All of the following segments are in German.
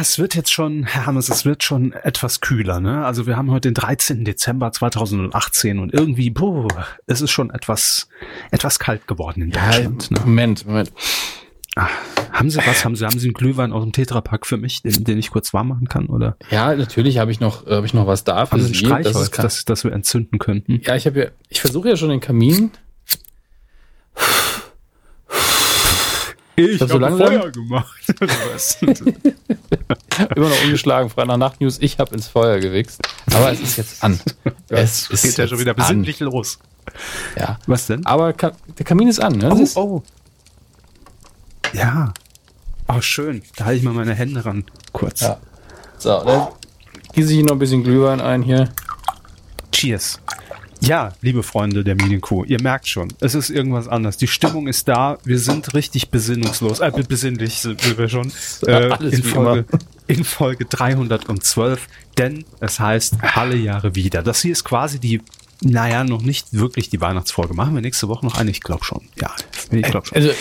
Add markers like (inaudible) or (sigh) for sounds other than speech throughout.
es wird jetzt schon, Herr Hammes, es wird schon etwas kühler, ne? Also wir haben heute den 13. Dezember 2018 und irgendwie, boah, es ist schon etwas, etwas kalt geworden in Deutschland. Ja, ne? Moment, Moment. Ach, haben Sie was? Haben Sie, haben Sie einen Glühwein aus dem Tetrapack für mich, den, den ich kurz warm machen kann, oder? Ja, natürlich habe ich noch, habe ich noch was da für haben Sie. Ein das, das, das wir entzünden könnten. Ja, ich habe ja, ich versuche ja schon den Kamin Ich habe so Feuer gemacht. (laughs) Immer noch ungeschlagen, frei nach Nachtnews. Ich habe ins Feuer gewichst. Aber es ist jetzt an. es ist geht ja schon wieder besinnlich los. Ja. Was denn? Aber Ka der Kamin ist an. Ne? Oh, oh. Ja. Oh, schön. Da halte ich mal meine Hände ran. Kurz. Ja. So, dann gieße ich noch ein bisschen Glühwein ein hier. Cheers. Ja, liebe Freunde der Medienkuh, ihr merkt schon, es ist irgendwas anders. Die Stimmung ist da, wir sind richtig besinnungslos, äh, besinnlich sind wir schon, (laughs) äh, in, Folge, in Folge 312, denn es heißt alle Jahre wieder. Das hier ist quasi die naja, noch nicht wirklich die Weihnachtsfolge. Machen wir nächste Woche noch eine? Ich glaube schon. Ja, ich glaube schon. Also ähm,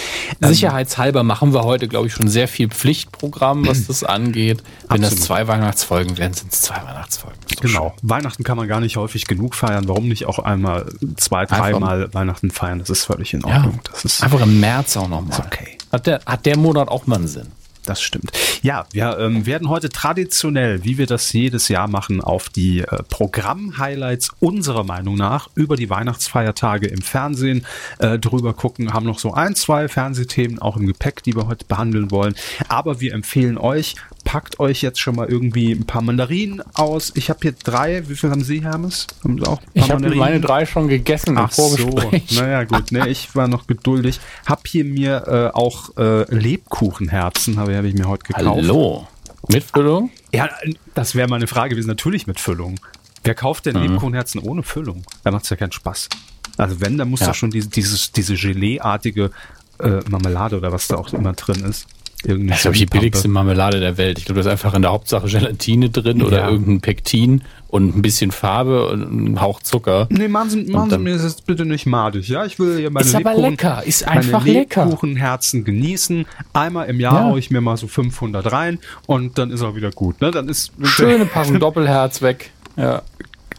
sicherheitshalber machen wir heute, glaube ich, schon sehr viel Pflichtprogramm, was das (clears throat) angeht. Wenn absolut. das zwei Weihnachtsfolgen werden, sind es zwei Weihnachtsfolgen. Genau. Schön. Weihnachten kann man gar nicht häufig genug feiern. Warum nicht auch einmal zwei, dreimal Weihnachten feiern? Das ist völlig in Ordnung. Ja, das ist einfach im März auch nochmal. Okay. Hat der, hat der Monat auch mal einen Sinn? Das stimmt. Ja, wir ähm, werden heute traditionell, wie wir das jedes Jahr machen, auf die äh, Programm-Highlights unserer Meinung nach über die Weihnachtsfeiertage im Fernsehen äh, drüber gucken. Haben noch so ein, zwei Fernsehthemen auch im Gepäck, die wir heute behandeln wollen. Aber wir empfehlen euch, packt euch jetzt schon mal irgendwie ein paar Mandarinen aus. Ich habe hier drei. Wie viel haben Sie, Hermes? Haben Sie auch ich habe meine drei schon gegessen Ach so. Naja, gut. Ne, ich war noch geduldig. Hab hier mir äh, auch äh, Lebkuchenherzen, habe hab ich mir heute gekauft. Hallo. Mit Füllung? Ja, das wäre meine Frage gewesen. Natürlich mit Füllung. Wer kauft denn mhm. Lebkuchenherzen ohne Füllung? Da macht es ja keinen Spaß. Also wenn, dann muss ja. da schon diese, dieses, diese Gelee-artige äh, Marmelade oder was da auch immer drin ist. Irgendeine das ist, glaube ich, die billigste Marmelade der Welt. Ich glaube, da ist einfach in der Hauptsache Gelatine drin ja. oder irgendein Pektin und ein bisschen Farbe und ein Hauch Zucker. Nee, machen Sie, machen Sie mir das jetzt bitte nicht madig, ja? Ich will ja meine Ist aber lecker, ist einfach meine lecker. Lebkuchenherzen genießen. Einmal im Jahr ja. haue ich mir mal so 500 rein und dann ist auch wieder gut, ne? Dann ist schöne Packung Doppelherz weg. Ja.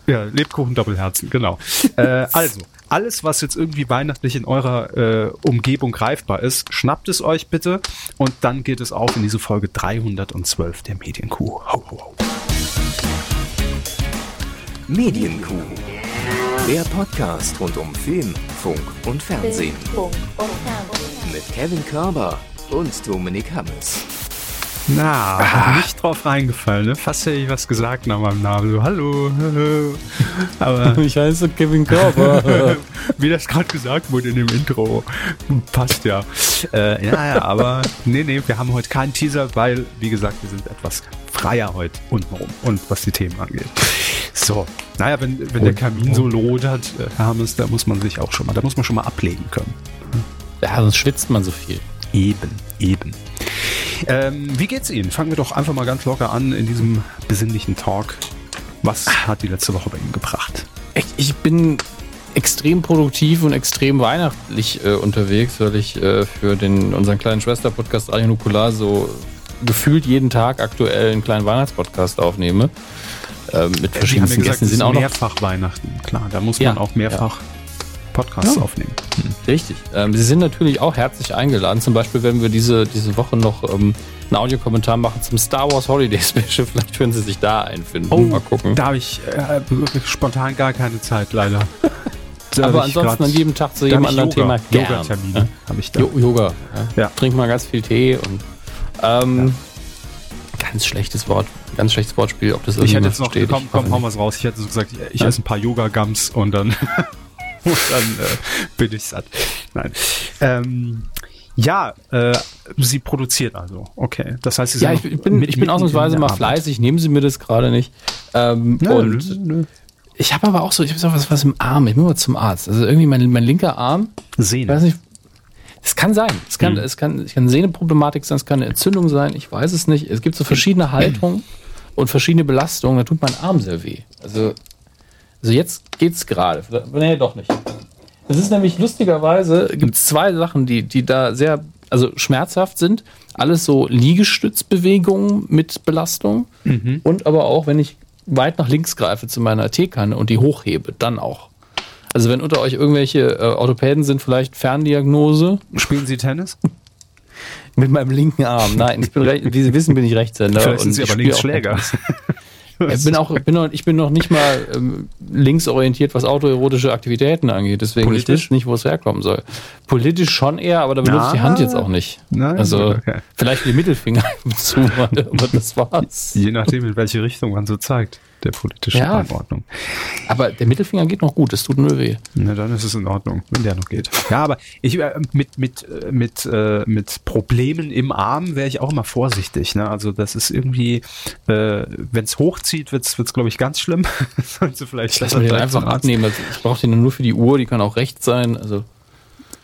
Ja, Lebkuchen Doppelherzen, genau. äh, also, alles, was jetzt irgendwie weihnachtlich in eurer äh, Umgebung greifbar ist, schnappt es euch bitte und dann geht es auf in diese Folge 312 der Medienkuh. Ho, ho, ho. Medienkuh. Der Podcast rund um Film, Funk und Fernsehen. Mit Kevin Körber und Dominik Hammes. Na, ah. nicht drauf reingefallen, ne? Fast hätte ich was gesagt nach meinem Namen. So, hallo. (laughs) Aber (laughs) ich heiße Kevin Körper. Wie (laughs) das gerade gesagt wurde in dem Intro. Passt ja. Äh, ja, ja, aber nee, nee, wir haben heute keinen Teaser, weil, wie gesagt, wir sind etwas freier heute untenrum und was die Themen angeht. So, naja, wenn, wenn der Kamin so lodert, äh, Hermes, da muss man sich auch schon mal, da muss man schon mal ablegen können. Ja, sonst schwitzt man so viel. Eben, eben. Ähm, wie geht's Ihnen? Fangen wir doch einfach mal ganz locker an in diesem besinnlichen Talk. Was hat die letzte Woche bei Ihnen gebracht? Ich, ich bin extrem produktiv und extrem weihnachtlich äh, unterwegs, weil ich äh, für den, unseren kleinen Schwester-Podcast Radio Nukular so gefühlt jeden Tag aktuell einen kleinen Weihnachtspodcast aufnehme. Äh, mit verschiedenen Gästen sind auch mehrfach noch Weihnachten, klar. Da muss man ja, auch mehrfach ja. Podcasts ja. aufnehmen. Richtig. Ähm, Sie sind natürlich auch herzlich eingeladen. Zum Beispiel werden wir diese, diese Woche noch ähm, einen Audiokommentar machen zum Star Wars Holiday (laughs) Special. Vielleicht können Sie sich da einfinden. Oh, mal gucken. Da habe ich äh, spontan gar keine Zeit, leider. (laughs) Aber ansonsten an jedem Tag zu jedem anderen Yoga, Thema. Yoga-Termine ja? habe ich da. Jo Yoga. Ja. ja. Trink mal ganz viel Tee und ähm, ganz schlechtes Wort, ganz schlechtes Wortspiel, ob das irgendwie Ich hätte jetzt noch, steht. komm, komm, hau was raus. Ich hätte so gesagt, ich esse ein paar Yoga-Gums und dann (laughs) und dann äh, bin ich satt. Nein. Ähm, ja, äh, sie produziert also. Okay. Das heißt, sie ja, ich, bin, ich bin ausnahmsweise mal fleißig. Nehmen Sie mir das gerade nicht. Ähm, nö, und nö. ich habe aber auch so, ich habe so was, was im Arm. Ich muss mal zum Arzt. Also irgendwie mein, mein linker Arm. Sehne. Weiß nicht. Es kann sein. Es kann, hm. es kann, es kann Sehneproblematik sein. Es kann eine Entzündung sein. Ich weiß es nicht. Es gibt so verschiedene Haltungen und verschiedene Belastungen. Da tut mein Arm sehr weh. Also also jetzt geht's gerade. Nee, doch nicht. Es ist nämlich lustigerweise, gibt es zwei Sachen, die, die da sehr also schmerzhaft sind. Alles so Liegestützbewegungen mit Belastung. Mhm. Und aber auch, wenn ich weit nach links greife zu meiner Teekanne und die hochhebe, dann auch. Also wenn unter euch irgendwelche äh, Orthopäden sind, vielleicht Ferndiagnose. Spielen Sie Tennis? Mit meinem linken Arm. Nein, ich bin wie Sie wissen, bin ich Rechtshänder. Vielleicht sind Sie aber Linksschläger. Ich bin auch, bin noch, ich bin noch nicht mal ähm, linksorientiert, was autoerotische Aktivitäten angeht. Deswegen Politisch? ich nicht, wo es herkommen soll. Politisch schon eher, aber da benutze ich die Hand jetzt auch nicht. Nein, also okay. vielleicht die Mittelfinger (laughs) zu, aber das war's. Je nachdem, in welche Richtung man so zeigt der politischen ja, Anordnung. Aber der Mittelfinger geht noch gut, es tut nur weh. Na, dann ist es in Ordnung, wenn der noch geht. Ja, aber ich äh, mit, mit, äh, mit, äh, mit Problemen im Arm wäre ich auch immer vorsichtig. Ne? Also das ist irgendwie, äh, wenn es hochzieht, wird es, glaube ich, ganz schlimm. (laughs) Sollst du vielleicht Lass den einfach abnehmen. Also ich brauche den nur für die Uhr, die kann auch rechts sein. Also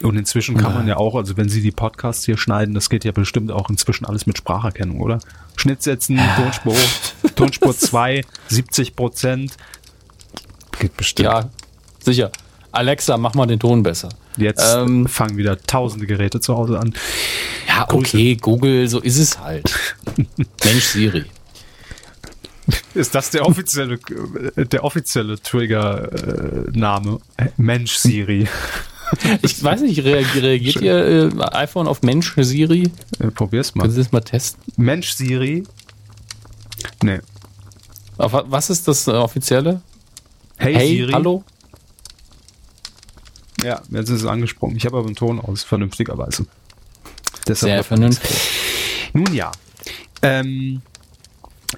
und inzwischen kann man ja auch, also wenn Sie die Podcasts hier schneiden, das geht ja bestimmt auch inzwischen alles mit Spracherkennung, oder? Schnitt setzen, Tonspur (laughs) Tonspur 2, 70 Prozent. Geht bestimmt. Ja, sicher. Alexa, mach mal den Ton besser. Jetzt ähm, fangen wieder tausende Geräte zu Hause an. Ja, okay, Google, so ist es halt. (laughs) Mensch, Siri. Ist das der offizielle, der offizielle Trigger-Name? Mensch, Siri. Ich weiß nicht, reagiert, reagiert ihr äh, iPhone auf Mensch Siri? Äh, probier's mal. Können Sie das mal testen? Mensch Siri? Nee. Auf, was ist das äh, offizielle? Hey, hey Siri. Hallo? Ja, jetzt ist es angesprungen. Ich habe aber einen Ton aus, vernünftigerweise. Deshalb Sehr vernünftig. Nun ja. Ähm,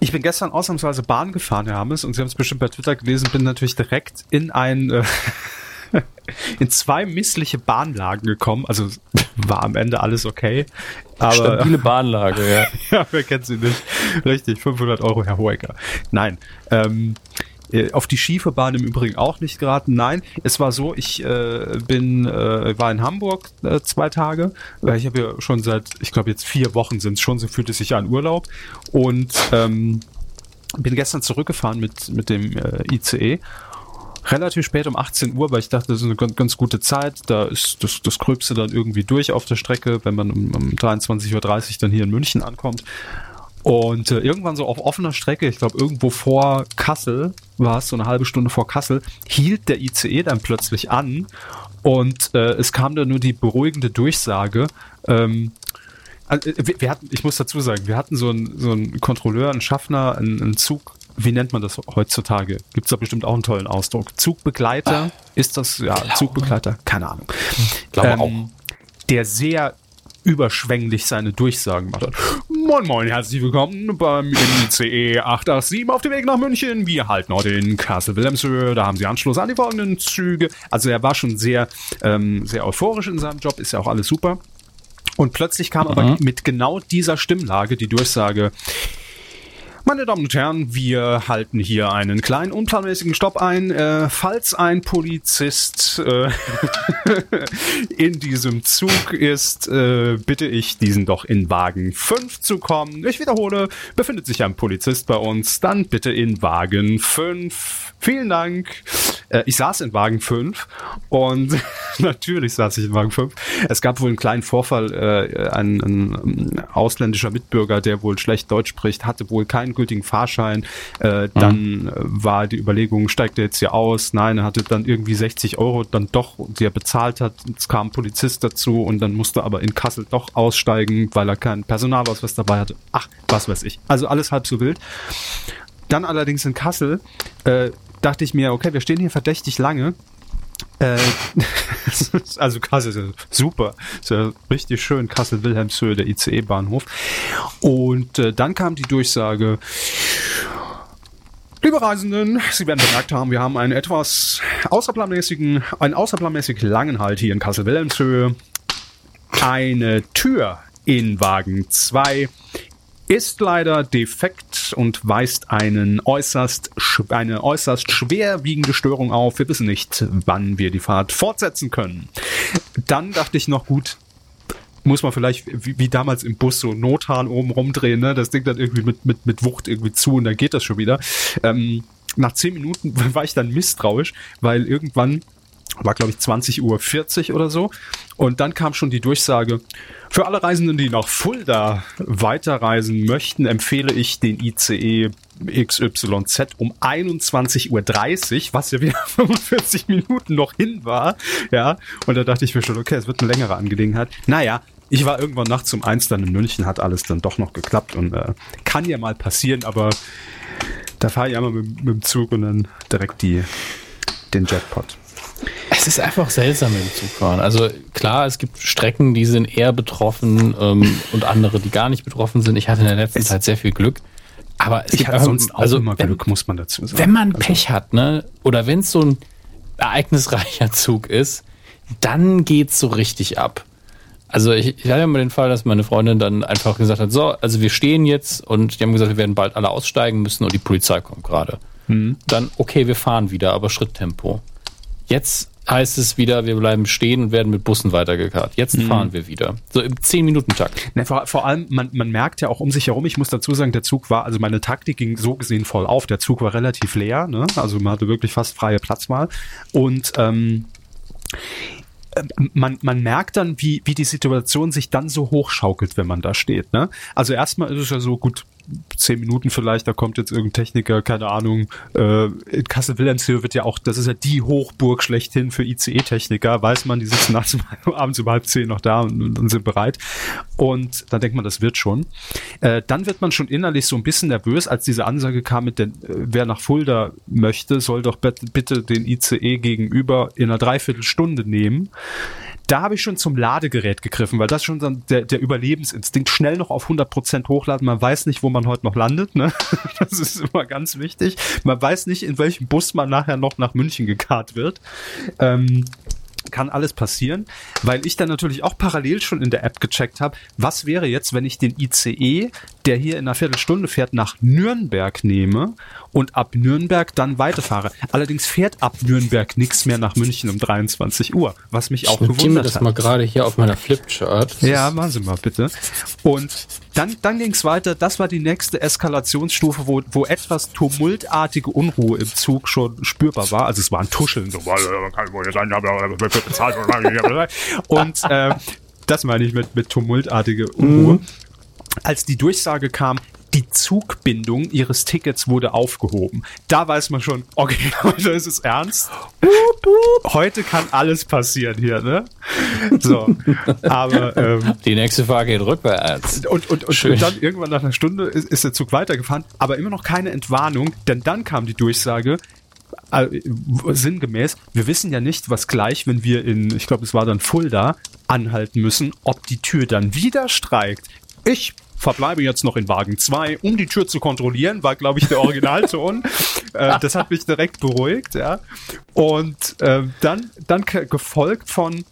ich bin gestern ausnahmsweise Bahn gefahren, Herr Hammes, und Sie haben es bestimmt bei Twitter gelesen, bin natürlich direkt in ein äh, (laughs) (laughs) in zwei missliche Bahnlagen gekommen. Also (laughs) war am Ende alles okay. Aber, Stabile (laughs) Bahnlage, ja. ja, wer kennt sie nicht? Richtig, 500 Euro, Herr Hoeker. Nein, ähm, äh, auf die schiefe Bahn im Übrigen auch nicht geraten. Nein, es war so, ich äh, bin, äh, war in Hamburg äh, zwei Tage. Ich habe ja schon seit, ich glaube jetzt vier Wochen sind es schon, so fühlt es sich an Urlaub. Und ähm, bin gestern zurückgefahren mit, mit dem äh, ICE relativ spät um 18 Uhr, weil ich dachte, das ist eine ganz, ganz gute Zeit. Da ist das, das Gröbste dann irgendwie durch auf der Strecke, wenn man um, um 23.30 Uhr dann hier in München ankommt. Und äh, irgendwann so auf offener Strecke, ich glaube irgendwo vor Kassel war es, so eine halbe Stunde vor Kassel, hielt der ICE dann plötzlich an und äh, es kam dann nur die beruhigende Durchsage, ähm, also, wir, wir, hatten, ich muss dazu sagen, wir hatten so einen, so Kontrolleur, einen Schaffner, einen, einen Zug, wie nennt man das heutzutage? Gibt es da bestimmt auch einen tollen Ausdruck. Zugbegleiter, ah, ist das, ja, glaube. Zugbegleiter, keine Ahnung. Glaube ähm, auch. Der sehr überschwänglich seine Durchsagen macht. Moin Moin, herzlich willkommen beim ICE 887 auf dem Weg nach München. Wir halten heute in Kassel-Wilhelmshöhe. Da haben Sie Anschluss an die folgenden Züge. Also er war schon sehr, ähm, sehr euphorisch in seinem Job, ist ja auch alles super. Und plötzlich kam mhm. aber mit genau dieser Stimmlage die Durchsage, meine Damen und Herren, wir halten hier einen kleinen unplanmäßigen Stopp ein. Äh, falls ein Polizist äh, (laughs) in diesem Zug ist, äh, bitte ich diesen doch in Wagen 5 zu kommen. Ich wiederhole, befindet sich ein Polizist bei uns, dann bitte in Wagen 5. Vielen Dank. Äh, ich saß in Wagen 5 und (laughs) natürlich saß ich in Wagen 5. Es gab wohl einen kleinen Vorfall, äh, ein, ein ausländischer Mitbürger, der wohl schlecht Deutsch spricht, hatte wohl keinen gültigen Fahrschein. Äh, dann mhm. war die Überlegung, steigt er jetzt hier aus? Nein, er hatte dann irgendwie 60 Euro dann doch, die er bezahlt hat. Es kam ein Polizist dazu und dann musste aber in Kassel doch aussteigen, weil er keinen Personalausweis dabei hatte. Ach, was weiß ich. Also alles halb so wild. Dann allerdings in Kassel äh, dachte ich mir, okay, wir stehen hier verdächtig lange. Äh, (laughs) also Kassel ist super, ist ja richtig schön, Kassel-Wilhelmshöhe, der ICE-Bahnhof. Und äh, dann kam die Durchsage, Liebe Reisenden, Sie werden bemerkt haben, wir haben einen etwas außerplanmäßigen, einen außerplanmäßig langen Halt hier in Kassel-Wilhelmshöhe. Eine Tür in Wagen 2 ist leider defekt und weist einen äußerst, eine äußerst schwerwiegende Störung auf. Wir wissen nicht, wann wir die Fahrt fortsetzen können. Dann dachte ich noch, gut, muss man vielleicht wie, wie, damals im Bus so Nothahn oben rumdrehen, ne? Das Ding dann irgendwie mit, mit, mit Wucht irgendwie zu und dann geht das schon wieder. Ähm, nach zehn Minuten (laughs) war ich dann misstrauisch, weil irgendwann war glaube ich 20.40 Uhr oder so. Und dann kam schon die Durchsage, für alle Reisenden, die nach Fulda weiterreisen möchten, empfehle ich den ICE XYZ um 21.30 Uhr, was ja wieder (laughs) 45 Minuten noch hin war. Ja, und da dachte ich mir schon, okay, es wird eine längere Angelegenheit. Naja, ich war irgendwann nachts um eins dann in München, hat alles dann doch noch geklappt und äh, kann ja mal passieren, aber da fahre ich einmal mit, mit dem Zug und dann direkt die, den Jackpot. Es ist einfach seltsam im Zugfahren. Also klar, es gibt Strecken, die sind eher betroffen ähm, und andere, die gar nicht betroffen sind. Ich hatte in der letzten es Zeit sehr viel Glück. Aber es ich gibt hatte sonst auch also, immer Glück, wenn, muss man dazu sagen. Wenn man also. Pech hat, ne, oder wenn es so ein ereignisreicher (laughs) Zug ist, dann geht's so richtig ab. Also ich, ich hatte immer den Fall, dass meine Freundin dann einfach gesagt hat, so, also wir stehen jetzt und die haben gesagt, wir werden bald alle aussteigen müssen und die Polizei kommt gerade. Mhm. Dann, okay, wir fahren wieder, aber Schritttempo. Jetzt heißt es wieder, wir bleiben stehen und werden mit Bussen weitergekarrt. Jetzt mhm. fahren wir wieder. So im 10-Minuten-Takt. Ne, vor, vor, allem, man, man merkt ja auch um sich herum, ich muss dazu sagen, der Zug war, also meine Taktik ging so gesehen voll auf. Der Zug war relativ leer, ne? Also man hatte wirklich fast freie Platzwahl. Und ähm, man, man merkt dann, wie, wie die Situation sich dann so hochschaukelt, wenn man da steht. Ne? Also erstmal ist es ja so, gut, zehn Minuten vielleicht, da kommt jetzt irgendein Techniker, keine Ahnung, äh, in Kassel-Wilhelmshöhe wird ja auch, das ist ja die Hochburg schlechthin für ICE-Techniker, weiß man, die sitzen nachts abends um halb zehn noch da und, und, sind bereit. Und dann denkt man, das wird schon. Äh, dann wird man schon innerlich so ein bisschen nervös, als diese Ansage kam mit, den, äh, wer nach Fulda möchte, soll doch bitte den ICE gegenüber in einer Dreiviertelstunde nehmen da habe ich schon zum Ladegerät gegriffen, weil das schon so der, der Überlebensinstinkt. Schnell noch auf 100% hochladen. Man weiß nicht, wo man heute noch landet. Ne? (laughs) Das ist immer ganz wichtig. Man weiß nicht, in welchem Bus man nachher noch nach München gekarrt wird. Ähm, kann alles passieren, weil ich dann natürlich auch parallel schon in der App gecheckt habe, was wäre jetzt, wenn ich den ICE, der hier in einer Viertelstunde fährt, nach Nürnberg nehme und ab Nürnberg dann weiterfahre. Allerdings fährt ab Nürnberg nichts mehr nach München um 23 Uhr, was mich auch ich gewundert das hat. das mal gerade hier auf meiner Flipchart. Ja, machen Sie mal bitte. Und dann, dann ging es weiter. Das war die nächste Eskalationsstufe, wo, wo etwas tumultartige Unruhe im Zug schon spürbar war. Also es war ein Tuscheln. So, und äh, das meine ich mit, mit tumultartige Unruhe. Mhm. Als die Durchsage kam, die Zugbindung ihres Tickets wurde aufgehoben. Da weiß man schon, okay, (laughs) heute ist es ernst. Heute kann alles passieren hier, ne? So, aber ähm, die nächste Fahrt geht rückwärts. Und, und, und, und, dann irgendwann nach einer Stunde ist, ist der Zug weitergefahren, aber immer noch keine Entwarnung, denn dann kam die Durchsage, äh, sinngemäß, wir wissen ja nicht, was gleich, wenn wir in, ich glaube, es war dann Fulda, anhalten müssen, ob die Tür dann wieder streikt. Ich verbleibe jetzt noch in Wagen 2, um die Tür zu kontrollieren, war, glaube ich, der Originalton. (laughs) äh, das hat mich direkt beruhigt, ja. Und äh, dann, dann gefolgt von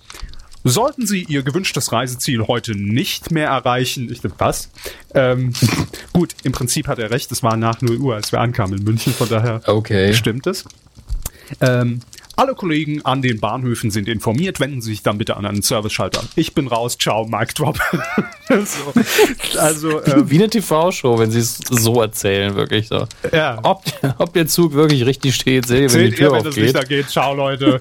Sollten Sie Ihr gewünschtes Reiseziel heute nicht mehr erreichen, ich denke, was? Ähm, (laughs) gut, im Prinzip hat er recht, es war nach 0 Uhr, als wir ankamen in München, von daher okay. stimmt es. Ähm, alle Kollegen an den Bahnhöfen sind informiert. Wenden Sie sich dann bitte an einen Service-Schalter. Ich bin raus. Ciao, Mike Drop. (laughs) so. Also äh, wie eine TV-Show, wenn Sie es so erzählen, wirklich so. Ja. Ob, ob der Zug wirklich richtig steht, seht ihr, wenn die Tür ihr, wenn aufgeht. Das Licht geht. Ciao, Leute.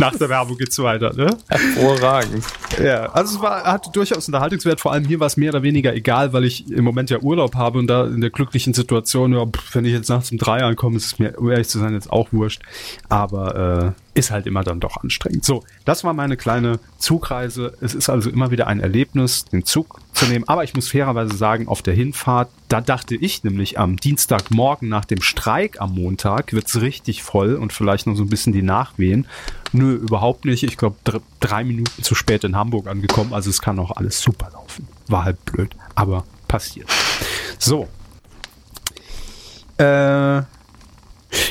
Nach der Werbung geht's weiter, ne? Hervorragend. Ja, also es war, hatte durchaus Unterhaltungswert. Vor allem mir war es mehr oder weniger egal, weil ich im Moment ja Urlaub habe und da in der glücklichen Situation, ja, wenn ich jetzt nachts um drei ankomme, ist es mir, um ehrlich zu sein, jetzt auch wurscht. Aber äh, ist halt immer dann doch anstrengend. So, das war meine kleine Zugreise. Es ist also immer wieder ein Erlebnis, den Zug zu nehmen. Aber ich muss fairerweise sagen, auf der Hinfahrt, da dachte ich nämlich am Dienstagmorgen nach dem Streik am Montag wird's richtig voll und vielleicht noch so ein bisschen die Nachwehen. Nö, überhaupt nicht. Ich glaube, drei Minuten zu spät in Hamburg angekommen. Also es kann auch alles super laufen. War halt blöd, aber passiert. So. Äh,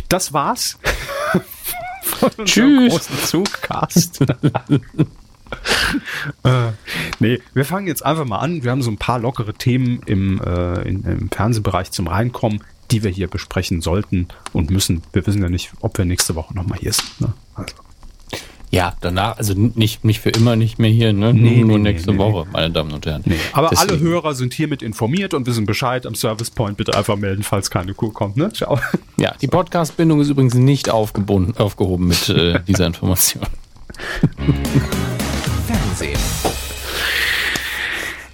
das war's. (laughs) Tschüss. großen Zugcast. (laughs) äh, nee, wir fangen jetzt einfach mal an. Wir haben so ein paar lockere Themen im, äh, in, im Fernsehbereich zum Reinkommen, die wir hier besprechen sollten und müssen. Wir wissen ja nicht, ob wir nächste Woche nochmal hier sind. Ne? Also. Ja, danach, also nicht, nicht für immer nicht mehr hier, ne? Nee, nur nee, nächste nee, Woche, meine Damen und Herren. Aber Deswegen. alle Hörer sind hiermit informiert und wissen Bescheid. Am Service Point bitte einfach melden, falls keine Kuh kommt, ne? Ciao. Ja, die Podcast-Bindung ist übrigens nicht aufgebunden, aufgehoben mit äh, (laughs) dieser Information. (laughs) Fernsehen.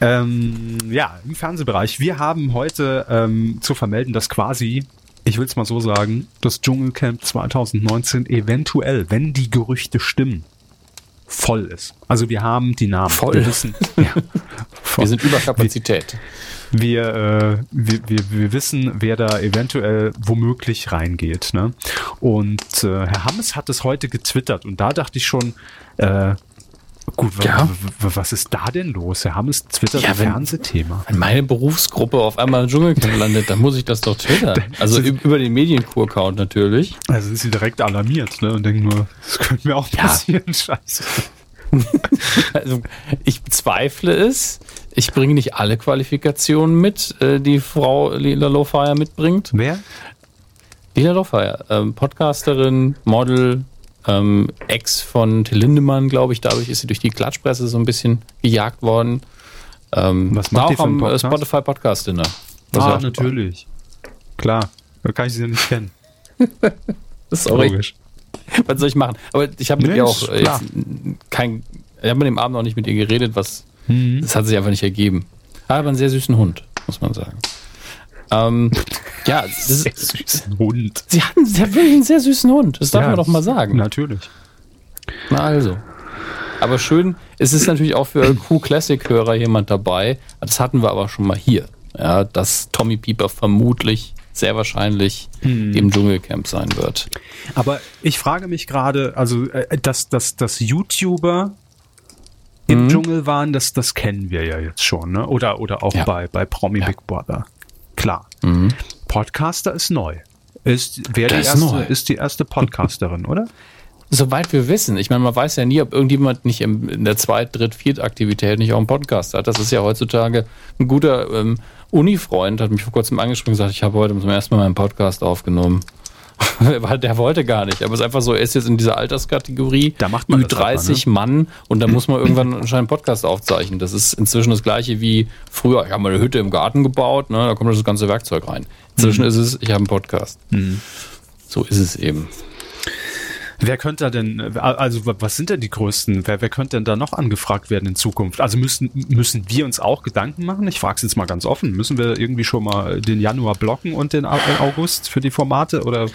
Ähm, ja, im Fernsehbereich. Wir haben heute ähm, zu vermelden, dass quasi, ich will es mal so sagen, das Dschungelcamp 2019 eventuell, wenn die Gerüchte stimmen, voll ist. Also wir haben die Namen. Voll. Wir wissen. (laughs) ja, voll. Wir sind über Kapazität. wir, äh, wir, wir, wir wissen, wer da eventuell womöglich reingeht. Ne? Und äh, Herr Hammes hat es heute getwittert und da dachte ich schon, äh, gut, Ja. wa- wa- was ist da denn los? Herr Hammes twittert Ja, wenn- Fernsehthema. Wenn meine Berufsgruppe auf einmal im Dschungelcamp landet, dann muss ich das doch twittern. (laughs) Also über den Medienkur-Account natürlich. Also sind sie direkt alarmiert ne? und denken nur, das könnte mir auch Ja. passieren, scheiße. (laughs) Also ich bezweifle es. Ich bringe nicht alle Qualifikationen mit, äh, die Frau Lila Lowfire mitbringt. Wer? Lila Lowfire, ähm, Podcasterin, Model, ähm, Ex von Till Lindemann, glaube ich. Dadurch ist sie durch die Klatschpresse so ein bisschen gejagt worden. Ähm, Was macht die auch am äh, Podcast? Spotify Podcast Dinner. Ah, natürlich. Klar, da kann ich sie ja nicht kennen. Das ist auch richtig. Was soll ich machen? Aber ich habe mit Nee, ihr auch äh, kein. Ich habe mit dem Abend auch nicht mit ihr geredet, was. Mhm. Das hat sich einfach nicht ergeben. Aber einen sehr süßen Hund, muss man sagen. Ähm, ja, (laughs) das ist, süßen Hund. sie, hatten, sie wirklich einen sehr süßen Hund. Das darf Ja, man doch mal sagen. Natürlich. Na also. Aber schön, es ist natürlich auch für Q-Classic-Hörer jemand dabei. Das hatten wir aber schon mal hier. Ja, dass Tommy Pieper vermutlich, sehr wahrscheinlich im Dschungelcamp sein wird. Aber ich frage mich gerade, also äh, dass, dass, dass YouTuber im Dschungel waren, das, das kennen wir ja jetzt schon, ne? Oder, oder auch Ja. bei, bei Promi Ja. Big Brother. Klar. Podcaster ist neu. Ist, wer die Das ist erste, neu. ist die erste Podcasterin, oder? Soweit wir wissen, ich meine, man weiß ja nie, ob irgendjemand nicht in der Zweit-, Dritt-, Viert-Aktivität nicht auch einen Podcast hat. Das ist ja heutzutage ein guter ähm, Uni-Freund, hat mich vor kurzem angesprochen und gesagt, ich habe heute zum ersten Mal meinen Podcast aufgenommen. (laughs) Weil der wollte gar nicht, aber es ist einfach so, er ist jetzt in dieser Alterskategorie, Da macht man das Ü30 einfach, Mann und da muss man irgendwann anscheinend einen Podcast aufzeichnen. Das ist inzwischen das gleiche wie früher. Ich habe mal eine Hütte im Garten gebaut, ne, da kommt das ganze Werkzeug rein. Inzwischen Mhm. ist es, ich habe einen Podcast. So ist es eben. Wer könnte da denn, also wa- was sind denn die größten, wer, wer könnte denn da noch angefragt werden in Zukunft? Also müssen, müssen wir uns auch Gedanken machen? Ich frage es jetzt mal ganz offen. Müssen wir irgendwie schon mal den Januar blocken und den äh, August für die Formate oder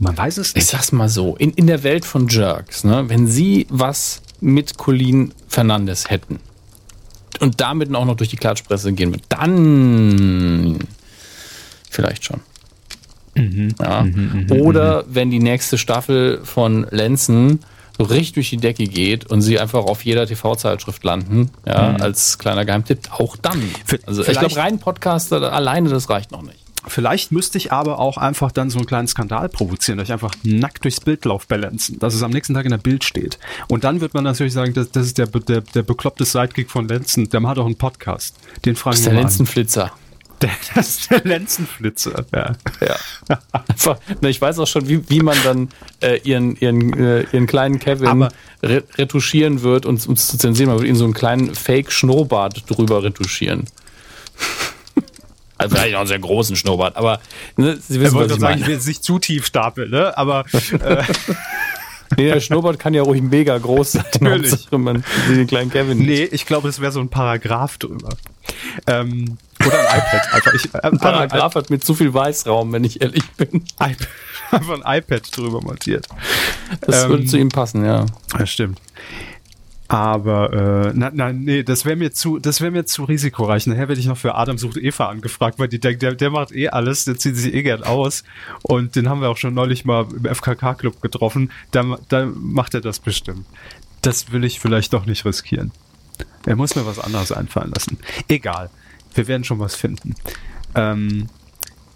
man weiß es Ich nicht. sag's mal so, in, in der Welt von Jerks, ne, wenn sie was mit Colin Fernandes hätten und damit auch noch durch die Klatschpresse gehen würden, dann vielleicht schon. Ja. Oder wenn die nächste Staffel von Lenzen so richtig durch die Decke geht und sie einfach auf jeder TV-Zeitschrift landen, ja, als kleiner Geheimtipp, auch dann. Also ich glaube, rein Podcaster alleine, das reicht noch nicht. Vielleicht müsste ich aber auch einfach dann so einen kleinen Skandal provozieren, dass ich einfach nackt durchs Bild lauf balancen, dass es am nächsten Tag in der Bild steht. Und dann wird man natürlich sagen, das, das ist der, der, der bekloppte Sidekick von Lenzen, der hat auch einen Podcast. Den fragen Das ist der. Lenzenflitzer. Der, das ist der Lenzenflitzer. Ja. Ja. Einfach, ne, ich weiß auch schon, wie, wie man dann äh, ihren, ihren, äh, ihren kleinen Kevin re retuschieren wird und um es zu zensieren. Man wird ihn so einen kleinen Fake-Schnurrbart drüber retuschieren. Also vielleicht auch einen sehr großen Schnurrbart, aber ne, Sie wissen, was wollte ich sagen, ich meine. will jetzt nicht zu tief stapeln, ne? aber äh, (laughs) Nee, der Schnurrbart kann ja ruhig mega groß sein. Natürlich. Man den kleinen Kevin. nee, ich glaube, es wäre so ein Paragraph drüber. Ähm, oder ein iPad. Einfach, ich, ein Paragraph hat mir zu viel Weißraum, wenn ich ehrlich bin. IPad, (laughs) einfach ein iPad drüber montiert. Das Ähm, würde zu ihm passen, ja. Ja, stimmt. Aber äh, na, na, nee, das wäre mir zu, das wäre mir zu risikoreich. Nachher werde ich noch für Adam sucht Eva angefragt, weil die denkt, der, der macht eh alles, der zieht sich eh gern aus. Und den haben wir auch schon neulich mal im FKK-Club getroffen. Da, da macht er das bestimmt. Das will ich vielleicht doch nicht riskieren. Er muss mir was anderes einfallen lassen. Egal. Wir werden schon was finden. Ähm,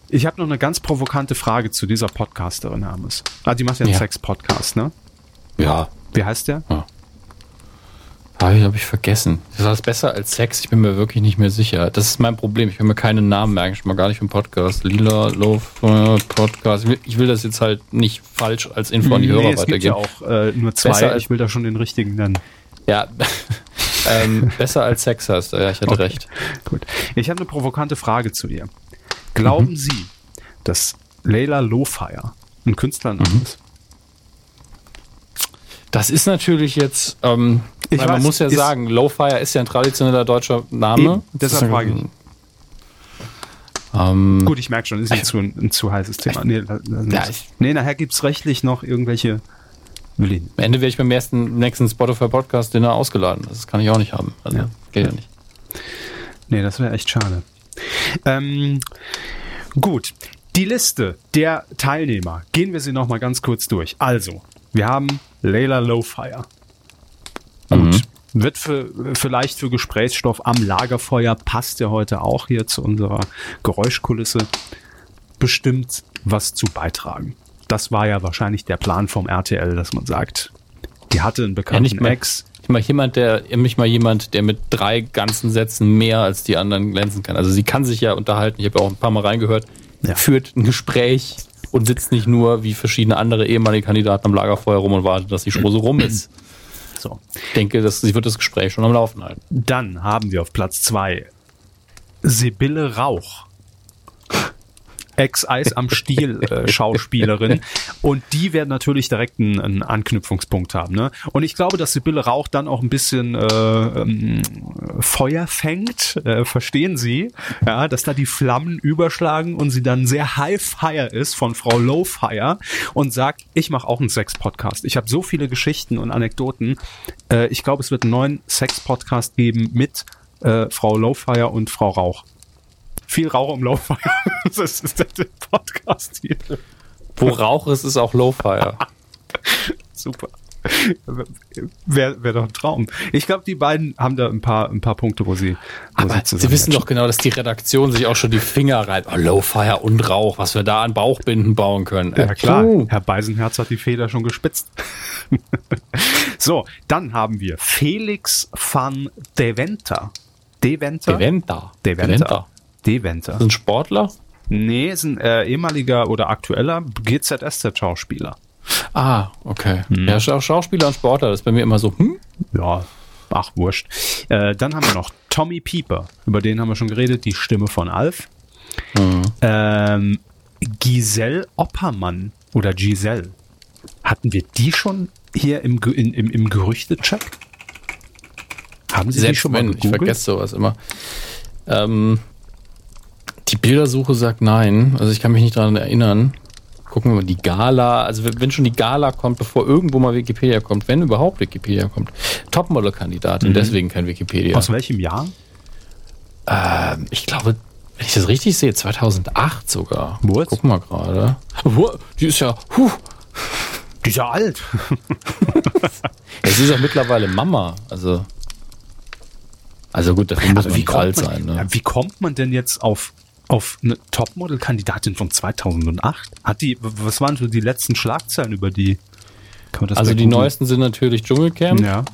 ich habe noch eine ganz provokante Frage zu dieser Podcasterin, Hermes. Ah, die macht ja einen Ja. Sex-Podcast, ne? Ja, Wie heißt der? Habe ich, hab ich vergessen. Das war besser als Sex, ich bin mir wirklich nicht mehr sicher. Das ist mein Problem. Ich will mir keinen Namen merken, schon mal gar nicht für einen Podcast. Lila Love äh, Podcast. Ich will, ich will das jetzt halt nicht falsch als Info an die Hörer es gibt ja weitergeben. auch äh, nur Besser zwei. als- Ich will da schon den richtigen nennen. Ja, ähm, besser als Sex heißt er. Ja, ich hatte Okay. recht. Gut. Ich habe eine provokante Frage zu ihr. Glauben Mhm. Sie, dass Leila Lofire ein Künstlername Mhm. ist? Das ist natürlich jetzt, ähm, Ich weil man weiß, muss ja sagen, Lowfire ist ja ein traditioneller deutscher Name. Eben, deshalb frage ich. Ähm, Gut, ich merke schon, ist nicht zu, ein, ein zu heißes Thema. Nee, Ja, ich- nee nachher gibt es rechtlich noch irgendwelche. Will ich nicht. am Ende werde ich beim ersten, nächsten Spotify Podcast Dinner ausgeladen. Das kann ich auch nicht haben. Also, Ja. geht ja nicht. Nee, das wäre echt schade. Ähm, gut, die Liste der Teilnehmer. Gehen wir sie nochmal ganz kurz durch. Also, wir haben Layla Lowfire. Gut. Wird für, vielleicht für Gesprächsstoff am Lagerfeuer, passt ja heute auch hier zu unserer Geräuschkulisse, bestimmt was zu beitragen. Das war ja wahrscheinlich der Plan vom RTL, dass man sagt, die hatte einen Ja, bekannten nicht mal, Ex. nicht mal jemand, der, nicht mal jemand, der mit drei ganzen Sätzen mehr als die anderen glänzen kann. Also sie kann sich ja unterhalten. Ich habe ja auch ein paar Mal reingehört. Ja. Führt ein Gespräch und sitzt nicht nur wie verschiedene andere ehemalige Kandidaten am Lagerfeuer rum und wartet, dass die Show so rum ist. (clears throat) So. Ich denke, dass sie wird das Gespräch schon am Laufen halten. Dann haben wir auf Platz zwei Sibylle Rauch. Ex-Eis am Stiel äh, (laughs) Schauspielerin. Und die werden natürlich direkt einen, einen Anknüpfungspunkt haben. Ne? Und ich glaube, dass Sibylle Rauch dann auch ein bisschen äh, ähm, Feuer fängt. Äh, verstehen Sie? Ja, dass da die Flammen überschlagen und sie dann sehr high fire ist von Frau Low Fire und sagt, ich mache auch einen Sex-Podcast. Ich habe so viele Geschichten und Anekdoten. Äh, ich glaube, es wird einen neuen Sex-Podcast geben mit äh, Frau Lowfire und Frau Rauch. Viel Rauch im Lowfire. (laughs) das ist der Podcast hier. Wo Rauch ist, ist auch Lowfire. (laughs) Super. Wäre wär doch ein Traum. Ich glaube, die beiden haben da ein paar, ein paar Punkte, wo sie, wo Aber Sie wissen doch genau, dass die Redaktion sich auch schon die Finger reibt. Oh, Lowfire und Rauch, was wir da an Bauchbinden bauen können. Ja, klar. Puh. Herr Beisenherz hat die Feder schon gespitzt. (laughs) so, dann haben wir Felix van Deventer. Deventer? Deventer. Deventer. Deventer. Ist ein Sportler? Nee, ist ein äh, ehemaliger oder aktueller GZSZ-Schauspieler. Ah, okay. Hm. Ja, Schau- Schauspieler und Sportler, das ist bei mir immer so, hm? Ja, ach, wurscht. Äh, dann haben wir noch Tommy Pieper. Über den haben wir schon geredet, die Stimme von Alf. Ähm, Giselle Oppermann oder Giselle. Hatten wir die schon hier im, in, im, im Gerüchte-Check? Haben Sie die Selbst schon mal wenn, ich gegoogelt? vergesse sowas immer. Ähm, die Bildersuche sagt nein, also ich kann mich nicht daran erinnern. Gucken wir mal, die Gala, also wenn schon die Gala kommt, bevor irgendwo mal Wikipedia kommt, wenn überhaupt Wikipedia kommt. Topmodel-Kandidatin, deswegen kein Wikipedia. Mhm. Aus welchem Jahr? Ähm, ich glaube, wenn ich das richtig sehe, 2008 sogar. What? Guck mal gerade. Wow, Die ist ja, huh, Die ist ja alt. (laughs) ja, sie ist ja mittlerweile Mama, also. Also gut, dafür muss man nicht alt man, sein. Ne? wie kommt man denn jetzt auf, auf eine Topmodel-Kandidatin von 2008? Hat die, was waren so die letzten Schlagzeilen über die? Also die neuesten sind natürlich Dschungelcamp. Ja.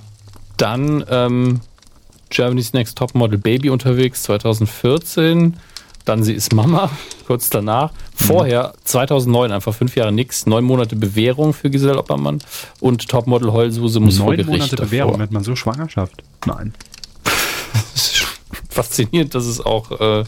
Dann ähm, Germany's Next Topmodel Baby unterwegs 2014. Dann sie ist Mama, (laughs) kurz danach. Vorher 2009, einfach fünf Jahre nix, neun Monate Bewährung für Giselle Oppermann und Topmodel Heulsuse muss vor Neun Gericht Monate davor. Bewährung, hat man so Schwangerschaft? Nein. (laughs) Faszinierend, dass es auch, äh,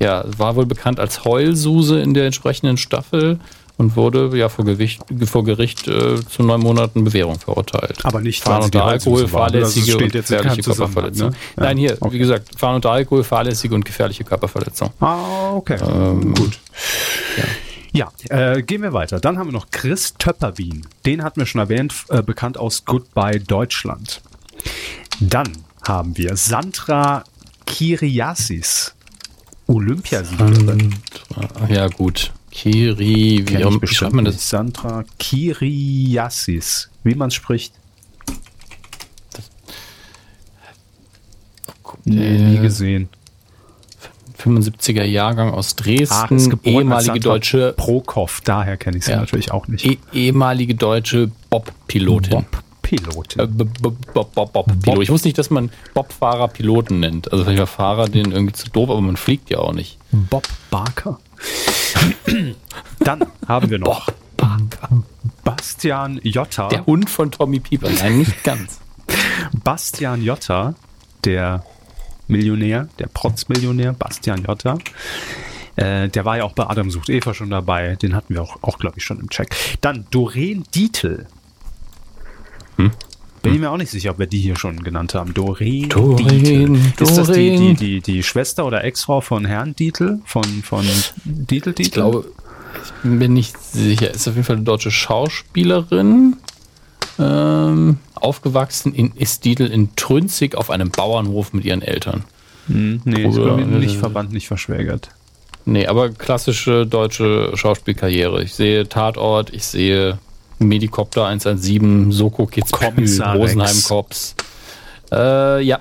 ja, war wohl bekannt als Heulsuse in der entsprechenden Staffel und wurde ja vor, Gewicht, vor Gericht äh, zu neun Monaten Bewährung verurteilt. Aber nicht, Fahren unter Alkohol, fahrlässige und gefährliche Körperverletzung. ne? Ja, Nein, hier, okay. wie gesagt, Fahren unter Alkohol, fahrlässige und gefährliche Körperverletzung. Ah, okay. Ähm, Gut. Ja, äh, gehen wir weiter. Dann haben wir noch Chris Töpperwien. Den hatten wir schon erwähnt, äh, bekannt aus Goodbye Deutschland. Dann haben wir Sandra Kiriasis, Olympiasiegerin. Ja, gut. Kiri, wie, bestimmt schreibt man das? Sandra Kiriasis. Wie man spricht. Nee, nie gesehen. 75er Jahrgang aus Dresden, Ach, ehemalige deutsche, Prokop, daher kenne ich sie Ja. natürlich auch nicht. eh, ehemalige deutsche Bob-Pilotin. Bob-Pilotin. Äh, B- B- Bob, Bob, Bob, Pilot. Ich wusste nicht, dass man Bobfahrer Piloten nennt. Also vielleicht war Fahrer den irgendwie zu doof, aber man fliegt ja auch nicht. Bob Barker. (coughs) Dann haben wir noch Bastian Jotta. Der Hund von Tommy Pieper. Nein, nicht ganz. Bastian Jotta, der Millionär, der Protzmillionär, Bastian Jotta. Äh, der war ja auch bei Adam sucht Eva schon dabei. Den hatten wir auch, auch glaube ich, schon im Check. Dann Doreen Dietl. Hm. Bin ich mir auch nicht sicher, ob wir die hier schon genannt haben. Doreen, Doreen Dietl. Ist das die, die, Doreen. die, die Schwester oder Ex-Frau von Herrn Dietl? Von, von Dietl Dietl? Ich glaube, ich bin nicht sicher. Ist auf jeden Fall eine deutsche Schauspielerin. Ähm, aufgewachsen in Istidl in Trünzig auf einem Bauernhof mit ihren Eltern. Hm, nee, ist Oder- mir nicht verbannt, nicht verschwägert. Nee, aber klassische deutsche Schauspielkarriere. Ich sehe Tatort, ich sehe Medikopter 117, Soko Kitzbühel, Kommissar. Rosenheim Cops. Äh, ja.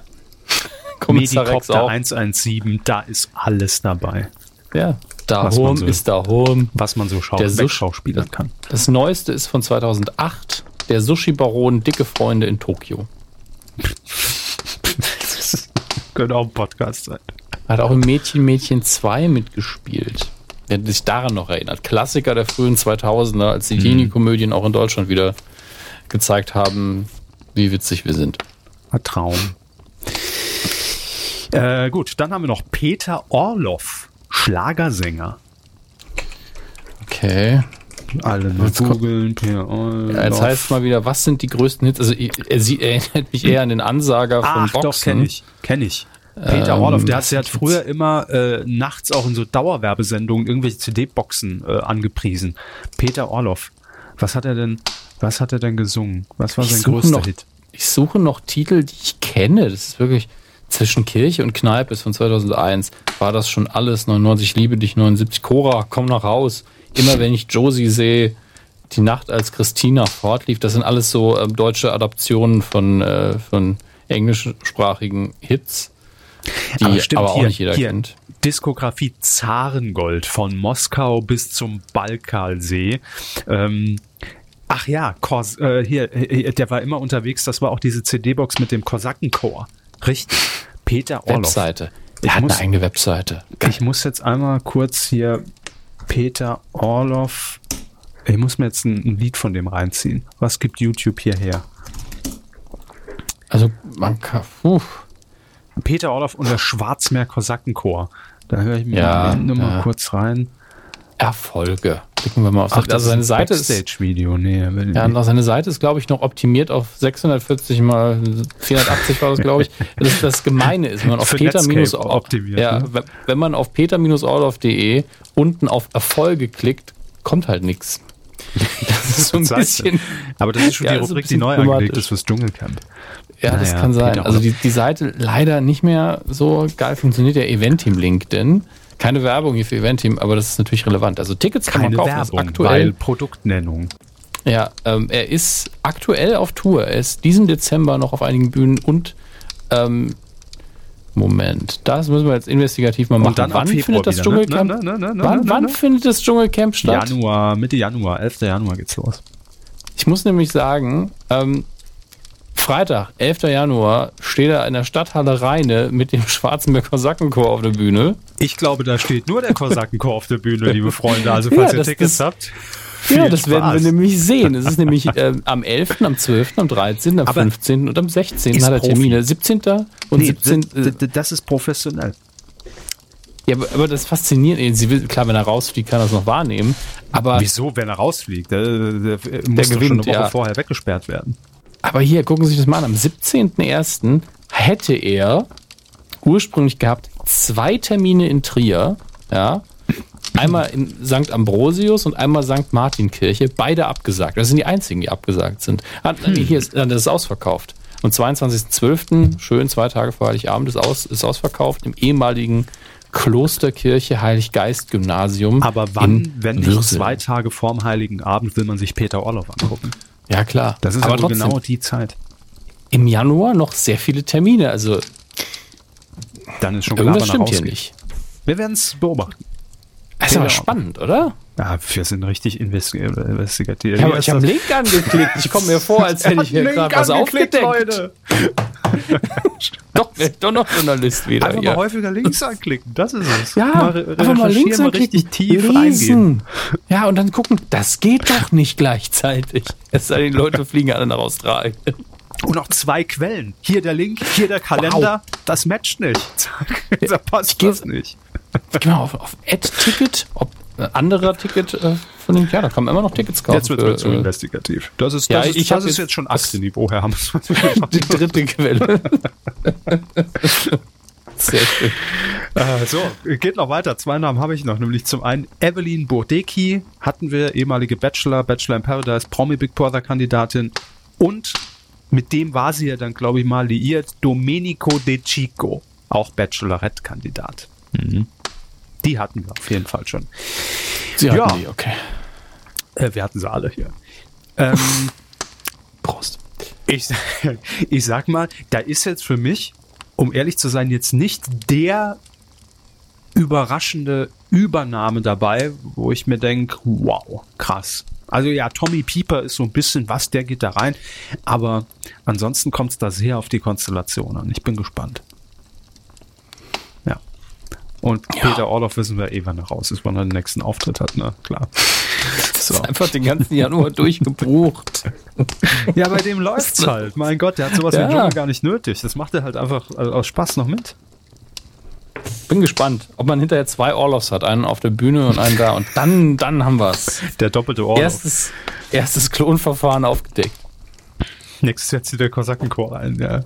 (laughs) Kommissar Medikopter auch. 117, da ist alles dabei, Ja. Da Was man home so- ist da home. was man so schau Der Sush- wegschauspielern kann. Das neueste ist von 2008. Der Sushi-Baron Dicke Freunde in Tokio. Das (laughs) könnte auch ein Podcast sein. Hat auch im Mädchen Mädchen 2 mitgespielt. Wer sich daran noch erinnert. Klassiker der frühen 2000er, als die Teenie-Komödien auch in Deutschland wieder gezeigt haben, wie witzig wir sind. Ein Traum. Äh, gut, dann haben wir noch Peter Orloff, Schlagersänger. Okay. Alle nur googeln. Ja, jetzt heißt mal wieder, was sind die größten Hits? Also er erinnert mich eher an den Ansager von Ach, Boxen. doch, kenne ich, kenne ich. Peter Ähm, Orloff, der hat, der hat früher immer äh, nachts auch in so Dauerwerbesendungen irgendwelche CD-Boxen äh, angepriesen. Peter Orloff, was hat er denn, was hat er denn gesungen? Was war sein größter noch- Hit? Ich suche noch Titel, die ich kenne. Das ist wirklich zwischen Kirche und Kneipe ist von 2001. War das schon alles? 99, ich liebe dich, 79, Cora, komm noch raus. Immer wenn ich Josie sehe, die Nacht als Christina fortlief, das sind alles so ähm, deutsche Adaptionen von, äh, von englischsprachigen Hits, die aber, auch nicht jeder kennt. Diskografie Zarengold von Moskau bis zum Balkalsee. Ähm, ach ja, Kors, äh, hier, äh, der war immer unterwegs. Das war auch diese CD-Box mit dem Kosakenchor. Richtig. Peter Orloff. Webseite. Ich Der hat muss- eine eigene Webseite. Ich muss jetzt einmal kurz hier Peter Orloff. Ich muss mir jetzt ein, ein Lied von dem reinziehen. Was gibt YouTube hierher? Also man kann. Puh. Peter Orloff und der Schwarzmeer Kosakenchor. Da höre ich mir Ja, nur mal ja. kurz rein. Erfolge. Klicken wir mal auf Ach, also seine Seite ist Backstage-Video. Nee, Ja, und seine Seite ist, glaube ich, noch optimiert auf 640 mal 480 war das, glaube ich. (laughs) Das, das Gemeine ist, wenn man auf Für Peter minus optimiert, ja, ne? wenn- man auf peter-orloff.de unten auf Erfolge klickt, kommt halt nichts. (laughs) Das ist so ein bisschen, Aber das ist schon Ja, die ist Rubrik, die neu angelegt ist fürs Dschungelcamp. Ja, das Naja, kann sein. Peter Also die, die Seite leider nicht mehr so geil funktioniert, der Eventeam LinkedIn. Keine Werbung hier für Eventeam, aber das ist natürlich relevant. Also Tickets kann Keine man kaufen, Werbung, aktuell. weil Produktnennung. Ja, ähm, er ist aktuell auf Tour. Er ist diesen Dezember noch auf einigen Bühnen und ähm, Moment, das müssen wir jetzt investigativ mal machen. Dann wann findet das wieder, Dschungelcamp? ne? Ne, ne, ne, ne, wann wann findet das Dschungelcamp statt? Januar, Mitte Januar, 11. Januar geht's los. Ich muss nämlich sagen, ähm, Freitag, 11. Januar, steht er in der Stadthalle Rheine mit dem Schwarzenberg Kosakenchor auf der Bühne. Ich glaube, da steht nur der Kosakenchor auf der Bühne, liebe Freunde. Also Ja, falls ihr das- Tickets das- habt. Ja, das werden Spaß. wir nämlich sehen. Es ist nämlich ähm, am 11., am 12., am 13., am Aber 15. und am 16. ist hat er Profi. Termine. 17. und Nee, 17. d- d- das ist professionell. Ja, aber, das fasziniert ihn. Sie will, klar, wenn er rausfliegt, kann er es noch wahrnehmen. Aber, Wieso, wenn er rausfliegt? Der, der, der muss schon gewinnt, eine Woche ja. vorher weggesperrt werden. Aber hier, gucken Sie sich das mal an. Am 17.01. hätte er ursprünglich gehabt zwei Termine in Trier. Ja. Einmal in St. Ambrosius und einmal St. Martinkirche. Beide abgesagt. Das sind die einzigen, die abgesagt sind. Ah, nee, hier ist, das ist ausverkauft. Am 22.12., schön zwei Tage vor Heiligabend, ist, aus, ist ausverkauft im ehemaligen Klosterkirche Heiliggeist-Gymnasium. Aber wann, wenn nicht zwei Tage vorm Heiligen Abend, will man sich Peter Orloff angucken? Ja, klar. Das ist aber aber trotzdem, genau die Zeit. im Januar noch sehr viele Termine. Also Dann ist schon klar, irgendwas stimmt hier nicht. Wir werden es beobachten. Das ist aber Ja. spannend, oder? Ja, wir sind richtig investi investigativ. Ja, aber ich habe Link angeklickt. Ich komme mir (laughs) vor, als hätte ich hier gerade was aufgedeckt. Leute. (laughs) Doch, doch noch Journalist wieder. Einfach hier. mal häufiger Links anklicken, das ist es. ja, mal einfach mal links mal richtig tief reingehen. lesen. Ja, und dann gucken, das geht doch nicht gleichzeitig. Es sei denn, die Leute fliegen alle nach Australien. Und auch zwei Quellen. Hier der Link, hier der Kalender. Das matcht nicht. (laughs) Da passt geh- das nicht. Ich geh mal auf, auf Ad-Ticket, ob anderer Ticket äh, von dem, ja, da kann man immer noch Tickets kaufen. Jetzt wird es zu äh, investigativ. Das ist, das ja, ist, ich das ist jetzt schon Aktienniveau, Herr Hammers. (laughs) die dritte Quelle. (laughs) Sehr schön. Äh, so, geht noch weiter. Zwei Namen habe ich noch, nämlich zum einen Evelyn Burdecki, hatten wir, ehemalige Bachelor, Bachelor in Paradise, Promi Big Brother Kandidatin und mit dem war sie ja dann, glaube ich, mal liiert, Domenico De Chico, auch Bachelorette-Kandidat. Mhm. Die hatten wir auf jeden Fall schon. Sie hatten ja. die, okay. Äh, wir hatten sie alle hier. Ähm, (laughs) Prost. Ich, (laughs) ich sag mal, da ist jetzt für mich, um ehrlich zu sein, jetzt nicht der überraschende Übernahme dabei, wo ich mir denke, wow, krass. Also ja, Tommy Pieper ist so ein bisschen was, der geht da rein. Aber ansonsten kommt es da sehr auf die Konstellation an. Ich bin gespannt. Und ja. Peter Orloff wissen wir eh, wann er raus ist, wann er den nächsten Auftritt hat, ne? Klar. (laughs) Das so. ist einfach den ganzen Januar durchgebucht. (laughs) ja, bei dem läuft's halt. Mein Gott, der hat sowas ja. wie Dschungel gar nicht nötig. Das macht er halt einfach aus Spaß noch mit. Bin gespannt, ob man hinterher zwei Orloffs hat, einen auf der Bühne und einen da und dann, dann haben wir's. Der doppelte Orloff. Erstes, erstes Klonverfahren aufgedeckt. Nächstes Jahr zieht der Kosakenchor ein, ja.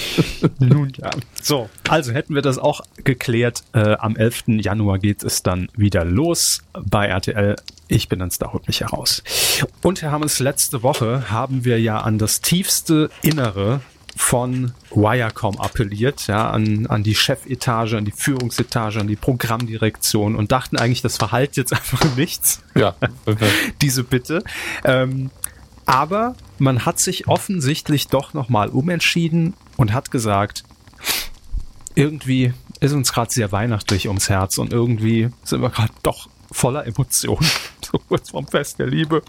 (laughs) Nun ja. So, also hätten wir das auch geklärt. Äh, am 11. Januar geht es dann wieder los bei RTL. Ich bin ins Da holt mich heraus. Und Herr Hammers, letzte Woche haben wir ja an das tiefste Innere von Wirecom appelliert, ja, an, an die Chefetage, an die Führungsetage, an die Programmdirektion und dachten eigentlich, das verhält jetzt (laughs) einfach nichts. Ja. Diese Bitte. Ähm, aber man hat sich offensichtlich doch nochmal umentschieden und hat gesagt, irgendwie ist uns gerade sehr weihnachtlich ums Herz und irgendwie sind wir gerade doch voller Emotionen, (laughs) so kurz vorm Fest der Liebe.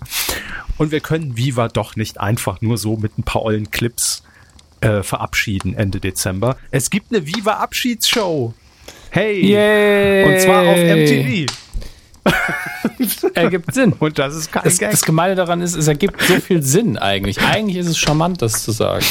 Und wir können Viva doch nicht einfach nur so mit ein paar ollen Clips äh, verabschieden Ende Dezember. Es gibt eine Viva Abschiedsshow. Hey! Yay. Und zwar auf MTV. (laughs) ergibt Sinn. Und das ist kein das, Gag. das Gemeine daran ist, es ergibt so viel Sinn eigentlich. Eigentlich ist es charmant, das zu sagen.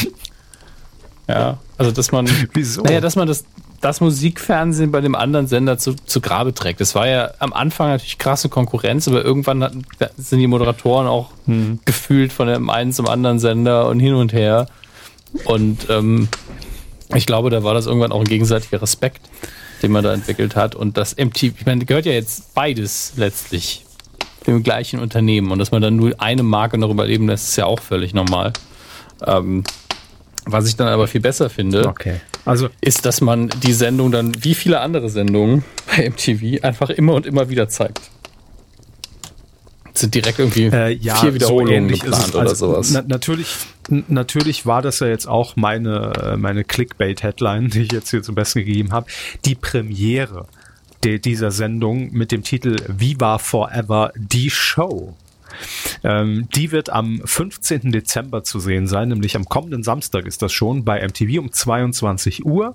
Ja, also dass man, (laughs) Wieso? Naja, dass man das, das Musikfernsehen bei dem anderen Sender zu, zu Grabe trägt. Das war ja am Anfang natürlich krasse Konkurrenz, aber irgendwann hatten, sind die Moderatoren auch hm. gefühlt von dem einen zum anderen Sender und hin und her. Und ähm, ich glaube, da war das irgendwann auch ein gegenseitiger Respekt, den man da entwickelt hat. Und das MTV, ich meine, gehört ja jetzt beides letztlich dem gleichen Unternehmen. Und dass man dann nur eine Marke noch überleben lässt, ist ja auch völlig normal. Ähm, was ich dann aber viel besser finde, okay. also, ist, dass man die Sendung dann, wie viele andere Sendungen bei MTV, einfach immer und immer wieder zeigt sind direkt irgendwie äh, ja, vier Wiederholungen so geplant oder also, sowas. Na, natürlich, natürlich war das ja jetzt auch meine, meine Clickbait-Headline, die ich jetzt hier zum Besten gegeben habe. Die Premiere de, dieser Sendung mit dem Titel Viva Forever, die Show. Ähm, die wird am 15. Dezember zu sehen sein, nämlich am kommenden Samstag ist das schon bei MTV um 22 Uhr.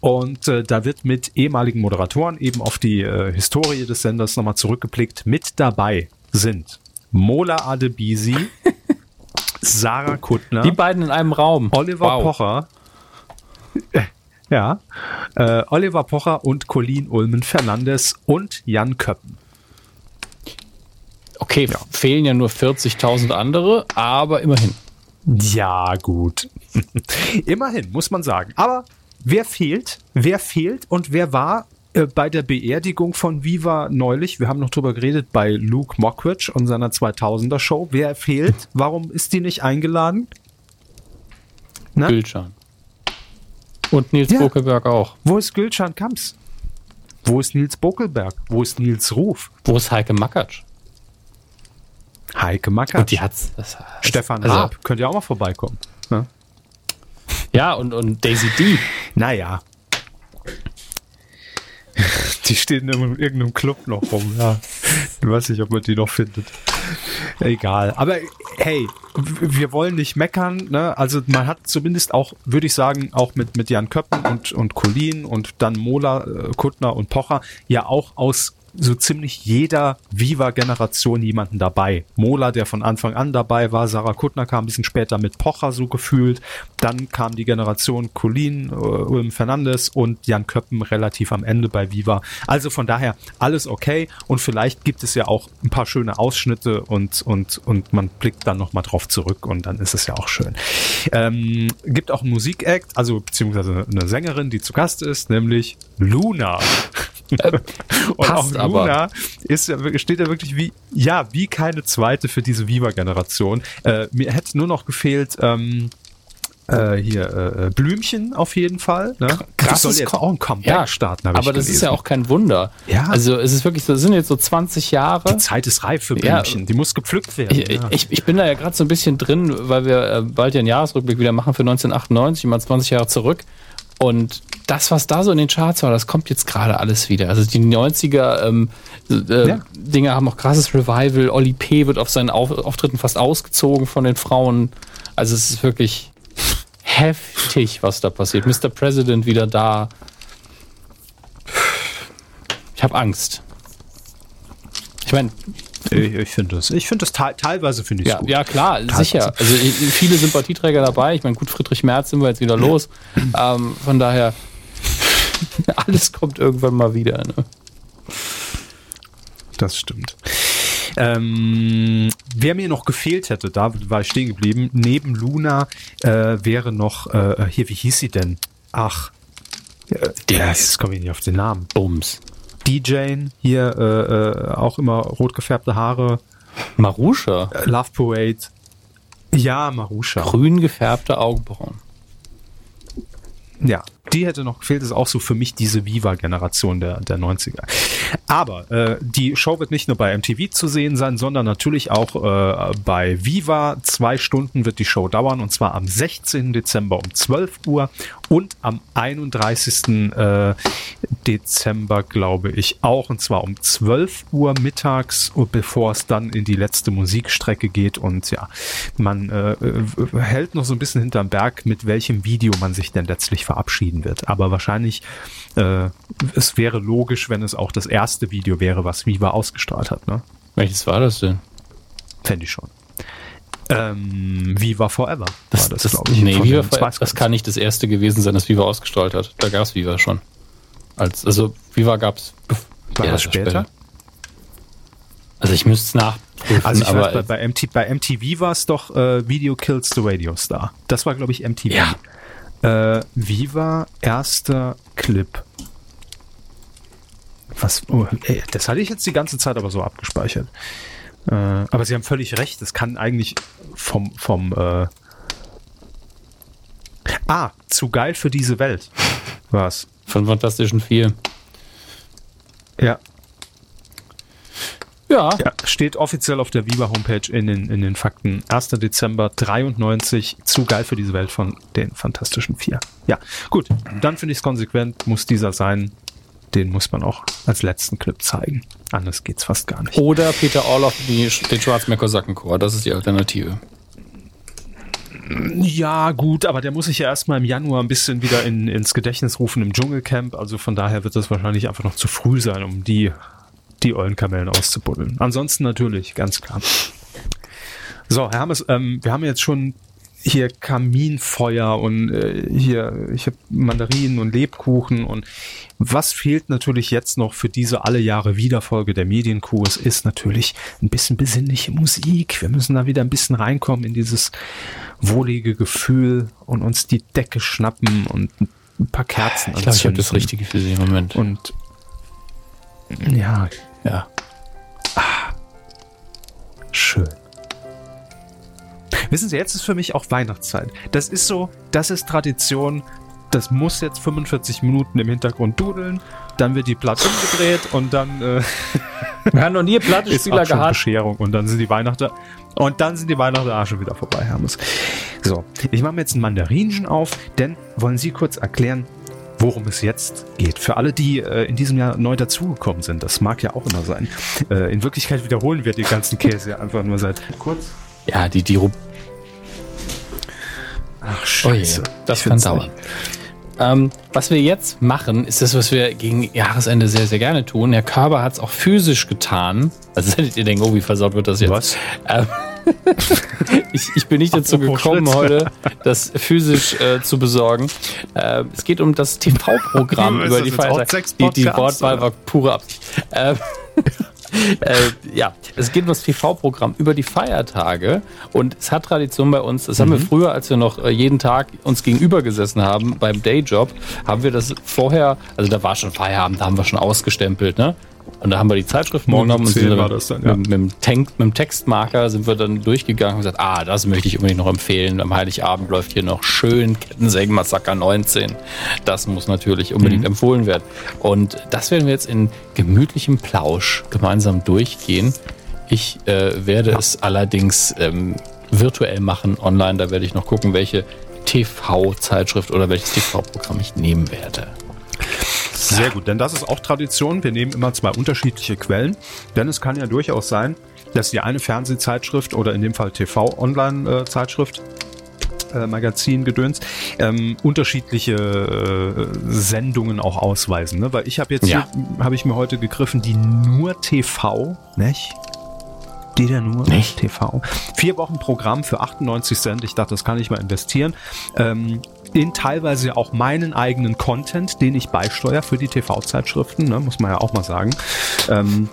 Und äh, da wird mit ehemaligen Moderatoren eben auf die äh, Historie des Senders nochmal zurückgeblickt. Mit dabei sind Mola Adebisi, (laughs) Sarah Kuttner. Die beiden in einem Raum. Oliver wow. Pocher. (laughs) Ja. Äh, Oliver Pocher und Colin Ulmen Fernandes und Jan Köppen. Okay, ja. fehlen ja nur 40.000 andere, aber immerhin. Ja, gut. (laughs) immerhin, muss man sagen. Aber wer fehlt? Wer fehlt und wer war bei der Beerdigung von Viva neulich, wir haben noch drüber geredet, bei Luke Mockridge und seiner 2000er Show. Wer fehlt? Warum ist die nicht eingeladen? Na? Gülcan. Und Nils ja. Bokelberg auch. Wo ist Gülcan Kamps? Wo ist Nils Bokelberg? Wo ist Nils Ruf? Wo ist Heike Makatsch? Heike Makatsch. Und die hat's. Das, Stefan also, Raab. Könnt ihr auch mal vorbeikommen. Ne? Ja, und, und Daisy D. Naja, die stehen in irgendeinem Club noch rum, ja. Ich weiß nicht, ob man die noch findet. Egal. Aber hey, wir wollen nicht meckern, ne? Also man hat zumindest auch, würde ich sagen, auch mit, mit Jan Köppen und, und Colin und dann Mola, äh, Kuttner und Pocher ja auch aus so ziemlich jeder Viva-Generation jemanden dabei. Mola, der von Anfang an dabei war, Sarah Kuttner kam ein bisschen später mit Pocher so gefühlt. Dann kam die Generation Colin, äh, Ulm Fernandes und Jan Köppen relativ am Ende bei Viva. Also von daher alles okay und vielleicht gibt es ja auch ein paar schöne Ausschnitte und, und, und man blickt dann nochmal drauf zurück und dann ist es ja auch schön. Ähm, gibt auch ein Musikact, also beziehungsweise eine Sängerin, die zu Gast ist, nämlich Luna. Äh, (laughs) und auch Luna aber. ist, steht ja wirklich wie, ja, wie keine zweite für diese Viva-Generation. Äh, mir hätte nur noch gefehlt, ähm, äh, hier äh, äh Blümchen auf jeden Fall. Ne? Krass, soll jetzt auch ein Comeback ja, starten. Aber das gelesen. ist ja auch kein Wunder. Ja. Also es ist wirklich so, es sind jetzt so 20 Jahre. Die Zeit ist reif für Blümchen. Ja. Die muss gepflückt werden. Ich, ja. ich, ich bin da ja gerade so ein bisschen drin, weil wir äh, bald ja einen Jahresrückblick wieder machen für 1998, mal 20 Jahre zurück. Und das, was da so in den Charts war, das kommt jetzt gerade alles wieder. Also die 90er ähm, äh, ja. Dinger haben auch krasses Revival. Oli P. wird auf seinen auf Auftritten fast ausgezogen von den Frauen. Also es ist wirklich heftig, was da passiert. Mr. President wieder da. Ich habe Angst. Ich meine, ich, ich finde das. Ich finde das te teilweise finde ich ja, gut. Ja, klar, teilweise. sicher. Also viele Sympathieträger dabei. Ich meine, gut, Friedrich Merz sind wir jetzt wieder los. ähm, von daher, (laughs) alles kommt irgendwann mal wieder. Ne? Das stimmt. Ähm, wer mir noch gefehlt hätte, da war ich stehen geblieben, neben Luna äh, wäre noch, äh, hier, wie hieß sie denn? Ach, äh, der, jetzt komme ich nicht auf den Namen. Bums. DJ, hier äh, äh, auch immer rot gefärbte Haare. Marusha. Äh, Love Parade. Ja, Marusha. Grün gefärbte Augenbrauen. Ja, die hätte noch gefehlt, ist auch so für mich diese Viva-Generation der, der 90er. Aber äh, die Show wird nicht nur bei MTV zu sehen sein, sondern natürlich auch äh, bei Viva. Zwei Stunden wird die Show dauern und zwar am 16. Dezember um 12 Uhr und am 31. Äh, Dezember, glaube ich, auch und zwar um 12 Uhr mittags, bevor es dann in die letzte Musikstrecke geht und ja, man äh, äh hält noch so ein bisschen hinterm Berg, mit welchem Video man sich denn letztlich verabschieden entschieden wird. Aber wahrscheinlich, äh, es wäre logisch, wenn es auch das erste Video wäre, was Viva ausgestrahlt hat. Ne? Welches war das denn? Fände ich schon. Ähm, Viva Forever das, war das, das glaube ich. Nee, Viva Forever, das kann nicht das erste gewesen sein, das Viva ausgestrahlt hat. Da gab es Viva schon. Als, also Viva gab es. War ja, das später? später? Also ich müsste es nachprüfen. Also ich aber weiß, bei, bei, MT, bei MTV war es doch äh, Video Kills the Radio Star. Das war, glaube ich, MTV. Ja, äh, Viva, erster Clip. Was? Oh, ey, das hatte ich jetzt die ganze Zeit aber so abgespeichert. Äh, aber Sie haben völlig recht. Das kann eigentlich vom vom äh Ah, zu geil für diese Welt. Was? Von Fantastischen Vier. Ja, ja. ja. Steht offiziell auf der Viva Homepage in den, in den Fakten. 1. Dezember 93. Zu geil für diese Welt von den Fantastischen Vier. Ja, gut. Dann finde ich es konsequent. Muss dieser sein. Den muss man auch als letzten Clip zeigen. Anders geht's fast gar nicht. Oder Peter Orloff, die, den Schwarzmeer-Kosakenchor. Das ist die Alternative. Ja, gut, aber der muss sich ja erstmal im Januar ein bisschen wieder in, ins Gedächtnis rufen im Dschungelcamp. Also von daher wird das wahrscheinlich einfach noch zu früh sein, um die die Eulenkamellen auszubuddeln. Ansonsten natürlich, ganz klar. So, Herr Hermes, ähm, wir haben jetzt schon hier Kaminfeuer und äh, hier ich habe Mandarinen und Lebkuchen und was fehlt natürlich jetzt noch für diese alle Jahre Wiederfolge der Medienkuh? Es ist natürlich ein bisschen besinnliche Musik. Wir müssen da wieder ein bisschen reinkommen in dieses wohlige Gefühl und uns die Decke schnappen und ein paar Kerzen Ich glaube, ich habe das Richtige für Sie im Moment. Und ja, ja. Ah. Schön. Wissen Sie, jetzt ist für mich auch Weihnachtszeit. Das ist so, das ist Tradition. Das muss jetzt 45 Minuten im Hintergrund dudeln. Dann wird die Platte umgedreht und dann. Äh, (laughs) Wir haben noch nie Plattenspieler gehabt. Bescherung und dann sind die Weihnachten und dann sind die Weihnachten auch schon wieder vorbei, Hermes. So, ich mache mir jetzt ein Mandarinchen auf, denn wollen Sie kurz erklären, worum es jetzt geht. Für alle, die äh, in diesem Jahr neu dazugekommen sind, das mag ja auch immer sein. Äh, in Wirklichkeit wiederholen wir den ganzen (laughs) Käse einfach nur seit kurz. Ja, die, die Ach, scheiße. Oh je, das kann dauern. Ähm, was wir jetzt machen, ist das, was wir gegen Jahresende sehr, sehr gerne tun. Herr Körber hat es auch physisch getan. Also (laughs) hättet ihr denken, oh, wie versaut wird das jetzt? Was? Ähm, (laughs) ich, ich, bin nicht dazu Apropos gekommen, Schritt. heute das physisch äh, zu besorgen. Äh, es geht um das TV-Programm über die Feiertage. Die, die Wortwahl war pure Absicht. Äh, (laughs) äh, ja, es geht um das TV-Programm über die Feiertage und es hat Tradition bei uns. Das mhm. haben wir mhm. früher, als wir noch äh, jeden Tag uns gegenüber gesessen haben beim Dayjob, haben wir das vorher, also da war schon Feierabend, da haben wir schon ausgestempelt, ne? Und da haben wir die Zeitschriften Morgen genommen und sind dann, dann ja. mit, mit, dem Tank, mit, dem Textmarker sind wir dann durchgegangen und gesagt, ah, das möchte ich unbedingt noch empfehlen. Am Heiligabend läuft hier noch schön Kettensägen-Massaker 19. Das muss natürlich unbedingt mhm. empfohlen werden. Und das werden wir jetzt in gemütlichem Plausch gemeinsam durchgehen. Ich äh, werde ja. es allerdings ähm, virtuell machen, online. Da werde ich noch gucken, welche TV-Zeitschrift oder welches TV-Programm ich nehmen werde. Sehr gut, denn das ist auch Tradition. Wir nehmen immer zwei unterschiedliche Quellen, denn es kann ja durchaus sein, dass die eine Fernsehzeitschrift oder in dem Fall TV-Online-Zeitschrift äh, Magazin gedöns, ähm, unterschiedliche äh, Sendungen auch ausweisen. Ne? Weil ich habe jetzt, ja. habe ich mir heute gegriffen, die nur TV, nicht? Die da nur nicht? TV. Vier Wochen Programm für 98 Cent. Ich dachte, das kann ich mal investieren. Ähm, in teilweise auch meinen eigenen Content, den ich beisteuere für die TV-Zeitschriften, ne, muss man ja auch mal sagen. Ähm,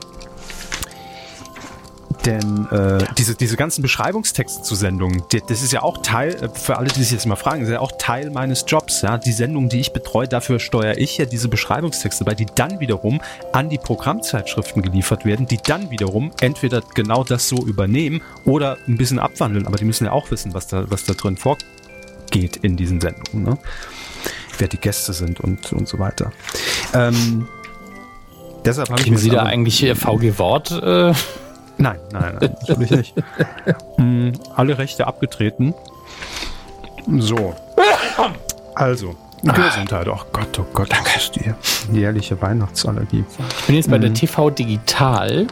denn äh, diese, diese ganzen Beschreibungstexte zu Sendungen, die, das ist ja auch Teil, äh, für alle, die sich jetzt mal fragen, ist ja auch Teil meines Jobs. Ja? Die Sendungen, die ich betreue, dafür steuere ich ja diese Beschreibungstexte bei, die dann wiederum an die Programmzeitschriften geliefert werden, die dann wiederum entweder genau das so übernehmen oder ein bisschen abwandeln. Aber die müssen ja auch wissen, was da, was da drin vorkommt geht in diesen Sendungen. Ne? Wer die Gäste sind und, und so weiter. Ähm, deshalb habe ich mir Sie da eigentlich VG Wort? Äh? Nein, nein, nein, (laughs) natürlich nicht. hm, alle Rechte abgetreten. So. Also, Gesundheit. Oh Gott, oh Gott, Danke. ist die jährliche Weihnachtsallergie. Ich bin jetzt bei der mhm. TV Digital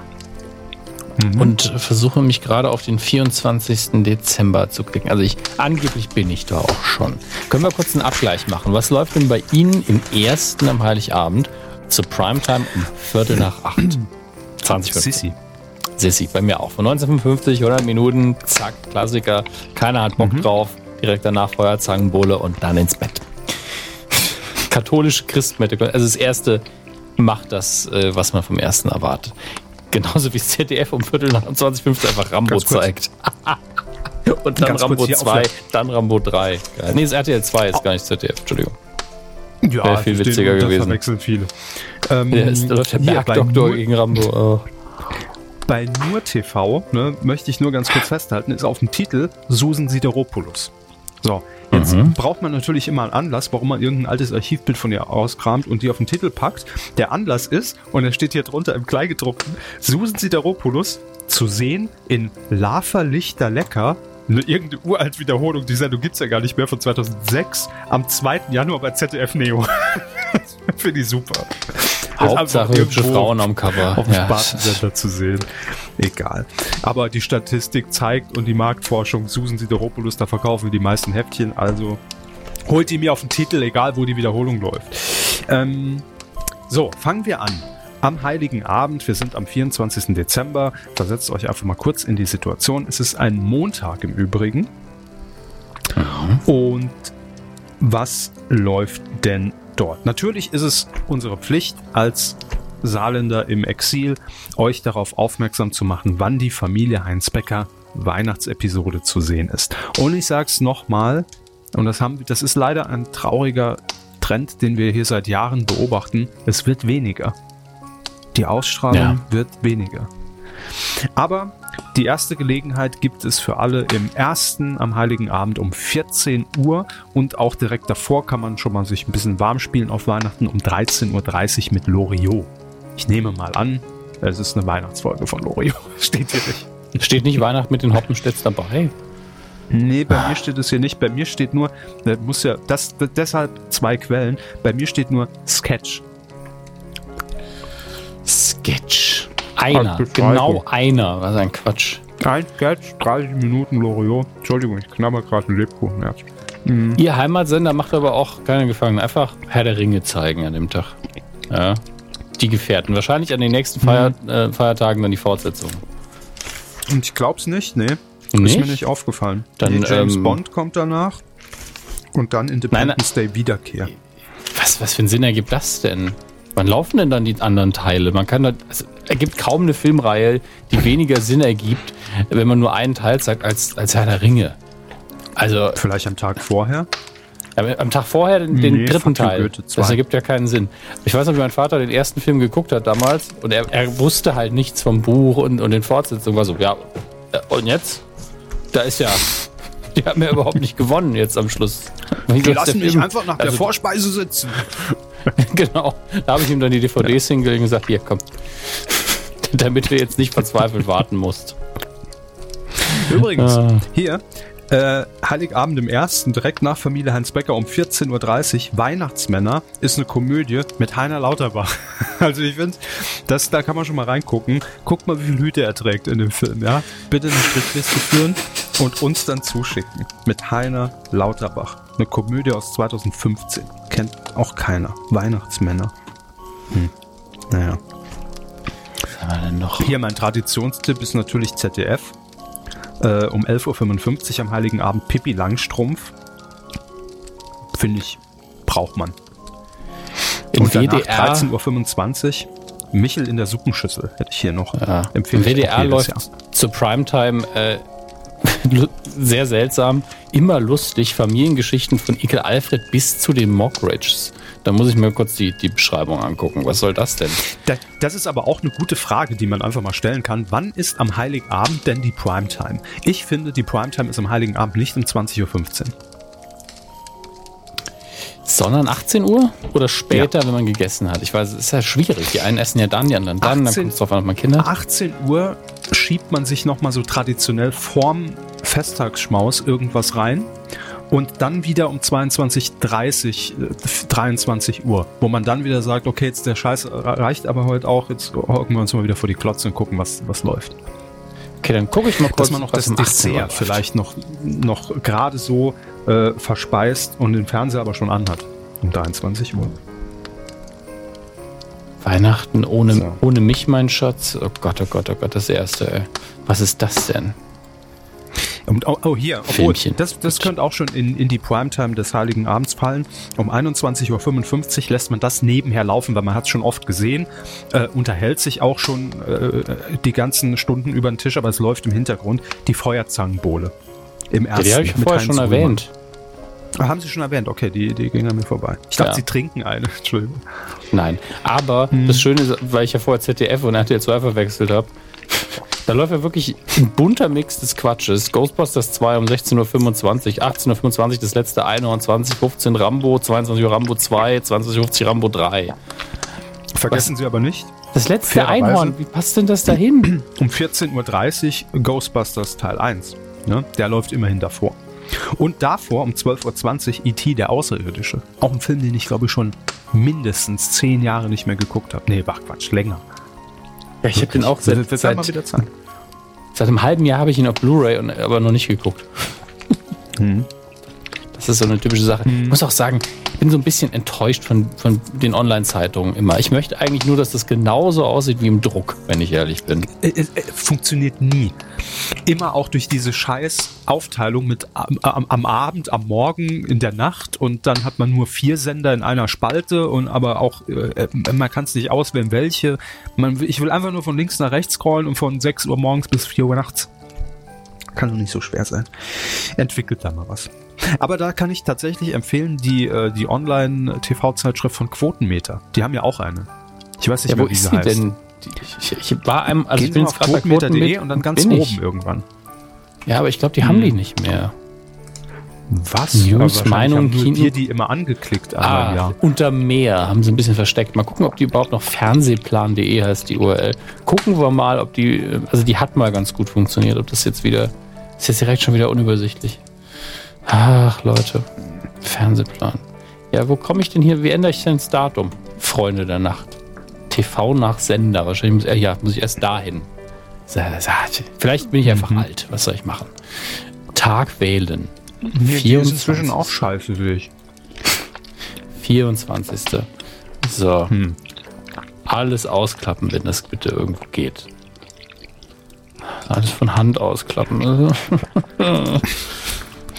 mhm. und versuche mich gerade auf den 24. Dezember zu klicken. Also ich angeblich bin ich da auch schon. Können wir kurz einen Abgleich machen? Was läuft denn bei Ihnen im ersten am Heiligabend zur Primetime um Viertel nach acht? (clears throat) 20 Sissi. Sissi, bei mir auch. Von 1955, 100 Minuten, zack, Klassiker. Keiner hat Bock mhm. drauf. Direkt danach Feuerzangenbowle und dann ins Bett. Katholische Christmette. Also das erste macht das, äh, was man vom ersten erwartet. Genauso wie das ZDF um Viertel nach 2015 einfach Rambo zeigt. (laughs) Und dann Ganz Rambo 2, dann Rambo 3. Geil. Nee, das RTL 2 ist oh. gar nicht ZDF, Entschuldigung. Ja, Wäre viel witziger gewesen. Das verwechseln viele. Ähm, ja, ist, da läuft der Bergdoktor gegen Rambo. Oh. Bei Nur TV, ne, möchte ich nur ganz kurz festhalten, ist auf dem Titel Susan Sideropoulos. So, Jetzt mhm. braucht man natürlich immer einen Anlass, warum man irgendein altes Archivbild von ihr auskramt und die auf den Titel packt. Der Anlass ist, und er steht hier drunter im Kleingedruckten, Susan Sideropoulos zu sehen in Lava Lichter Lecker irgendeine uralt Wiederholung, die Sendung gibt es ja gar nicht mehr, von 2006, am 2. Januar bei ZDF Neo. (laughs) (laughs) Finde ich super. Hauptsache hübsche Frauen am Cover. Auf dem ja. Spartensender zu sehen. Egal. Aber die Statistik zeigt und die Marktforschung, Susan Sideropoulos, da verkaufen wir die meisten Heftchen, also holt die mir auf den Titel, egal wo die Wiederholung läuft. Ähm, so, fangen wir an am Heiligen Abend. Wir sind am 24. Dezember. Versetzt euch einfach mal kurz in die Situation. Es ist ein Montag im Übrigen. Mhm. Und was läuft denn dort? Natürlich ist es unsere Pflicht als Saarländer im Exil, euch darauf aufmerksam zu machen, wann die Familie Heinz Becker Weihnachtsepisode zu sehen ist. Und ich sag's nochmal, und das haben, das ist leider ein trauriger Trend, den wir hier seit Jahren beobachten. Es wird weniger. Die Ausstrahlung ja. wird weniger. Aber die erste Gelegenheit gibt es für alle im ersten am Heiligen Abend um 14 Uhr und auch direkt davor kann man schon mal sich ein bisschen warm spielen auf Weihnachten um 13.30 Uhr mit Loriot. Ich nehme mal an, es ist eine Weihnachtsfolge von Loriot. (laughs) Steht hier nicht. Steht nicht Weihnacht mit den Hoppenstädts dabei? Nee, bei mir steht es hier nicht. Bei mir steht nur, muss ja, das, deshalb zwei Quellen. Bei mir steht nur Sketch. Sketch. Einer, genau einer. Was ein Quatsch. Ein Sketch, 30 Minuten Loriot. Entschuldigung, ich knabber gerade ein Lebkuchen. Mhm. Ihr Heimatsender macht aber auch keine Gefangenen. Einfach Herr der Ringe zeigen an dem Tag. Ja. Die Gefährten. Wahrscheinlich an den nächsten Feier, mhm. äh, Feiertagen dann die Fortsetzung. Und ich glaub's nicht, nee. Nicht? Ist mir nicht aufgefallen. Dann, nee, James ähm, Bond kommt danach. Und dann Independence nein, Day Wiederkehr. Was, was für einen Sinn ergibt das denn? Wann laufen denn dann die anderen Teile? Man kann da, es ergibt kaum eine Filmreihe, die weniger Sinn ergibt, wenn man nur einen Teil sagt, als, als Herr der Ringe. Also. Vielleicht am Tag vorher? Am Tag vorher den, den nee, dritten Teil. Das ergibt ja keinen Sinn. Ich weiß noch, wie mein Vater den ersten Film geguckt hat damals und er, er wusste halt nichts vom Buch und, und den Fortsetzungen. War so, ja, äh, und jetzt? Da ist ja. Die haben ja überhaupt nicht gewonnen jetzt am Schluss. Die lassen mich einfach nach also, der Vorspeise sitzen. (laughs) genau. Da habe ich ihm dann die DVDs ja. hingelegt und gesagt, hier, komm. (laughs) Damit du jetzt nicht verzweifelt warten musst. Übrigens, ah. hier, äh, Heiligabend im ersten, direkt nach Familie Heinz Becker um 14.30 Uhr, Weihnachtsmänner, ist eine Komödie mit Heiner Lauterbach. (laughs) also ich finde, das, da kann man schon mal reingucken. Guckt mal, wie viel Hüte er trägt in dem Film, ja. Bitte eine Strichliste führen und uns dann zuschicken. Mit Heiner Lauterbach. Eine Komödie aus 2015. Kennt auch keiner. Weihnachtsmänner. Hm. Naja. Was haben wir denn noch? Hier mein Traditionstipp ist natürlich ZDF äh, um 11.55 Uhr am Heiligen Abend Pippi Langstrumpf. Finde ich, braucht man. Im Und WDR 13.25 Uhr Michel in der Suppenschüssel hätte ich hier noch. Ja. Im WDR läuft Jahr. zur Primetime äh, (laughs) sehr seltsam, immer lustig, Familiengeschichten von Ikel Alfred bis zu den Mockridges. Da muss ich mir kurz die, die Beschreibung angucken. Was soll das denn? Das ist aber auch eine gute Frage, die man einfach mal stellen kann. Wann ist am Heiligen Abend denn die Primetime? Ich finde, die Primetime ist am Heiligen Abend nicht um 20.15 Uhr. Sondern 18 Uhr oder später, ja. wenn man gegessen hat? Ich weiß, es ist ja schwierig. Die einen essen ja dann, die anderen dann, 18, dann kommt es drauf an, ob man Kinder 18 Uhr schiebt man sich nochmal so traditionell vorm Festtagsschmaus irgendwas rein und dann wieder um 22.30 23 Uhr, wo man dann wieder sagt, okay, jetzt der Scheiß reicht aber heute auch, jetzt hocken wir uns mal wieder vor die Klotze und gucken, was, was läuft. Okay, dann gucke ich mal kurz, dass man noch das Dessert vielleicht noch, noch gerade so äh, verspeist und den Fernseher aber schon anhat um 23 Uhr. Weihnachten ohne, so. ohne mich, mein Schatz. Oh Gott, oh Gott, oh Gott, das erste, ey. Was ist das denn? Und, oh, oh, hier, obwohl, das, das könnte auch schon in, in die Primetime des Heiligen Abends fallen. Um 21.55 Uhr lässt man das nebenher laufen, weil man hat es schon oft gesehen. Äh, unterhält sich auch schon äh, die ganzen Stunden über den Tisch, aber es läuft im Hintergrund die Feuerzangenbowle. Im ersten. Die habe ich vorher schon erwähnt. Ah, haben Sie schon erwähnt? Okay, die, die ging an mir vorbei. Ich dachte, ja. Sie trinken eine. (laughs) Entschuldigung. Nein, aber hm. das Schöne ist, weil ich ja vorher ZDF und RTL 2 verwechselt habe, da läuft ja wirklich ein bunter Mix des Quatsches. Ghostbusters 2 um 16.25 Uhr, 18.25 Uhr das letzte Einhorn, 20.15 Uhr Rambo, 22 Uhr Rambo 2, 20.50 Uhr Rambo 3. Vergessen Was? Sie aber nicht. Das letzte Einhorn, wie passt denn das dahin? (clears throat) Um 14.30 Uhr Ghostbusters Teil 1. Ne? Der läuft immerhin davor. Und davor um 12.20 Uhr E.T. der Außerirdische. Auch ein Film, den ich glaube ich schon mindestens zehn Jahre nicht mehr geguckt habe. Nee, wach Quatsch, länger. Ja, ich habe den auch seit, seit, seit, seit einem halben Jahr habe ich ihn auf Blu-ray, aber noch nicht geguckt. Hm. Das ist so eine typische Sache. Hm. Ich muss auch sagen, ich bin so ein bisschen enttäuscht von, von den Online-Zeitungen immer. Ich möchte eigentlich nur, dass das genauso aussieht wie im Druck, wenn ich ehrlich bin. Äh, es äh, funktioniert nie. Immer auch durch diese scheiß Aufteilung mit am, am, Abend, am Morgen, in der Nacht und dann hat man nur vier Sender in einer Spalte und aber auch, äh, man kann es nicht auswählen, welche. Man, ich will einfach nur von links nach rechts scrollen und von 6 Uhr morgens bis 4 Uhr nachts. Kann doch nicht so schwer sein. Entwickelt da mal was. Aber da kann ich tatsächlich empfehlen, die, äh, die Online-TV-Zeitschrift von Quotenmeter. Die haben ja auch eine. Ich weiß nicht, ja, wo ist sie heißt. denn? Ich, ich, war einem, also Gehen ich bin bei Quotenmeter.de und dann ganz oben ich. irgendwann. Ja, aber ich glaube, die hm. haben die nicht mehr. Was? News, Meinung, Kino. Wir die immer angeklickt. Ah, ja. unter mehr haben sie ein bisschen versteckt. Mal gucken, ob die überhaupt noch Fernsehplan.de heißt, die URL. Gucken wir mal, ob die, also die hat mal ganz gut funktioniert, ob das jetzt wieder, ist jetzt direkt schon wieder unübersichtlich. Ach, Leute. Fernsehplan. Ja, wo komme ich denn hier? Wie ändere ich denn das Datum? Freunde der Nacht. TV nach Sender. Wahrscheinlich muss, ja, muss ich erst dahin. Vielleicht bin ich einfach mhm. alt. Was soll ich machen? Tag wählen. Nee, die ist inzwischen auch scheiße, sehe ich. 24. So. Hm. Alles ausklappen, wenn das bitte irgendwo geht. Alles von Hand ausklappen. (laughs) (laughs)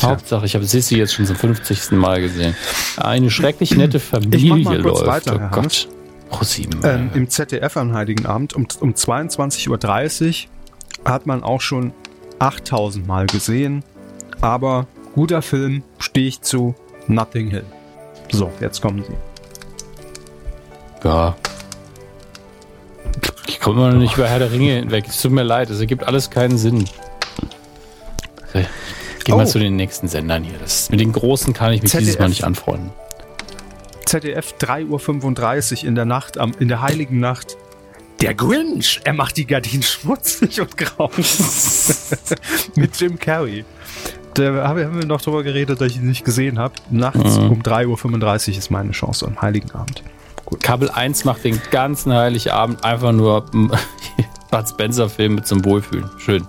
Hauptsache, ich habe Sissy jetzt schon zum 50. Mal gesehen. Eine schrecklich nette Familie läuft. Weiter, oh Gott. Oh, sieben. Ähm, Im ZDF am Heiligen Abend um, um 22.30 Uhr hat man auch schon 8000 Mal gesehen. Aber guter Film stehe ich zu Nothing Hill. So, jetzt kommen sie. Ja. Ich komme noch nicht über Herr der Ringe hinweg. Es tut mir leid, es ergibt alles keinen Sinn. Geh oh. mal zu den nächsten Sendern hier. Das, mit den großen kann ich mich ZDF. dieses Mal nicht anfreunden. ZDF 3.35 Uhr in der Nacht, am, in der heiligen Nacht. Der Grinch, er macht die Gardinen schmutzig und grau. (laughs) mit Jim Carrey. Da haben wir noch drüber geredet, dass ich ihn nicht gesehen habe. Nachts mhm. um 3.35 Uhr ist meine Chance am Heiligen Abend. Gut. Kabel 1 macht den ganzen Heiligabend einfach nur (laughs) Bud Spencer-Film mit zum Wohlfühlen. Schön.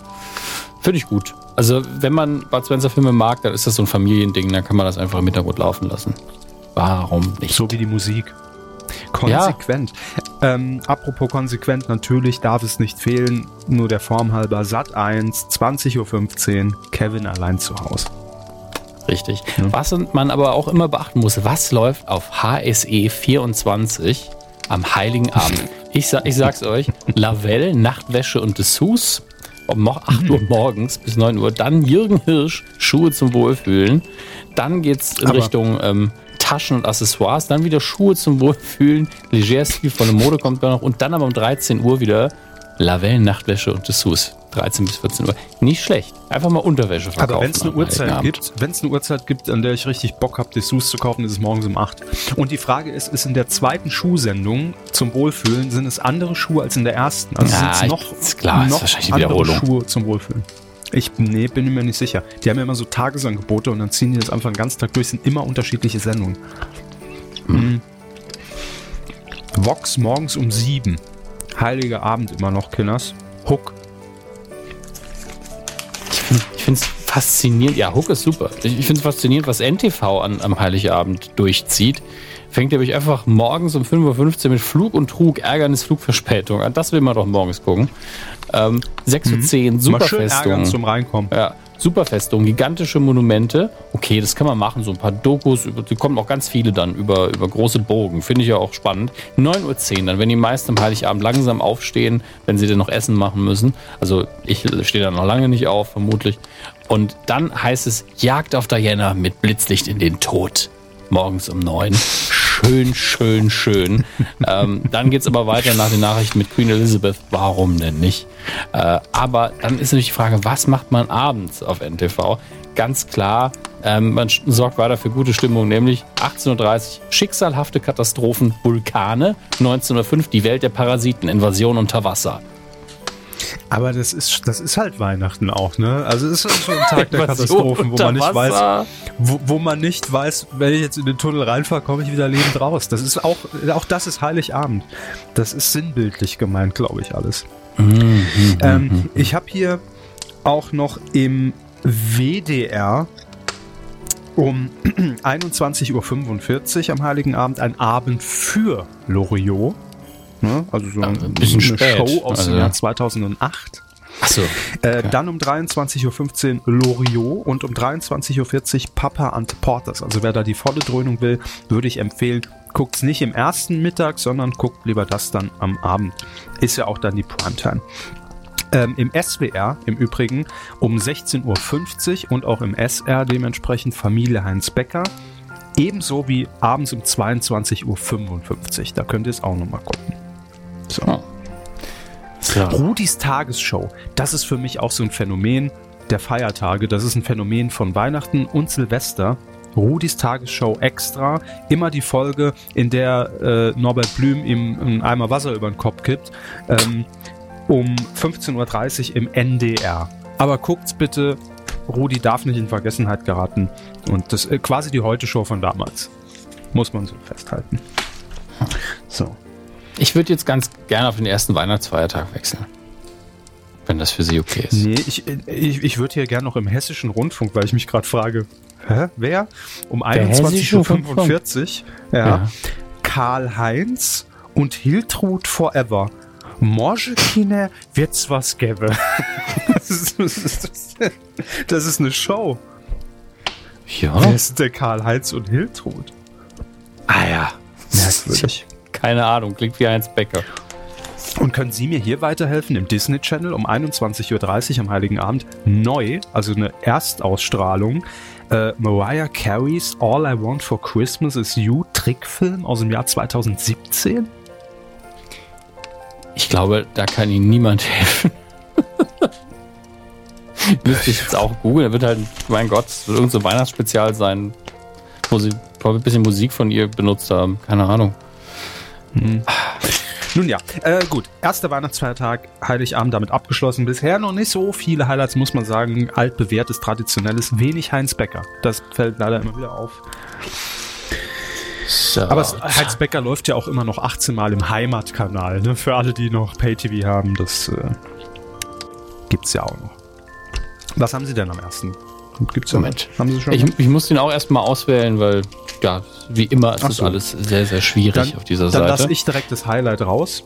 Finde ich gut. Also, wenn man Bud Spencer-Filme mag, dann ist das so ein Familiending, dann kann man das einfach im Hintergrund laufen lassen. Warum nicht? So wie die Musik. Konsequent. Ja. Ähm, apropos konsequent, natürlich darf es nicht fehlen, nur der Form halber Sat 1, 20.15 Uhr, Kevin allein zu Hause. Richtig. Ja. Was man aber auch immer beachten muss, was läuft auf HSE 24 am Heiligen Abend? Ich, sag, ich sag's euch, Lavelle, Nachtwäsche und Dessous um 8 Uhr morgens bis 9 Uhr. Dann Jürgen Hirsch, Schuhe zum Wohlfühlen. Dann geht's in aber Richtung ähm, Taschen und Accessoires. Dann wieder Schuhe zum Wohlfühlen. Leger-Stil von der Mode kommt da noch. Und dann aber um 13 Uhr wieder Lavellen, Nachtwäsche und Dessous. 13 bis 14 Uhr. Nicht schlecht. Einfach mal Unterwäsche verkaufen. Aber wenn es eine Uhrzeit gibt, wenn es eine Uhrzeit gibt, an der ich richtig Bock habe, Dessous zu kaufen, ist es morgens um 8. Und die Frage ist, ist in der zweiten Schuhsendung zum Wohlfühlen, sind es andere Schuhe als in der ersten? Also ja, sind es noch, ist klar, noch ist andere Schuhe zum Wohlfühlen? Ich nee, bin mir nicht sicher. Die haben ja immer so Tagesangebote und dann ziehen die das einfach den ganzen Tag durch. sind immer unterschiedliche Sendungen. Hm. Vox morgens um 7. Heiliger Abend immer noch, Kinders. Hook finde es faszinierend. Ja, Hook ist super. Ich, ich finde es faszinierend, was NTV an, am Heiligabend durchzieht. Fängt nämlich einfach morgens um 5.15 Uhr mit Flug und Trug, Ärgernis, Flugverspätung an. Das will man doch morgens gucken. Ähm, 6.10 Uhr, mhm. Superfestung. zum Reinkommen. Ja, Superfestung, gigantische Monumente. Okay, das kann man machen, so ein paar Dokus, die kommen auch ganz viele dann über, über große Burgen. Finde ich ja auch spannend. 9.10 Uhr, dann wenn die meisten am Heiligabend langsam aufstehen, wenn sie dann noch Essen machen müssen. Also ich stehe da noch lange nicht auf, vermutlich. Und dann heißt es Jagd auf Diana mit Blitzlicht in den Tod. Morgens um neun schön, schön, schön. (laughs) ähm, dann geht es aber weiter nach den Nachrichten mit Queen Elizabeth. Warum denn nicht? Äh, aber dann ist natürlich die Frage, was macht man abends auf NTV? Ganz klar, ähm, man sorgt weiter für gute Stimmung, nämlich 18.30 Uhr schicksalhafte Katastrophen, Vulkane, 1905 die Welt der Parasiten, Invasion unter Wasser. Aber das ist, das ist halt Weihnachten auch, ne? Also es ist schon ein Tag der (laughs) Katastrophen, wo man nicht weiß, wo, wo, man nicht weiß, wenn ich jetzt in den Tunnel reinfahre, komme ich wieder lebend raus. Das ist auch, auch das ist Heiligabend. Das ist sinnbildlich gemeint, glaube ich, alles. Mhm, ähm, mhm. ich habe hier auch noch im WDR um (clears throat) 21.45 Uhr am Heiligen Abend ein Abend für Loriot. Ne? Also so ein, bisschen eine spät. Show aus also, dem Jahr 2008. Achso. Äh, Dann um 23.15 Uhr Loriot und um 23.40 Uhr Papa and Porters. Also wer da die volle Dröhnung will, würde ich empfehlen, guckt es nicht im ersten Mittag, sondern guckt lieber das dann am Abend. Ist ja auch dann die Primetime. Ähm, Im SWR im Übrigen um 16.50 Uhr und auch im SR dementsprechend Familie Heinz Becker. Ebenso wie abends um 22.55 Uhr. Da könnt ihr es auch nochmal gucken. So. Oh. so. Rudis Tagesshow, das ist für mich auch so ein Phänomen der Feiertage. Das ist ein Phänomen von Weihnachten und Silvester. Rudis Tagesshow extra. Immer die Folge, in der äh, Norbert Blüm ihm einen Eimer Wasser über den Kopf kippt. Ähm, um 15.30 Uhr im NDR. Aber guckt's bitte. Rudi darf nicht in Vergessenheit geraten. Und das ist äh, quasi die Heute-Show von damals. Muss man so festhalten. So. Ich würde jetzt ganz gerne auf den ersten Weihnachtsfeiertag wechseln. wenn das für Sie okay ist. Nee, ich, ich, ich würde hier gerne noch im hessischen Rundfunk, weil ich mich gerade frage, hä, wer? Um 21.45 Uhr, ja, ja. Karl-Heinz und Hiltrud Forever. Morge Kinder wird's was gäbe. das, ist, das ist eine Show. Ja. Wer ist der Karl-Heinz und Hiltrud? Ah ja. Merkwürdig. Keine Ahnung, klingt wie Heinz Becker. Und können Sie mir hier weiterhelfen im Disney Channel um 21.30 Uhr am Heiligen Abend neu, also eine Erstausstrahlung, äh, Mariah Careys All I Want for Christmas is You Trickfilm aus dem Jahr 2017? Ich glaube, da kann Ihnen niemand helfen. (laughs) Müsste ich jetzt auch googeln. Da wird halt, mein Gott, es wird irgendein so Weihnachtsspezial sein, wo sie ein bisschen Musik von ihr benutzt haben. Keine Ahnung. Hm. Nun ja, äh, gut. Erster Weihnachtsfeiertag, Heiligabend damit abgeschlossen. Bisher noch nicht so viele Highlights, muss man sagen. Altbewährtes, traditionelles, wenig Heinz Becker. Das fällt leider immer wieder auf. So. Aber Heinz Becker läuft ja auch immer noch 18 Mal im Heimatkanal. Ne? Für alle, die noch Pay-TV haben, das äh, gibt's ja auch noch. Was haben Sie denn am ersten? Gibt's Moment. Haben Sie schon? Ich, ich muss den auch erstmal auswählen, weil ja, wie immer ist das so. alles sehr, sehr schwierig dann, auf dieser dann Seite. Dann lasse ich direkt das Highlight raus.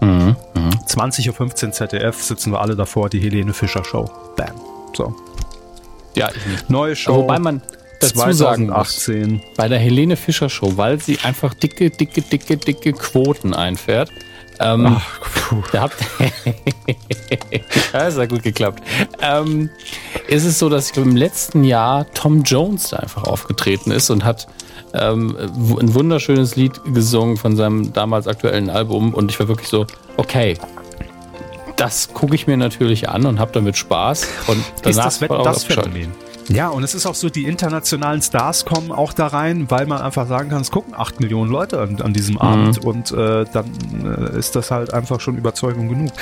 Mhm, mh. 20.15 Uhr ZDF sitzen wir alle davor, die Helene Fischer Show. Bam. So. Ja, ich. Neue Show. Wobei man dazu 2018. sagen muss, bei der Helene Fischer Show, weil sie einfach dicke, dicke, dicke, dicke Quoten einfährt, ähm, Ach. Da habt (laughs) das hat gut geklappt. Ähm, ist es so, dass ich im letzten Jahr Tom Jones da einfach aufgetreten ist und hat ähm, ein wunderschönes Lied gesungen von seinem damals aktuellen Album und ich war wirklich so, okay, das gucke ich mir natürlich an und habe damit Spaß. Und danach ist das, das Phänomen? Ja, und es ist auch so, die internationalen Stars kommen auch da rein, weil man einfach sagen kann, es gucken acht Millionen Leute an, an diesem mhm. Abend und äh, dann äh, ist das halt einfach schon Überzeugung genug.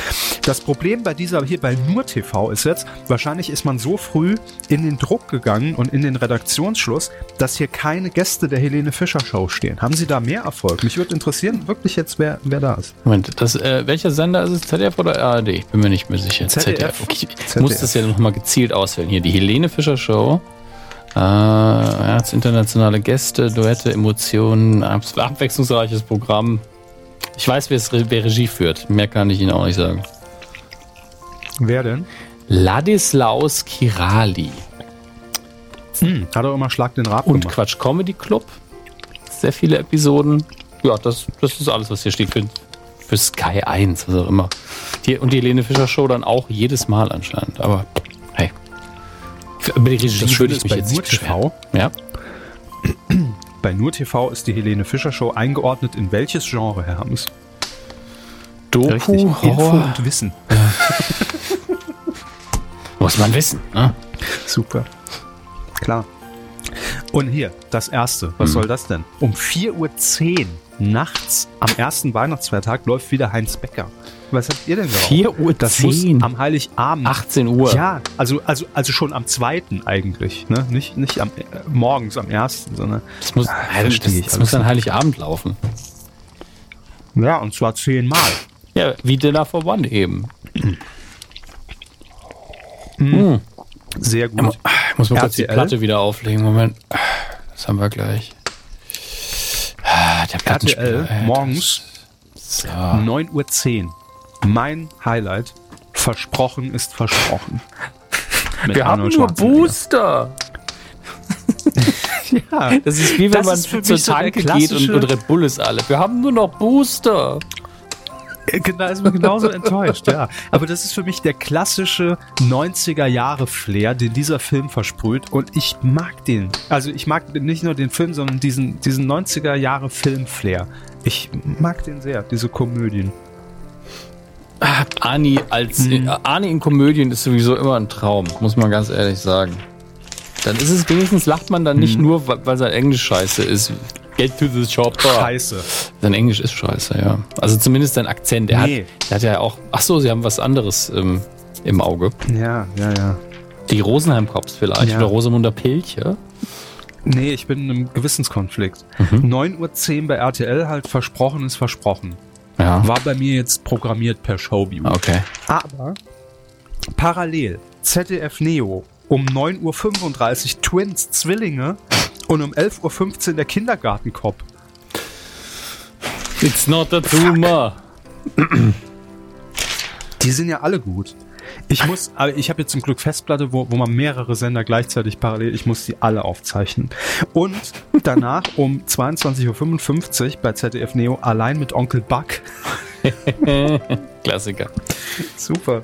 Das Problem bei dieser hier bei nur TV ist jetzt, wahrscheinlich ist man so früh in den Druck gegangen und in den Redaktionsschluss, dass hier keine Gäste der Helene Fischer Show stehen. Haben Sie da mehr Erfolg? Mich würde interessieren, wirklich jetzt, wer, wer da ist. Moment, das, äh, welcher Sender ist es? ZDF oder ARD? Ich bin mir nicht mehr sicher. ZDF. ZDF. Okay, ich ZDF. muss das ja nochmal gezielt auswählen. Hier, die Helene Fischer Show Show. Äh, ja, internationale Gäste, Duette, Emotionen, abwechslungsreiches Programm. Ich weiß, wer Regie führt. Mehr kann ich Ihnen auch nicht sagen. Wer denn? Ladislaus Kirali. Hm, hat er immer Schlag den Rab Und gemacht. Quatsch Comedy Club. Sehr viele Episoden. Ja, das, das ist alles, was hier steht für, für Sky 1, was auch immer. Die, und die Helene Fischer Show dann auch jedes Mal anscheinend. Aber hey. Über die Regie das würde ich mich jetzt nur TV. Ja. (clears throat) Bei Nur TV ist die Helene Fischer Show eingeordnet in welches Genre, Herr Hammes? Doku, Richtig, Info und Wissen. Ja. (laughs) Muss man wissen, ne? Super. Klar. Und hier, das erste. Was hm. soll das denn? Um 4.10 Uhr nachts am ersten Weihnachtsfeiertag läuft wieder Heinz Becker. Was habt ihr denn geraucht? 4 Uhr das 10. Muss am Heiligabend. 18 Uhr. Ja, also, also, also schon am zweiten eigentlich. Ne? Nicht, nicht am, äh, morgens am ersten, sondern. Das muss, ah, das, das, das muss an Heiligabend laufen. Ja, und zwar zehnmal. Ja, wie Dinner for One eben. Mhm. Sehr gut. Ich muss mal kurz die Platte wieder auflegen. Moment. Das haben wir gleich. Ah, der RTL morgens so. 9.10 Uhr. Mein Highlight. Versprochen ist versprochen. Wir haben nur Booster. (laughs) ja, das ist wie wenn das man zur Tanke so geht und, und Red Bull ist alle. Wir haben nur noch Booster. Genau, ist mir genauso (laughs) enttäuscht, ja. Aber das ist für mich der klassische 90er-Jahre-Flair, den dieser Film versprüht. Und ich mag den. Also ich mag nicht nur den Film, sondern diesen, diesen 90er-Jahre-Film-Flair. Ich mag den sehr, diese Komödien. Ani als mhm. Ani in Komödien ist sowieso immer ein Traum, muss man ganz ehrlich sagen. Dann ist es wenigstens lacht man dann nicht mhm. nur, weil sein Englisch scheiße ist. Get to the shop. Scheiße. Sein Englisch ist scheiße, ja. Also zumindest sein Akzent. Der, nee. hat, der hat ja auch. Ach so, sie haben was anderes ähm, im Auge. Ja, ja, ja. Die Rosenheim-Cops vielleicht ja. oder Rosamunder Pilche. Nee, ich bin in einem Gewissenskonflikt. Mhm. 9.10 Uhr bei RTL halt versprochen ist versprochen. Ja. War bei mir jetzt programmiert per Showview. Okay. Aber Parallel ZDF Neo um 9.35 Uhr Twins, Zwillinge und um 11.15 Uhr der Kindergartenkopf. It's not a tumor. Die sind ja alle gut. Ich muss, aber ich habe jetzt zum Glück Festplatte, wo, wo man mehrere Sender gleichzeitig parallel, ich muss die alle aufzeichnen. Und danach (laughs) um 22.55 Uhr bei ZDF Neo allein mit Onkel Buck. (laughs) Klassiker. Super.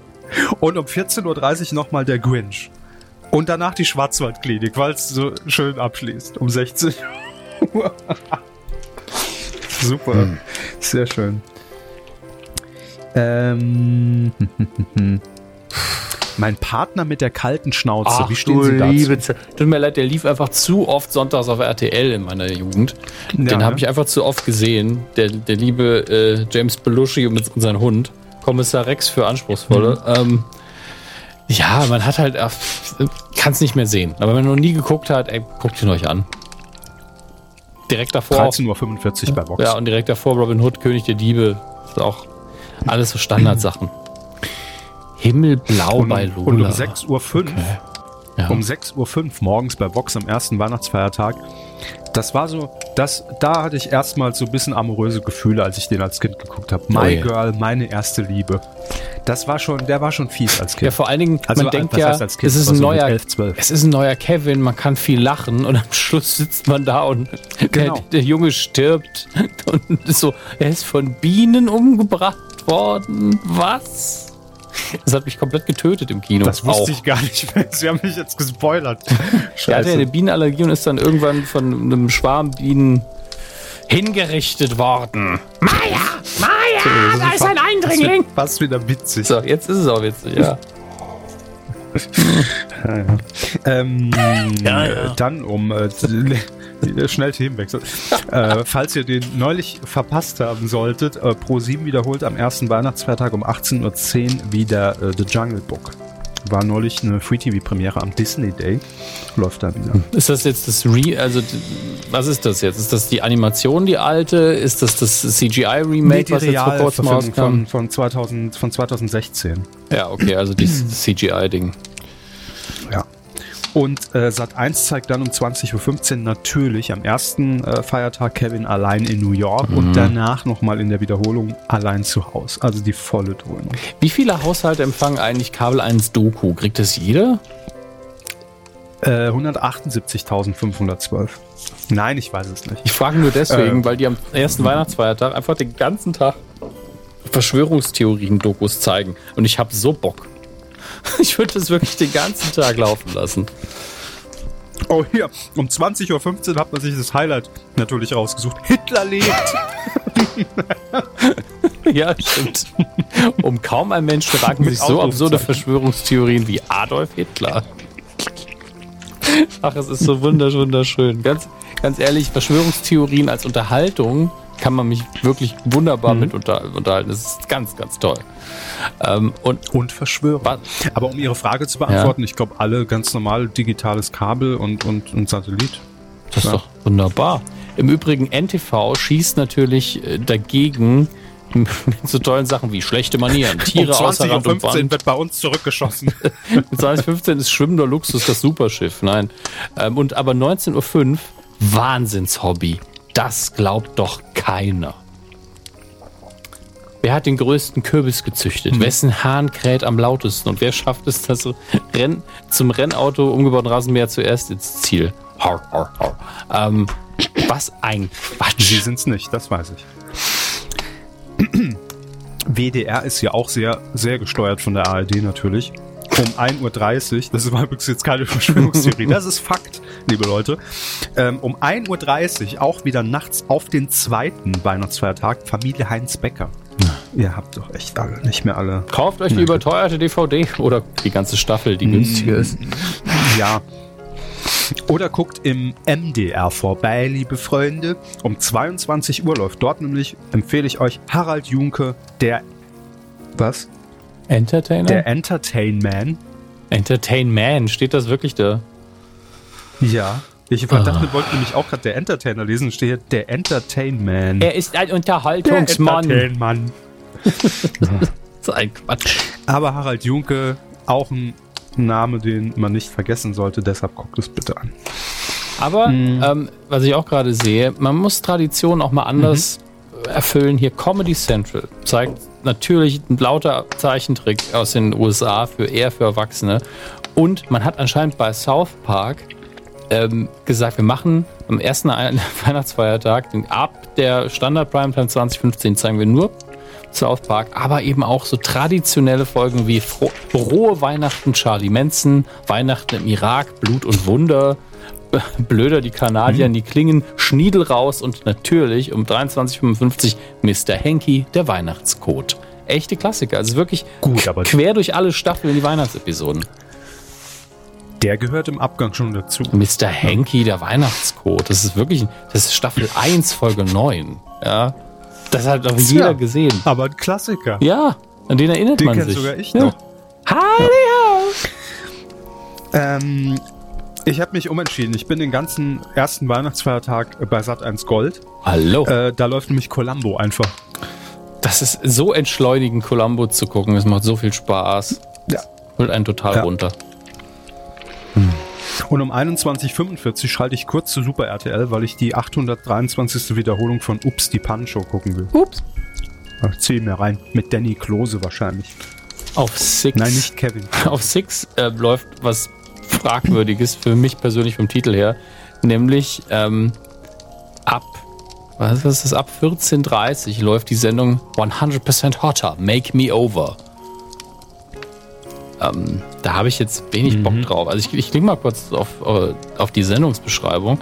Und um 14.30 Uhr nochmal der Grinch. Und danach die Schwarzwaldklinik, weil es so schön abschließt. Um 16 Uhr. (laughs) Super. Hm. Sehr schön. Ähm, mein Partner mit der kalten Schnauze. Ach, Wie stehen Sie dazu? Liebe Tut mir leid, der lief einfach zu oft sonntags auf RTL in meiner Jugend. Ja, Den habe ich einfach zu oft gesehen. Der, der liebe äh, James Belushi mit seinem Hund. Kommissar Rex für Anspruchsvolle. Mhm. Ähm, ja, man hat halt, äh, kann es nicht mehr sehen. Aber wenn man noch nie geguckt hat, ey, guckt ihn euch an. Direkt davor. 13.45 Uhr bei Vox. Ja, und direkt davor Robin Hood, König der Diebe. Ist auch alles so Standardsachen. Himmelblau und, bei Lola. Und um 6.05 Uhr okay. ja. um 6.05 Uhr morgens bei Vox am ersten Weihnachtsfeiertag. Das war so, das, da hatte ich erstmals so ein bisschen amoröse Gefühle, als ich den als Kind geguckt habe. My oh yeah. Girl, meine erste Liebe. Das war schon, der war schon fies als Kind. Ja, vor allen Dingen, also, man denkt ja, kind, es ist ein neuer, 11, es ist ein neuer Kevin, man kann viel lachen und am Schluss sitzt man da und genau. der, der Junge stirbt (laughs) und so, er ist von Bienen umgebracht worden. Was? Das hat mich komplett getötet im Kino. Das wusste auch. ich gar nicht mehr. Sie haben mich jetzt gespoilert. Scheiße. Er hatte eine Bienenallergie und ist dann irgendwann von einem Schwarm Bienen hingerichtet worden. Maya! Maya! Da ist ein Eindringling! Fast wieder witzig. So, jetzt ist es auch witzig, ja. (laughs) ja, ja. (laughs) Ähm, ja, Dann um äh, Schnell Themenwechsel. (laughs) äh, falls ihr den neulich verpasst haben solltet, äh, Pro7 wiederholt am ersten Weihnachtsfeiertag um 18.10 Uhr wieder äh, The Jungle Book. War neulich eine Free-TV-Premiere am Disney Day. Läuft da wieder. Ist das jetzt das Re... Also, was ist das jetzt? Ist das die Animation, die alte? Ist das das CGI-Remake, nee, was jetzt vor kurzem rauskam? Von, von, 2000, von 2016. Ja, okay, also das CGI-Ding. (clears throat) Und äh, Sat 1 zeigt dann um 20.15 Uhr natürlich am ersten äh, Feiertag Kevin allein in New York mhm. und danach nochmal in der Wiederholung allein zu Hause. Also die volle Dröhnung. Wie viele Haushalte empfangen eigentlich Kabel 1 Doku? Kriegt das jeder? Äh, 178.512. Nein, ich weiß es nicht. Ich frage nur deswegen, äh, weil die am ersten Weihnachtsfeiertag einfach den ganzen Tag Verschwörungstheorien-Dokus zeigen. Und ich habe so Bock. (laughs) Ich würde das wirklich den ganzen Tag laufen lassen. Oh, hier, um 20.15 Uhr hat man sich das Highlight natürlich rausgesucht. Hitler lebt! (laughs) ja, stimmt. Um kaum ein Mensch fragen sich so absurde Verschwörungstheorien wie Adolf Hitler. Ach, es ist so wunderschön. Ganz, ganz ehrlich, Verschwörungstheorien als Unterhaltung kann man mich wirklich wunderbar mhm. mit unter, unterhalten. Das ist ganz, ganz toll. Ähm, und, und verschwören. Aber um Ihre Frage zu beantworten, ja. ich glaube, alle ganz normal digitales Kabel und, und, und Satellit. Das ja. ist doch wunderbar. Im Übrigen, NTV schießt natürlich äh, dagegen mit so tollen Sachen wie schlechte Manieren, (laughs) Tiere um außer Rand und Band. wird bei uns zurückgeschossen. (laughs) mit 2015 ist schwimmender Luxus das Superschiff, nein. Ähm, und aber 19.05 Uhr, Wahnsinnshobby. Das glaubt doch keiner. Wer hat den größten Kürbis gezüchtet? Mhm. Wessen Hahn kräht am lautesten? Und wer schafft es, das Renn zum Rennauto umgebauten Rasenmäher zuerst ins Ziel? Har, har, har. Ähm, was ein Quatsch. Sie sind es nicht, das weiß ich. (clears throat) WDR ist ja auch sehr, sehr gesteuert von der ARD natürlich um 1.30 Uhr, das war übrigens jetzt keine (laughs) Verschwörungstheorie, das ist Fakt, liebe Leute, ähm, um 1.30 Uhr auch wieder nachts auf den zweiten Weihnachtsfeiertag Familie Heinz Becker. Ihr habt doch echt alle, nicht mehr alle. Kauft euch die überteuerte DVD oder die ganze Staffel, die günstiger ist. Ja. Oder guckt im MDR vorbei, liebe Freunde. Um 22 Uhr läuft dort nämlich, empfehle ich euch, Harald Junke, der. Was? Entertainer? Der Entertain Man. Entertain Man, steht das wirklich da? Ja. Ich dachte, ah. wollte nämlich auch gerade der Entertainer lesen, steht hier der Entertain Man. Er ist ein Unterhaltungsmann. Der Entertain Mann. (laughs) so ein Quatsch. Aber Harald Junke auch ein Name, den man nicht vergessen sollte, deshalb guckt es bitte an. Aber mhm. ähm, was ich auch gerade sehe, man muss Tradition auch mal anders mhm. erfüllen. Hier Comedy Central zeigt natürlich ein lauter Zeichentrick aus den USA für eher für Erwachsene. Und man hat anscheinend bei South Park ähm, gesagt, wir machen am ersten (laughs) Weihnachtsfeiertag, ab der Standard Primetime 2015 zeigen wir nur South Park, aber eben auch so traditionelle Folgen wie Frohe Weihnachten Charlie Manson, Weihnachten im Irak, Blut und Wunder, (laughs) Blöder die Kanadier, mhm. die klingen, Schniedel raus und natürlich um 23.55 Mr. Henky, der Weihnachtscode. Echte Klassiker, also wirklich Gut, aber quer durch alle Staffeln die Weihnachtsepisoden. Der gehört im Abgang schon dazu. Mr. Henky, der Weihnachtscode. Das ist wirklich, das ist Staffel 1, Folge 9. Ja. Das hat doch jeder ja, gesehen. Aber ein Klassiker. Ja, an den erinnert den man sich. Den sogar ich ja. noch. Hallo! Ja. Ähm, ich habe mich umentschieden. Ich bin den ganzen ersten Weihnachtsfeiertag bei Sat1 Gold. Hallo. Äh, da läuft nämlich Columbo einfach. Das ist so entschleunigend, Columbo zu gucken. Es macht so viel Spaß. Ja. Holt einen total ja. runter. Hm. Und um 21.45 Uhr schalte ich kurz zu Super RTL, weil ich die 823. Wiederholung von Ups, die Pancho gucken will. Ups. Ach, zieh mir rein. Mit Danny Klose wahrscheinlich. Auf Six. Nein, nicht Kevin. (laughs) Auf Six äh, läuft was Fragwürdiges für mich persönlich vom Titel her. Nämlich ähm, ab, was ist das? Ab 14.30 läuft die Sendung 100% Hotter, Make Me Over. Ähm, da habe ich jetzt wenig mhm. Bock drauf. Also ich, ich klicke mal kurz auf, äh, auf die Sendungsbeschreibung.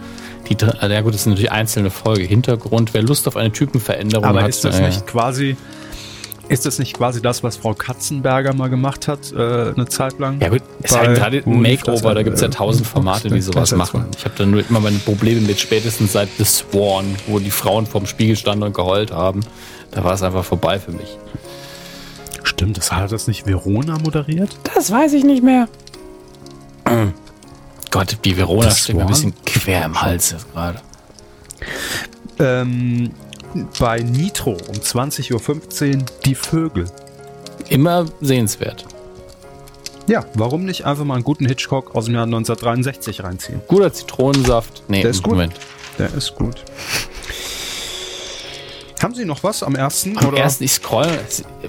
Die, ja gut, das ist natürlich einzelne Folge. Hintergrund, wer Lust auf eine Typenveränderung Aber hat. Aber ist das äh, nicht quasi ist das nicht quasi das, was Frau Katzenberger mal gemacht hat, äh, eine Zeit lang? Ja gut, es ist halt gerade ein Makeover, da gibt es ja tausend Formate, die sowas machen. Ich habe da nur immer meine Probleme mit, spätestens seit The Swan, wo die Frauen vorm Spiegel standen und geheult haben. Da war es einfach vorbei für mich. Stimmt, das hat das nicht Verona moderiert? Das weiß ich nicht mehr. (clears throat) Gott, die Verona steht mir ein bisschen quer im Hals jetzt gerade. Ähm, bei Nitro um 20.15 Uhr Die Vögel. Immer sehenswert. Ja, warum nicht einfach mal einen guten Hitchcock aus dem Jahr 1963 reinziehen? Guter Zitronensaft. Nee, der ist gut. Moment. Der ist gut. Haben Sie noch was am ersten? Am oder? ersten, ich scroll.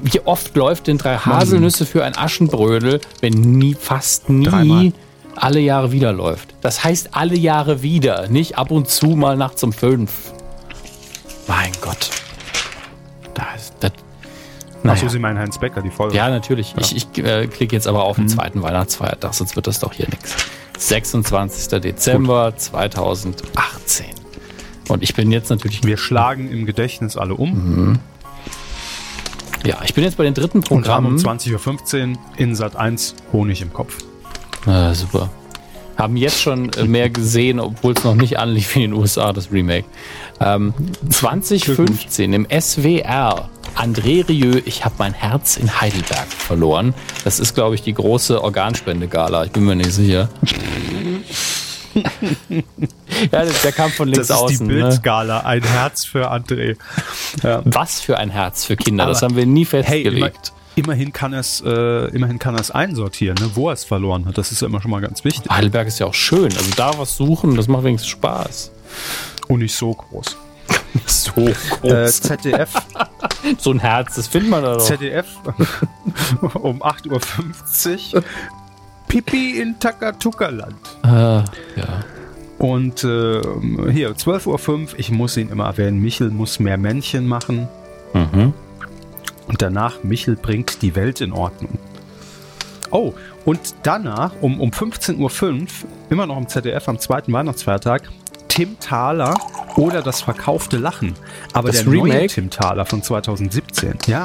Wie oft läuft denn drei Haselnüsse für ein Aschenbrödel, wenn nie, fast nie Dreimal. alle Jahre wieder läuft? Das heißt alle Jahre wieder, nicht ab und zu mal nachts um fünf. Mein Gott. Da ist das. Naja. Achso, Sie meinen Heinz Becker, die Folge. Ja, natürlich. Ja. Ich, ich äh, klicke jetzt aber auf den mhm. zweiten Weihnachtsfeiertag, sonst wird das doch hier nichts. 26. Dezember Gut. 2018. Und ich bin jetzt natürlich. Wir schlagen im Gedächtnis alle um. Mhm. Ja, ich bin jetzt bei den dritten Programmen. Und um 20.15 Uhr in Sat 1 Honig im Kopf. Ah, super haben jetzt schon äh, mehr gesehen, obwohl es noch nicht anlief wie in den USA, das Remake. Ähm, 2015 im SWR. André Rieu, ich habe mein Herz in Heidelberg verloren. Das ist, glaube ich, die große Organspende-Gala. Ich bin mir nicht sicher. (laughs) ja, der kam von links Das ist außen, die ne? Bildskala. Ne? Ein Herz für André. Ja. Was für ein Herz für Kinder? Aber das haben wir nie festgelegt. Hey, immerhin kann es, äh, immerhin kann er es einsortieren, ne, wo er es verloren hat. Das ist ja immer schon mal ganz wichtig. Heidelberg ist ja auch schön. Also da was suchen, das macht wenigstens Spaß. Und nicht so groß. (laughs) so groß. Äh, ZDF. (laughs) so ein Herz, das findet man da doch. ZDF (laughs) um 8.50 Uhr. Pipi in Takatuka-Land. Ah, ja. Und äh, hier, 12.05 Uhr, ich muss ihn immer erwähnen, Michel muss mehr Männchen machen. Mhm. Und danach, Michel bringt die Welt in Ordnung. Oh, und danach um, um 15.05 Uhr, immer noch im ZDF am zweiten Weihnachtsfeiertag, Tim Thaler oder das verkaufte Lachen. Aber das der Remake? neue Tim Thaler von 2017. Ja.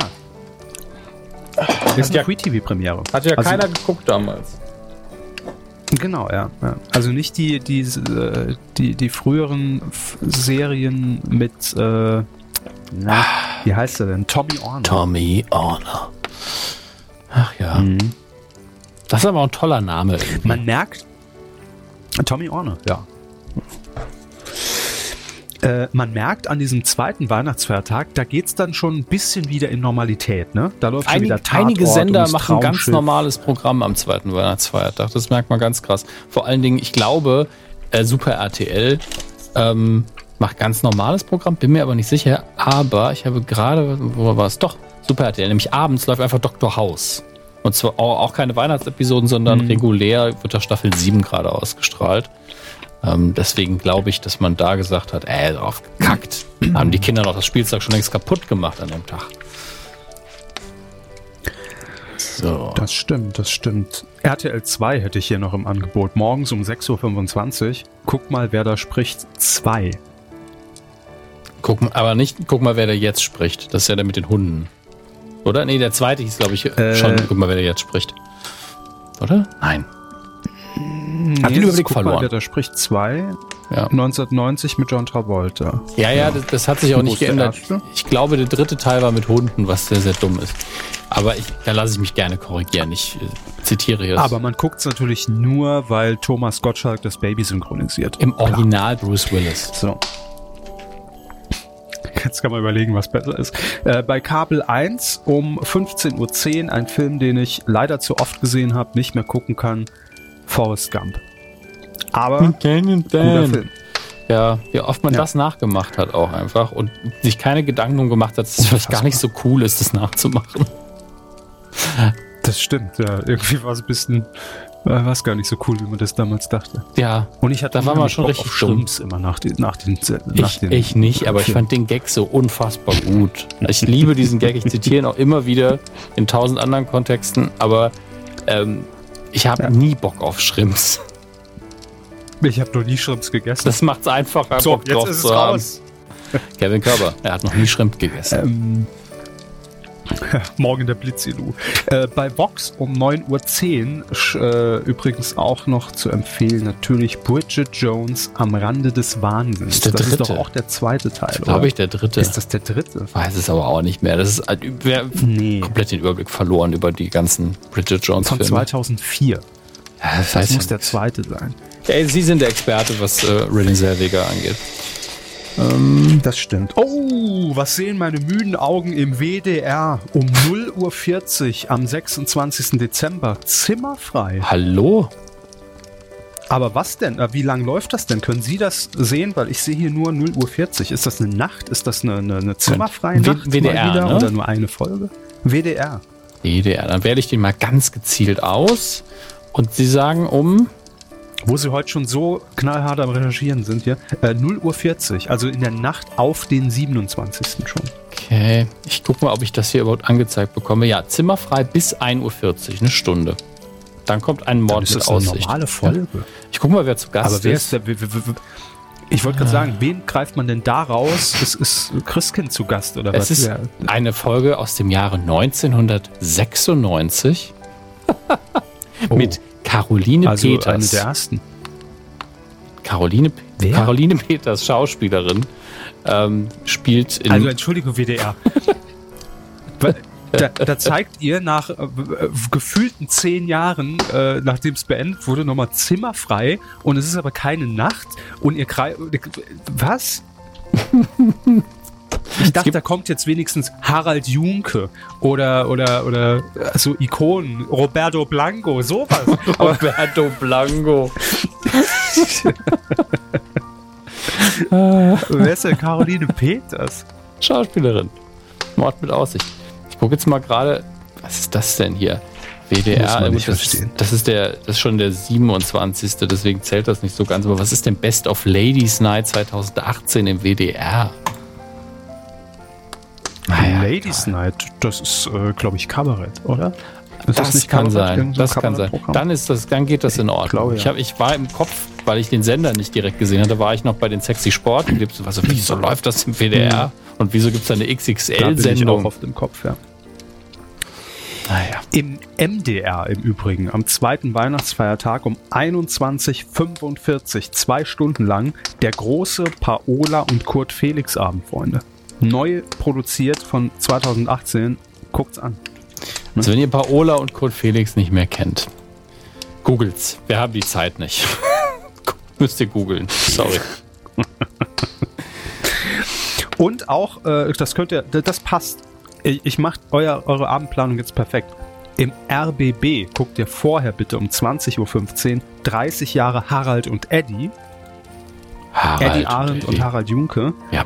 Das ist ja Free-TV-Premiere. Hat ja also, keiner geguckt damals. Genau, ja. ja. Also nicht die, die, äh, die, die früheren Serien mit äh, na, wie heißt er denn? Tommy Orner. Tommy Orner. Ach ja. Mhm. Das ist aber ein toller Name. Irgendwie. Man merkt, Tommy Orner, ja. äh, man merkt an diesem zweiten Weihnachtsfeiertag, da geht's dann schon ein bisschen wieder in Normalität. Ne? Da läuft Einig, schon wieder Tatort einige Sender machen ganz normales Programm am zweiten Weihnachtsfeiertag. Das merkt man ganz krass. Vor allen Dingen, ich glaube, äh, Super RTL ähm, macht ganz normales Programm, bin mir aber nicht sicher. Aber ich habe gerade, wo war es? Doch, Super RTL, nämlich abends läuft einfach Dr. House. Und zwar auch, keine Weihnachtsepisoden, sondern regulär wird da Staffel 7 gerade ausgestrahlt. Ähm, deswegen glaube ich, dass man da gesagt hat, ey, drauf gekackt. Haben die Kinder noch das Spielzeug schon längst kaputt gemacht an dem Tag. So. Das stimmt, das stimmt. RTL 2 hätte ich hier noch im Angebot. Morgens um 6.25 Uhr. Guck mal, wer da spricht. 2. Guck mal, aber nicht, guck mal, wer da jetzt spricht. Das ist ja der mit den Hunden. Oder? Nee, der zweite hieß, glaube ich, Äh. schon. Guck mal, wer da jetzt spricht. Oder? Nein. Den Nee, Überblick guck mal, verloren. wer da spricht. 2. Ja, 1990 mit John Travolta. ja, ja das, das hat sich auch nicht geändert. Ich glaube, der dritte Teil war mit Hunden, was sehr, sehr dumm ist. Aber ich, da lasse ich mich gerne korrigieren. Ich äh, zitiere jetzt. Aber man guckt es natürlich nur, weil Thomas Gottschalk das Baby synchronisiert. Im Original Bruce Willis. So. Jetzt kann man überlegen, was besser ist. Äh, bei Kabel 1 um 15.10 Uhr ein Film, den ich leider zu oft gesehen habe, nicht mehr gucken kann. Forrest Gump. Aber guter Film. Ja, wie oft man Ja. das nachgemacht hat auch einfach und sich keine Gedanken drum gemacht hat, dass es vielleicht gar nicht so cool ist, das nachzumachen. Das stimmt, ja. Irgendwie war es ein bisschen, war es gar nicht so cool, wie man das damals dachte. Ja, Und ich hatte Da war man schon Bock richtig. Schrimps immer nach den, nach den, nach ich, den ich nicht, aber ich fand den Gag so unfassbar gut. Ich liebe diesen Gag, ich zitiere ihn auch immer wieder in tausend anderen Kontexten, aber ähm, ich habe Ja. nie Bock auf Shrimps. Ich habe noch nie Schrimps gegessen. Das macht's einfacher, so, Bock drauf jetzt ist zu es haben. raus. Kevin Körber, er hat noch nie Shrimp gegessen. Ähm, (laughs) morgen der Blitzilu. Äh, bei Vox um 9.10 Uhr äh, übrigens auch noch zu empfehlen, natürlich Bridget Jones am Rande des Wahnsinns. Ist der das ist dritte. doch auch der zweite Teil, Glaube ich, der dritte. Ist das der dritte? weiß es aber auch nicht mehr. Das ist halt, wer Nee. komplett den Überblick verloren über die ganzen Bridget Jones Von Filme. 2004. Ja, das Das heißt muss der zweite sein. Ey, Sie sind der Experte, was äh, Renée Zellweger angeht. Das stimmt. Oh, was sehen meine müden Augen im WDR um 0.40 Uhr am 26. Dezember? Zimmerfrei. Hallo? Aber was denn? Äh, Wie lang läuft das denn? Können Sie das sehen? Weil ich sehe hier nur 0.40 Uhr. Ist das eine Nacht? Ist das eine, eine, eine zimmerfreie W- Nacht? mal WDR, wieder? ne? Oder nur eine Folge? WDR. WDR. Dann wähle ich den mal ganz gezielt aus. Und Sie sagen um. Wo Sie heute schon so knallhart am Recherchieren sind hier. Äh, 0.40 Uhr. Also in der Nacht auf den 27. schon. Okay, ich gucke mal, ob ich das hier überhaupt angezeigt bekomme. Ja, zimmerfrei bis 1.40 Uhr, eine Stunde. Dann kommt ein Mord Dann ist mit das eine Aussicht. normale Folge. Ja. Ich gucke mal, wer zu Gast Aber wer ist. ist der? Ich wollte gerade sagen, wen greift man denn da raus? Ist, ist Christkind zu Gast oder Es was? ist Wer- eine Folge aus dem Jahre 1996 (laughs) mit Caroline also eine Peters. der ersten. Caroline, Wer? Caroline Peters, Schauspielerin, ähm, spielt in. Also Entschuldigung, WDR. (laughs) Da, da zeigt ihr nach äh, äh, gefühlten zehn Jahren, äh, nachdem es beendet wurde, nochmal zimmerfrei und es ist aber keine Nacht und ihr greift. Was? (laughs) Ich dachte, da kommt jetzt wenigstens Harald Junke oder oder oder so Ikonen, Roberto Blanco, sowas. (laughs) Roberto Blanco. wer ist denn Caroline Peters? Schauspielerin. Mord mit Aussicht. Ich gucke jetzt mal gerade, was ist das denn hier? WDR, nicht das, ist, verstehen. das ist der, das ist schon der 27. Deswegen zählt das nicht so ganz. Aber was ist denn Best of Ladies Night 2018 im WDR? Naja, Ladies Night, das ist, äh, glaube ich, Kabarett, oder? Ist Das, kann Kabarett? sein. So Das kann sein. Dann ist das, dann geht das in Ordnung. ich, ja. hab, ich war im Kopf, weil ich den Sender nicht direkt gesehen hatte, war ich noch bei den Sexy Sport. Und gibt's- war so, wieso läuft das im WDR? Und wieso gibt es da eine ich XXL-Sendung? auf dem Kopf, ja. Naja. Im MDR im Übrigen, am zweiten Weihnachtsfeiertag um 21.45 zwei Stunden lang, der große Paola und Kurt Felix Abend, Freunde. Neu produziert von 2018. Guckt's an. Also wenn ihr Paola und Kurt Felix nicht mehr kennt, googelt's. Wir haben die Zeit nicht. (laughs) Müsst ihr googeln. Sorry. (laughs) Und auch, äh, das könnt ihr, das passt. Ich, ich mache euer, eure Abendplanung jetzt perfekt. Im RBB guckt ihr vorher bitte um 20.15 Uhr 30 Jahre Harald und Eddie. Harald Eddie Arendt und, und Harald Junke. Ja.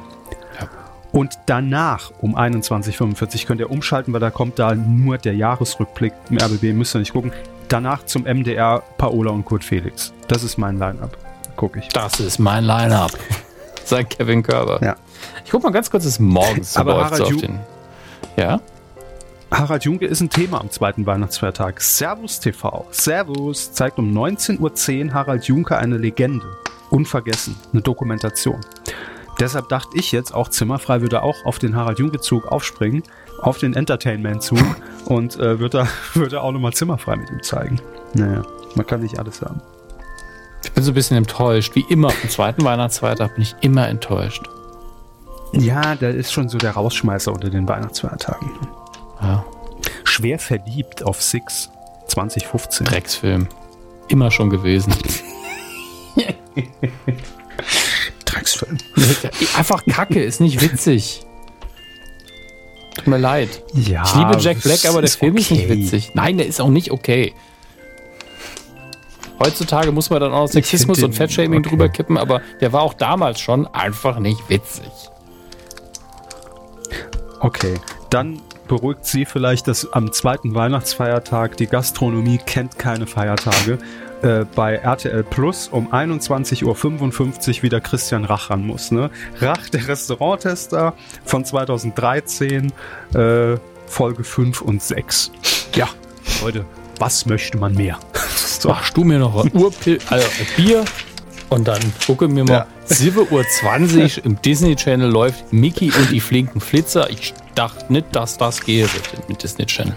Und danach um 21.45 Uhr könnt ihr umschalten, weil da kommt da nur der Jahresrückblick im RBB, müsst ihr nicht gucken. Danach zum MDR Paola und Kurt Felix. Das ist mein Line-Up. Guck ich. Das ist mein Line-Up. (laughs) Sagt Kevin Körber. Ja. Ich guck mal ganz kurz, es morgens Aber Harald so auf den. Ja? Harald Junke ist ein Thema am zweiten Weihnachtsfeiertag. Servus TV. Servus zeigt um 19.10 Uhr Harald Junke eine Legende. Unvergessen. Eine Dokumentation. Deshalb dachte ich jetzt, auch Zimmerfrei würde auch auf den Harald Junke-Zug aufspringen, auf den Entertainment-Zug (laughs) und äh, würde, (laughs) würde auch nochmal Zimmerfrei mit ihm zeigen. Naja, man kann nicht alles haben. Ich bin so ein bisschen enttäuscht. Wie immer, am zweiten Weihnachtsfeiertag bin ich immer enttäuscht. Ja, der ist schon so der Rausschmeißer unter den Weihnachtsfeiertagen. Ja. Schwer verliebt auf Six 2015. Drecksfilm. Immer schon gewesen. (laughs) Drecksfilm. (laughs) Einfach Kacke, ist nicht witzig. Tut mir leid. Ja, ich liebe Jack Black, aber der Film okay. ist nicht witzig. Nein, der ist auch nicht okay. Heutzutage muss man dann auch Sexismus und Fettshaming okay. drüber kippen, aber der war auch damals schon einfach nicht witzig. Okay, dann beruhigt Sie vielleicht, dass am zweiten Weihnachtsfeiertag die Gastronomie kennt keine Feiertage. Äh, bei RTL Plus um 21.55 Uhr wieder Christian Rach ran muss. Ne? Rach, der Restauranttester von 2013, äh, Folge 5 und 6. Ja, Leute, was möchte man mehr? (laughs) so. Machst du mir noch ein Urpil also Bier und dann gucke mir mal, ja. 7.20 Uhr im Disney Channel läuft Mickey und die flinken Flitzer. Ich dachte nicht, dass das gehe mit Disney Channel.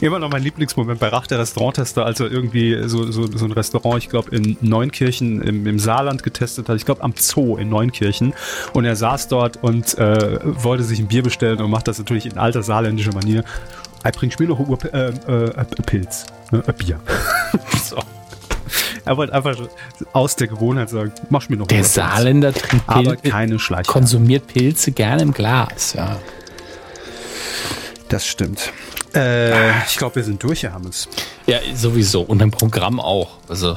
Immer noch mein Lieblingsmoment bei Rach der Restauranttester, als er irgendwie so, so, so ein Restaurant, ich glaube, in Neunkirchen im, im Saarland getestet hat. Ich glaube, am Zoo in Neunkirchen. Und er saß dort und äh, wollte sich ein Bier bestellen und macht das natürlich in alter saarländischer Manier. Er bringt mir noch Ur äh, äh, Pilz, äh, Bier. (laughs) so. Er wollte einfach aus der Gewohnheit sagen, mach mir noch Der Saarländer trinkt Pilze, aber keine Schleicher. Konsumiert Pilze gerne im Glas, ja. Das stimmt. Äh, ich glaube, wir sind durch, Herr Hammes. Ja, sowieso. Und im Programm auch. Also,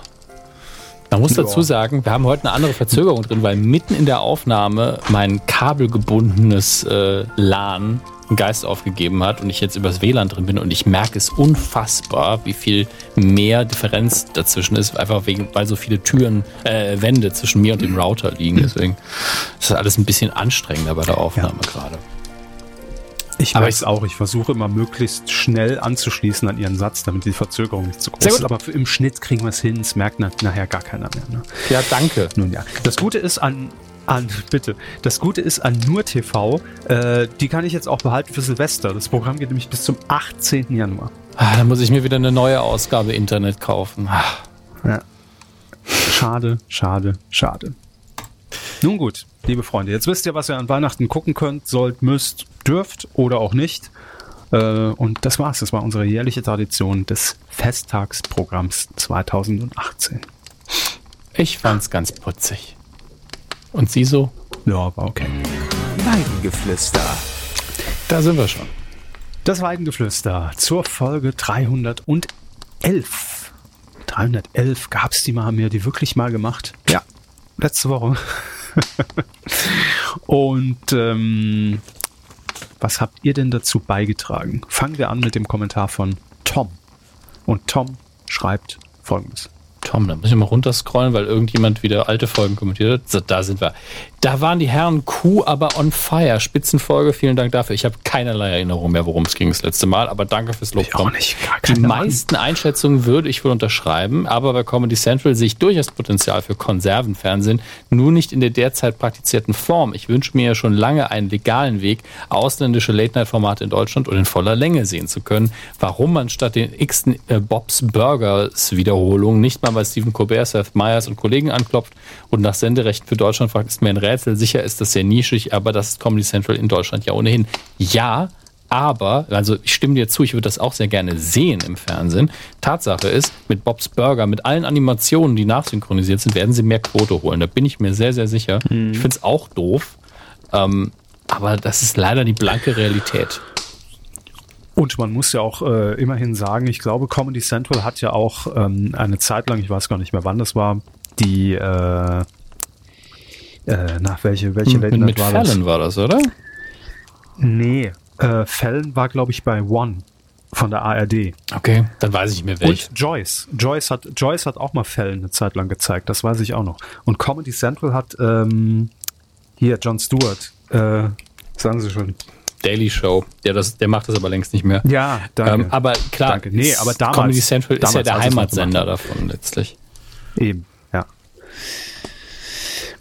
man muss dazu sagen, wir haben heute eine andere Verzögerung drin, weil mitten in der Aufnahme mein kabelgebundenes äh, LAN einen Geist aufgegeben hat und ich jetzt übers WLAN drin bin und ich merke es unfassbar, wie viel mehr Differenz dazwischen ist, einfach wegen, weil so viele Türen, äh, Wände zwischen mir und dem Router liegen. Deswegen ist das alles ein bisschen anstrengender bei der Aufnahme ja. gerade. Ich aber ich auch. Ich versuche immer möglichst schnell anzuschließen an ihren Satz, damit die Verzögerung nicht zu groß ist. Aber im Schnitt kriegen wir es hin. Es merkt nachher gar keiner mehr. Ne? Ja, danke. Nun ja. Das Gute ist an an, (laughs) bitte. Das Gute ist an Nur TV, äh, die kann ich jetzt auch behalten für Silvester. Das Programm geht nämlich bis zum 18. Januar. Ah, dann muss ich mir wieder eine neue Ausgabe Internet kaufen. Ah. Ja. Schade, schade, schade. Nun gut, liebe Freunde, jetzt wisst ihr, was ihr an Weihnachten gucken könnt, sollt, müsst, dürft oder auch nicht. Äh, und das war's. Das war unsere jährliche Tradition des Festtagsprogramms 2018. Ich fand's ganz putzig. Und Sie so? Ja, war okay. Weidengeflüster. Da sind wir schon. Das Weidengeflüster zur Folge 311. 311 gab es die mal, haben wir die wirklich mal gemacht? Ja, letzte Woche. (laughs) Und ähm, was habt ihr denn dazu beigetragen? Fangen wir an mit dem Kommentar von Tom. Und Tom schreibt folgendes. Tom, da muss ich mal runterscrollen, weil irgendjemand wieder alte Folgen kommentiert hat. So, da sind wir. Da waren die Herren Q aber on fire. Spitzenfolge, vielen Dank dafür. Ich habe keinerlei Erinnerung mehr, worum es ging das letzte Mal, aber danke fürs Lob. Ich auch nicht, gar die meisten Einschätzungen würde ich wohl unterschreiben, aber bei Comedy Central sehe ich durchaus Potenzial für Konservenfernsehen, nur nicht in der derzeit praktizierten Form. Ich wünsche mir ja schon lange einen legalen Weg, ausländische Late-Night-Formate in Deutschland und in voller Länge sehen zu können. Warum man statt den x äh, Bobs Burgers Wiederholungen nicht mal bei Stephen Colbert, Seth Meyers und Kollegen anklopft und nach Senderechten für Deutschland fragt, ist mir ein Rätsel. Sicher ist das sehr nischig, aber das ist Comedy Central in Deutschland ja ohnehin. Ja, Aber, also ich stimme dir zu, ich würde das auch sehr gerne sehen im Fernsehen. Tatsache ist, mit Bob's Burger, mit allen Animationen, die nachsynchronisiert sind, werden sie mehr Quote holen. Da bin ich mir sehr, sehr sicher. Mhm. Ich finde es auch doof. Ähm, aber das ist leider die blanke Realität. Und man muss ja auch äh, immerhin sagen, ich glaube, Comedy Central hat ja auch ähm, eine Zeit lang, ich weiß gar nicht mehr wann das war, die äh, äh, nach welche welche Late mit, war Fallon das? war das, oder? Nee, äh, Fallon war glaube ich bei One von der ARD. Okay, dann weiß ich mir welche. Und Joyce. Joyce hat Joyce hat auch mal Fallon eine Zeit lang gezeigt, das weiß ich auch noch. Und Comedy Central hat ähm, hier Jon Stewart. Äh, sagen Sie schon. Daily Show. Der, das, der macht das aber längst nicht mehr. Ja, danke. Ähm, aber klar, danke. Nee, aber damals, Comedy Central damals, ist ja der Heimatsender davon letztlich. Eben, ja.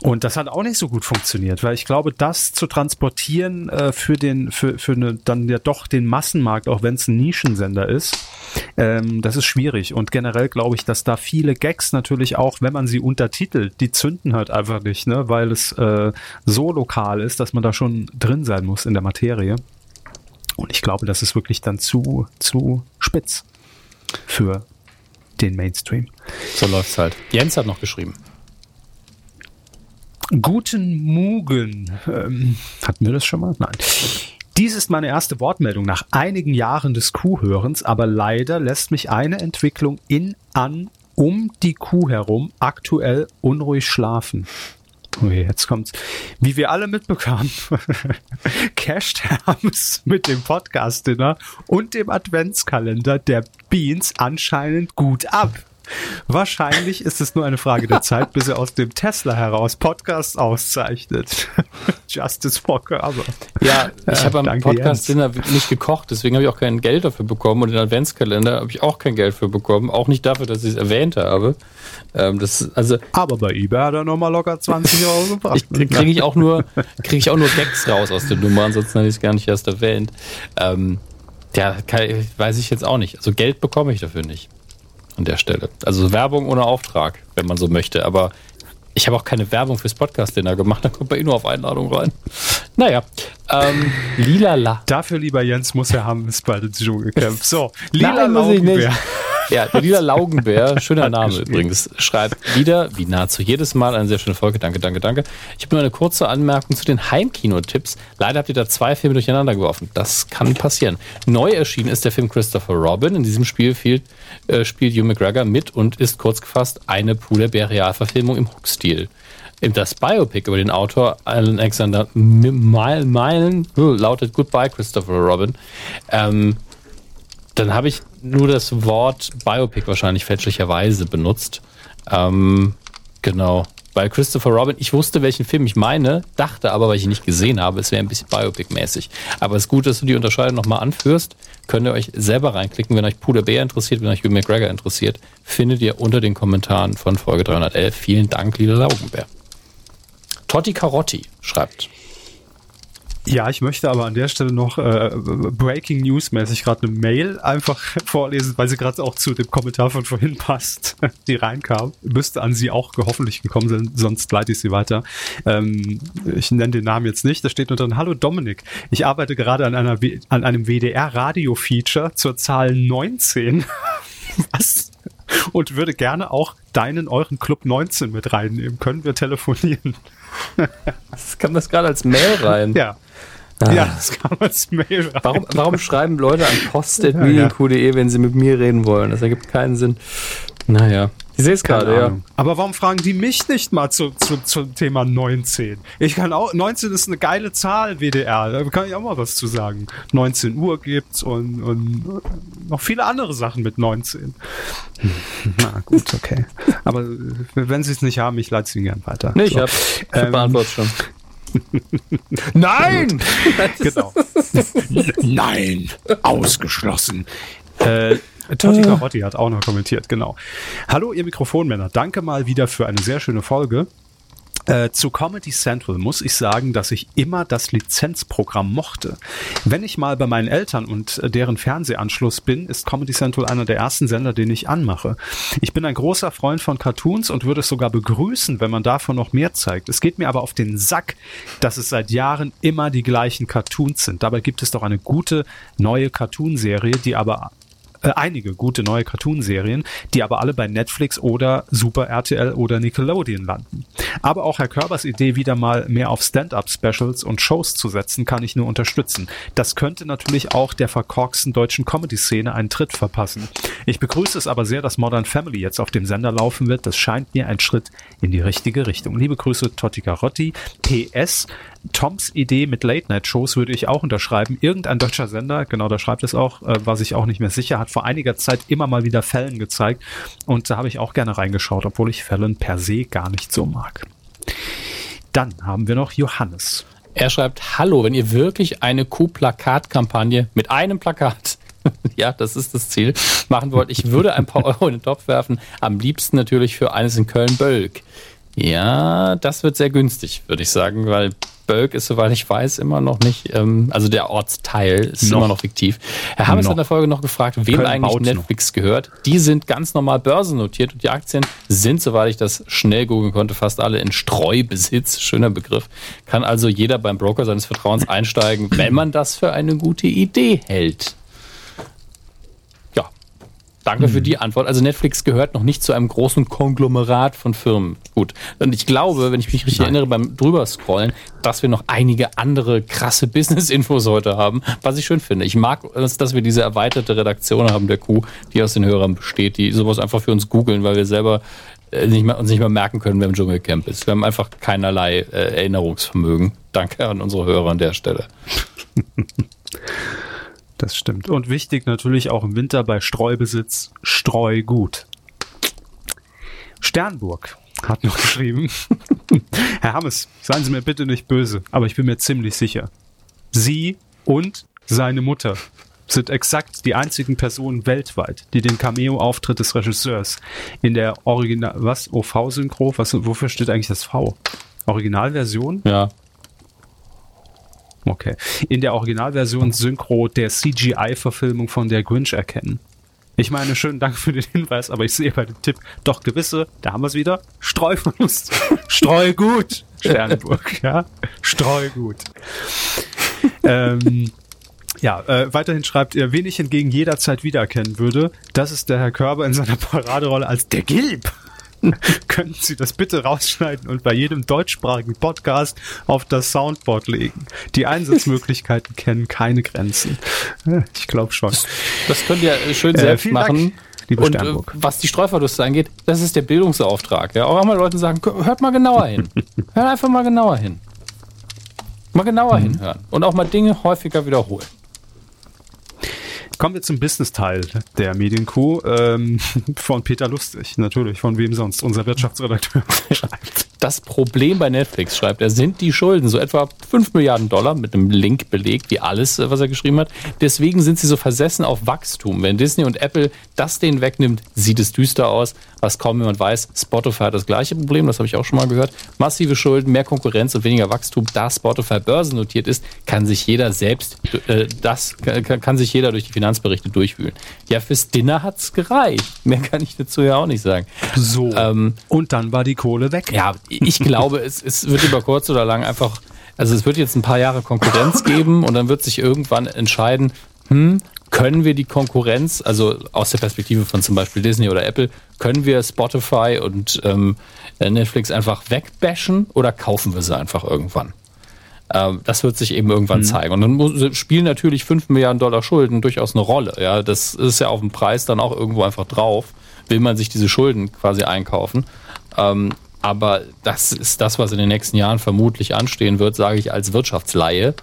Und das hat auch nicht so gut funktioniert, weil ich glaube, das zu transportieren äh, für den, für, für eine, dann ja doch den Massenmarkt, auch wenn es ein Nischensender ist, ähm, das ist schwierig. Und generell glaube ich, dass da viele Gags natürlich auch, wenn man sie untertitelt, die zünden halt einfach nicht, ne, weil es äh, so lokal ist, dass man da schon drin sein muss in der Materie. Und ich glaube, das ist wirklich dann zu, zu spitz für den Mainstream. So läuft's halt. Jens hat noch geschrieben. Guten Mugen. Ähm, hatten wir das schon mal? Nein. Dies ist meine erste Wortmeldung nach einigen Jahren des Kuhhörens, aber leider lässt mich eine Entwicklung in, an, um die Kuh herum aktuell unruhig schlafen. Okay, jetzt kommt's. Wie wir alle mitbekamen, (laughs) casht Hermes mit dem Podcast-Dinner und dem Adventskalender der Beans anscheinend gut ab. Wahrscheinlich ist es nur eine Frage der Zeit, bis er aus dem Tesla heraus Podcasts auszeichnet. (laughs) Justice for Körber. Ja, ich habe am Podcast-Dinner nicht gekocht, deswegen habe ich auch kein Geld dafür bekommen und den Adventskalender habe ich auch kein Geld für bekommen. Auch nicht dafür, dass ich es erwähnt habe. Ähm, das, also, Aber bei eBay hat er nochmal locker 20 Euro gebracht. Kriege krieg ich, auch nur, krieg ich auch nur Gags raus aus der Nummer, ansonsten habe ich es gar nicht erst erwähnt. Ähm, ja, kann, weiß ich jetzt auch nicht. Also Geld bekomme ich dafür nicht an der Stelle. Also Werbung ohne Auftrag, wenn man so möchte. Aber ich habe auch keine Werbung fürs Podcast-Dinner gemacht, da kommt man eh nur auf Einladung rein. Naja, ähm, (laughs) Lila La. Dafür, lieber Jens, muss er haben, ist bald ins Dschungel gekämpft. (laughs) So, Lila Laugenbär. (laughs) Ja, der Lila Laugenbär, schöner Name übrigens, schreibt wieder, wie nahezu jedes Mal, eine sehr schöne Folge. Danke, danke, danke. Ich habe nur eine kurze Anmerkung zu den Heimkino-Tipps. Leider habt ihr da zwei Filme durcheinander geworfen. Das kann passieren. Neu erschienen ist der Film Christopher Robin. In diesem Spiel viel, äh, spielt Hugh McGregor mit und ist kurz gefasst eine Puder-Bär-Realverfilmung im Hook-Stil. Das Biopic über den Autor Alexander Meilen lautet Goodbye Christopher Robin. Ähm, dann habe ich nur das Wort Biopic wahrscheinlich fälschlicherweise benutzt. Ähm, genau. Bei Christopher Robin, ich wusste, welchen Film ich meine, dachte aber, weil ich ihn nicht gesehen habe, es wäre ein bisschen Biopic-mäßig. Aber es ist gut, dass du die Unterscheidung nochmal anführst. Könnt ihr euch selber reinklicken, wenn euch Puder Bär interessiert, wenn euch Hugh McGregor interessiert, findet ihr unter den Kommentaren von Folge 311. Vielen Dank, lieber Laugenbär. Totti Carotti schreibt. Ja, ich möchte aber an der Stelle noch äh, Breaking News mäßig gerade eine Mail einfach (laughs) vorlesen, weil sie gerade auch zu dem Kommentar von vorhin (laughs) passt, die reinkam. Müsste an sie auch hoffentlich gekommen sein, sonst leite ich sie weiter. Ähm, ich nenne den Namen jetzt nicht. Da steht nur drin, Hallo Dominik, ich arbeite gerade an, einer, an einem WDR-Radio-Feature zur Zahl 19. (laughs) Was? Und würde gerne auch deinen, euren Club 19 mit reinnehmen. Können wir telefonieren? Das kam das gerade als Mail rein. Ja. Ah. Ja, das kam als Mail rein. Warum, warum schreiben Leute an post.medienq.de, wenn sie mit mir reden wollen? Das ergibt keinen Sinn. Naja. Ich sehe es gerade, ja. Aber warum fragen die mich nicht mal zu, zu, zum Thema 19? Ich kann auch, 19 ist eine geile Zahl, WDR. Da kann ich auch mal was zu sagen. 19 Uhr gibt's und, und noch viele andere Sachen mit 19. (laughs) Na gut, okay. Aber wenn sie es nicht haben, ich leite es ihnen gern weiter. Nee, ich so. habe ähm, beantwortet schon. (laughs) Nein! (laughs) genau. Nein! Ausgeschlossen. Äh, Totti Carotti hat auch noch kommentiert, genau. Hallo, ihr Mikrofonmänner. Danke mal wieder für eine sehr schöne Folge. Äh, zu Comedy Central muss ich sagen, dass ich immer das Lizenzprogramm mochte. Wenn ich mal bei meinen Eltern und äh, deren Fernsehanschluss bin, ist Comedy Central einer der ersten Sender, den ich anmache. Ich bin ein großer Freund von Cartoons und würde es sogar begrüßen, wenn man davon noch mehr zeigt. Es geht mir aber auf den Sack, dass es seit Jahren immer die gleichen Cartoons sind. Dabei gibt es doch eine gute neue Cartoonserie, die aber äh, einige gute neue Cartoonserien, die aber alle bei Netflix oder Super RTL oder Nickelodeon landen. Aber auch Herr Körbers Idee, wieder mal mehr auf Stand-up-Specials und Shows zu setzen, kann ich nur unterstützen. Das könnte natürlich auch der verkorksten deutschen Comedy-Szene einen Tritt verpassen. Ich begrüße es aber sehr, dass Modern Family jetzt auf dem Sender laufen wird. Das scheint mir ein Schritt in die richtige Richtung. Liebe Grüße, Totti Carotti. PS, Toms Idee mit Late-Night-Shows würde ich auch unterschreiben. Irgendein deutscher Sender, genau da schreibt es auch, äh, war sich auch nicht mehr sicher, hat vor einiger Zeit immer mal wieder Fällen gezeigt und da habe ich auch gerne reingeschaut, obwohl ich Fällen per se gar nicht so mag. Dann haben wir noch Johannes. Er schreibt, hallo, wenn ihr wirklich eine Q-Plakat-Kampagne mit einem Plakat (laughs) ja, das ist das Ziel, machen wollt, ich würde ein paar Euro in den Topf werfen. Am liebsten natürlich für eines in Köln-Bölk. Ja, das wird sehr günstig, würde ich sagen, weil Bölk ist, soweit ich weiß, immer noch nicht, ähm, also der Ortsteil ist noch. immer noch fiktiv. Herr Hammes hat in der Folge noch gefragt, wem Köln eigentlich Netflix noch. gehört. Die sind ganz normal börsennotiert und die Aktien sind, soweit ich das schnell googeln konnte, fast alle in Streubesitz. Schöner Begriff. Kann also jeder beim Broker seines Vertrauens einsteigen, wenn man das für eine gute Idee hält. Danke für die Antwort. Also Netflix gehört noch nicht zu einem großen Konglomerat von Firmen. Gut. Und ich glaube, wenn ich mich richtig Nein. erinnere beim drüber scrollen, dass wir noch einige andere krasse (laughs) Business-Infos heute haben, was ich schön finde. Ich mag es, dass wir diese erweiterte Redaktion haben der Kuh, die aus den Hörern besteht, die sowas einfach für uns googeln, weil wir selber äh, nicht mehr, uns nicht mehr merken können, wer im Dschungelcamp ist. Wir haben einfach keinerlei äh, Erinnerungsvermögen. Danke an unsere Hörer an der Stelle. (laughs) Das stimmt. Und wichtig natürlich auch im Winter bei Streubesitz, Streu gut. Sternburg hat noch (laughs) geschrieben. (laughs) Herr Hammes, seien Sie mir bitte nicht böse, aber ich bin mir ziemlich sicher. Sie und seine Mutter sind exakt die einzigen Personen weltweit, die den Cameo-Auftritt des Regisseurs in der Original, was, OV-Synchro, was, wofür steht eigentlich das V? Originalversion? Ja. Okay. In der Originalversion Synchro der CGI-Verfilmung von der Grinch erkennen. Ich meine, schönen Dank für den Hinweis, aber ich sehe bei dem Tipp doch gewisse, da haben wir es wieder, Streuverlust. (laughs) Streugut. Sternburg, ja. Streugut. ähm, ja, äh, weiterhin schreibt er, wen ich hingegen jederzeit wiedererkennen würde, das ist der Herr Körber in seiner Paraderolle als der Gilb. (laughs) Könnten Sie das bitte rausschneiden und bei jedem deutschsprachigen Podcast auf das Soundboard legen? Die Einsatzmöglichkeiten (laughs) kennen keine Grenzen. Ich glaube schon. Das, könnt ihr schön äh, selbst machen. Dank, und äh, was die Streuverluste angeht, das ist der Bildungsauftrag. Ja? Auch mal Leute sagen, hört mal genauer hin. (laughs) hört einfach mal genauer hin. Mal genauer mhm. hinhören. Und auch mal Dinge häufiger wiederholen. Kommen wir zum Business-Teil der Medienkuh ähm, (laughs) von Peter Lustig, natürlich, von wem sonst, unser Wirtschaftsredakteur schreibt. (laughs) Das Problem bei Netflix, schreibt er, sind die Schulden, so etwa 5 Milliarden Dollar, mit einem Link belegt, wie alles, äh, was er geschrieben hat. Deswegen sind sie so versessen auf Wachstum. Wenn Disney und Apple das denen wegnimmt, sieht es düster aus. Was kaum jemand weiß, Spotify hat das gleiche Problem, das habe ich auch schon mal gehört. Massive Schulden, mehr Konkurrenz und weniger Wachstum. Da Spotify börsennotiert ist, kann sich jeder selbst, äh, das kann, kann sich jeder durch die Finanzberichte durchwühlen. Ja, fürs Dinner hat es gereicht. (laughs) Mehr kann ich dazu ja auch nicht sagen. So. Ähm, und dann war die Kohle weg. Ja, ich glaube, (laughs) es, es wird über kurz oder lang einfach, also es wird jetzt ein paar Jahre Konkurrenz geben und dann wird sich irgendwann entscheiden, hm, können wir die Konkurrenz, also aus der Perspektive von zum Beispiel Disney oder Apple, können wir Spotify und ähm, Netflix einfach wegbashen oder kaufen wir sie einfach irgendwann? Ähm, das wird sich eben irgendwann mhm. zeigen. Und dann spielen natürlich 5 Milliarden Dollar Schulden durchaus eine Rolle. Ja, das ist ja auf dem Preis dann auch irgendwo einfach drauf. Will man sich diese Schulden quasi einkaufen? Ähm, aber das ist das, was in den nächsten Jahren vermutlich anstehen wird, sage ich als Wirtschaftsleihe.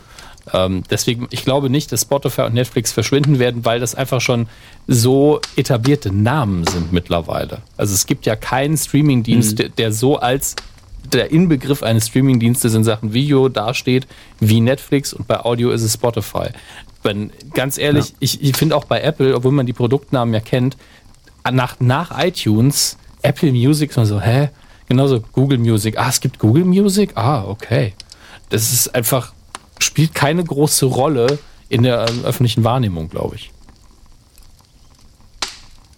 Ähm, deswegen, ich glaube nicht, dass Spotify und Netflix verschwinden werden, weil das einfach schon so etablierte Namen sind mittlerweile. Also es gibt ja keinen Streamingdienst, mhm. der so als der Inbegriff eines Streamingdienstes in Sachen Video dasteht wie Netflix und bei Audio ist es Spotify. Wenn, ganz ehrlich, ja. ich, ich finde auch bei Apple, obwohl man die Produktnamen ja kennt, nach, nach iTunes, Apple Music, so, hä? genauso Google Music. Ah, es gibt Google Music? Ah, okay. Das ist einfach, spielt keine große Rolle in der äh, öffentlichen Wahrnehmung, glaube ich.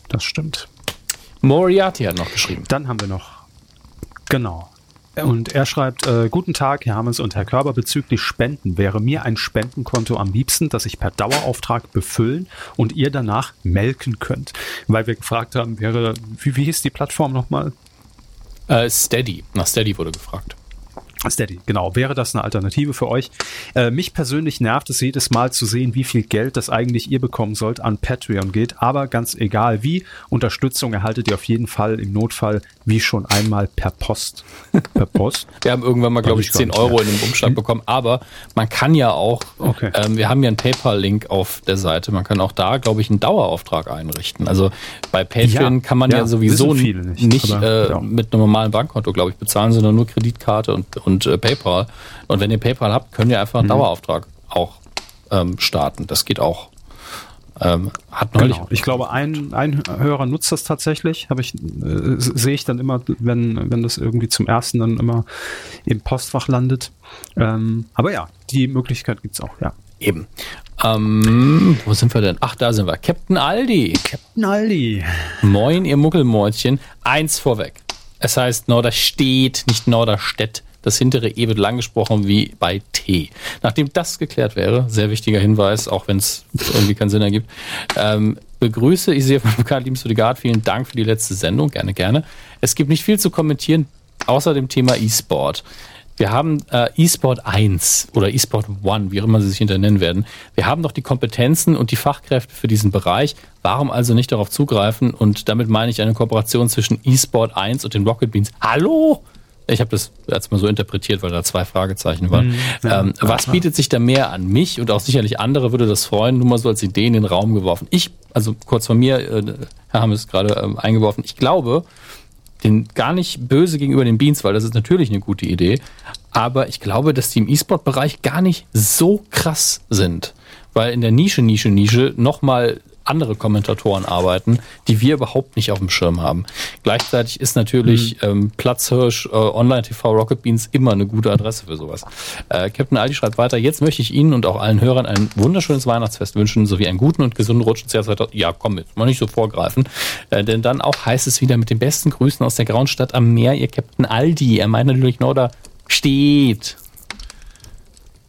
Das stimmt. Moriarty hat noch geschrieben. Dann haben wir noch, genau, und er schreibt, äh, guten Tag, Herr Hammes und Herr Körber, bezüglich Spenden wäre mir ein Spendenkonto am liebsten, das ich per Dauerauftrag befüllen und ihr danach melken könnt. Weil wir gefragt haben, wäre, wie, wie hieß die Plattform nochmal? Äh, Steady. Nach Steady wurde gefragt. Steady, genau. Wäre das eine Alternative für euch? Äh, mich persönlich nervt es jedes Mal zu sehen, wie viel Geld das eigentlich ihr bekommen sollt an Patreon geht. Aber ganz egal wie, Unterstützung erhaltet ihr auf jeden Fall im Notfall wie schon einmal per Post. (laughs) per Post? wir haben irgendwann mal, glaube ich, 10 Euro in den Umschlag hm? bekommen. Aber man kann ja auch, okay. ähm, wir haben ja einen PayPal-Link auf der Seite. Man kann auch da, glaube ich, einen Dauerauftrag einrichten. Also bei Patreon ja, kann man ja, ja sowieso nicht, nicht aber, äh, ja. mit einem normalen Bankkonto, glaube ich, bezahlen, sondern nur Kreditkarte und, und und äh, PayPal. Und wenn ihr PayPal habt, könnt ihr einfach einen mhm. Dauerauftrag auch ähm, starten. Das geht auch. Ähm, hat neulich. Genau. Ich glaube, ein, ein Hörer nutzt das tatsächlich. Habe ich äh, sehe ich dann immer, wenn wenn das irgendwie zum ersten dann immer im Postfach landet. Ähm, aber ja, die Möglichkeit gibt's auch. Ja. Eben. Ähm, wo sind wir denn? Ach, da sind wir. Captain Aldi. Captain Aldi. Moin, ihr Muckelmäutchen. Eins vorweg. Es heißt Norderstedt, nicht Norderstedt. Das hintere E wird lang gesprochen wie bei T. Nachdem das geklärt wäre, sehr wichtiger Hinweis, auch wenn es irgendwie keinen Sinn ergibt, ähm, begrüße ich sehr von bekannt, lieben Studigat, vielen Dank für die letzte Sendung, gerne, gerne. Es gibt nicht viel zu kommentieren, außer dem Thema E-Sport. Wir haben äh, eSport 1 oder eSport 1, wie auch immer sie sich hinter nennen werden. Wir haben doch die Kompetenzen und die Fachkräfte für diesen Bereich. Warum also nicht darauf zugreifen? Und damit meine ich eine Kooperation zwischen eSport 1 und den Rocket Beans. Hallo? Ich habe das jetzt mal so interpretiert, weil da zwei Fragezeichen waren. Mhm, ja, ähm, was bietet sich da mehr an? Mich und auch sicherlich andere würde das freuen, nur mal so als Idee in den Raum geworfen. Ich, also kurz von mir, äh, Herr Hammes gerade ähm, eingeworfen, ich glaube, den gar nicht böse gegenüber den Beans, weil das ist natürlich eine gute Idee, aber ich glaube, dass die im E-Sport-Bereich gar nicht so krass sind, weil in der Nische, Nische, Nische nochmal andere Kommentatoren arbeiten, die wir überhaupt nicht auf dem Schirm haben. Gleichzeitig ist natürlich mhm. ähm, Platzhirsch, äh, Online-TV, Rocket Beans immer eine gute Adresse für sowas. Äh, Captain Aldi schreibt weiter, jetzt möchte ich Ihnen und auch allen Hörern ein wunderschönes Weihnachtsfest wünschen, sowie einen guten und gesunden Rutsch ins Jahr 2000. Ja, komm jetzt, mal nicht so vorgreifen. Äh, denn dann auch heißt es wieder mit den besten Grüßen aus der grauen Stadt am Meer, Ihr Captain Aldi. Er meint natürlich Norder steht.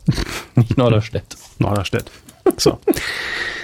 (laughs) nicht Norderstedt. Norderstedt. So.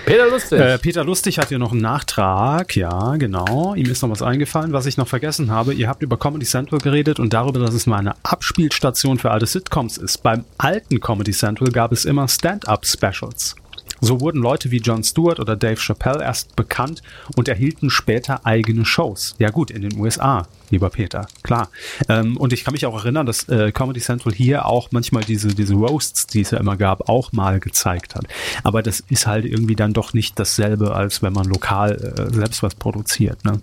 Peter Lustig. Äh, Peter Lustig hat hier noch einen Nachtrag. Ja, genau. Ihm ist noch was eingefallen, was ich noch vergessen habe. Ihr habt über Comedy Central geredet und darüber, dass es mal eine Abspielstation für alte Sitcoms ist. Beim alten Comedy Central gab es immer Stand-up-Specials. So wurden Leute wie Jon Stewart oder Dave Chappelle erst bekannt und erhielten später eigene Shows. Ja gut, in den USA lieber Peter, klar. Ähm, und ich kann mich auch erinnern, dass äh, Comedy Central hier auch manchmal diese, diese Roasts, die es ja immer gab, auch mal gezeigt hat. Aber das ist halt irgendwie dann doch nicht dasselbe, als wenn man lokal äh, selbst was produziert. Ne?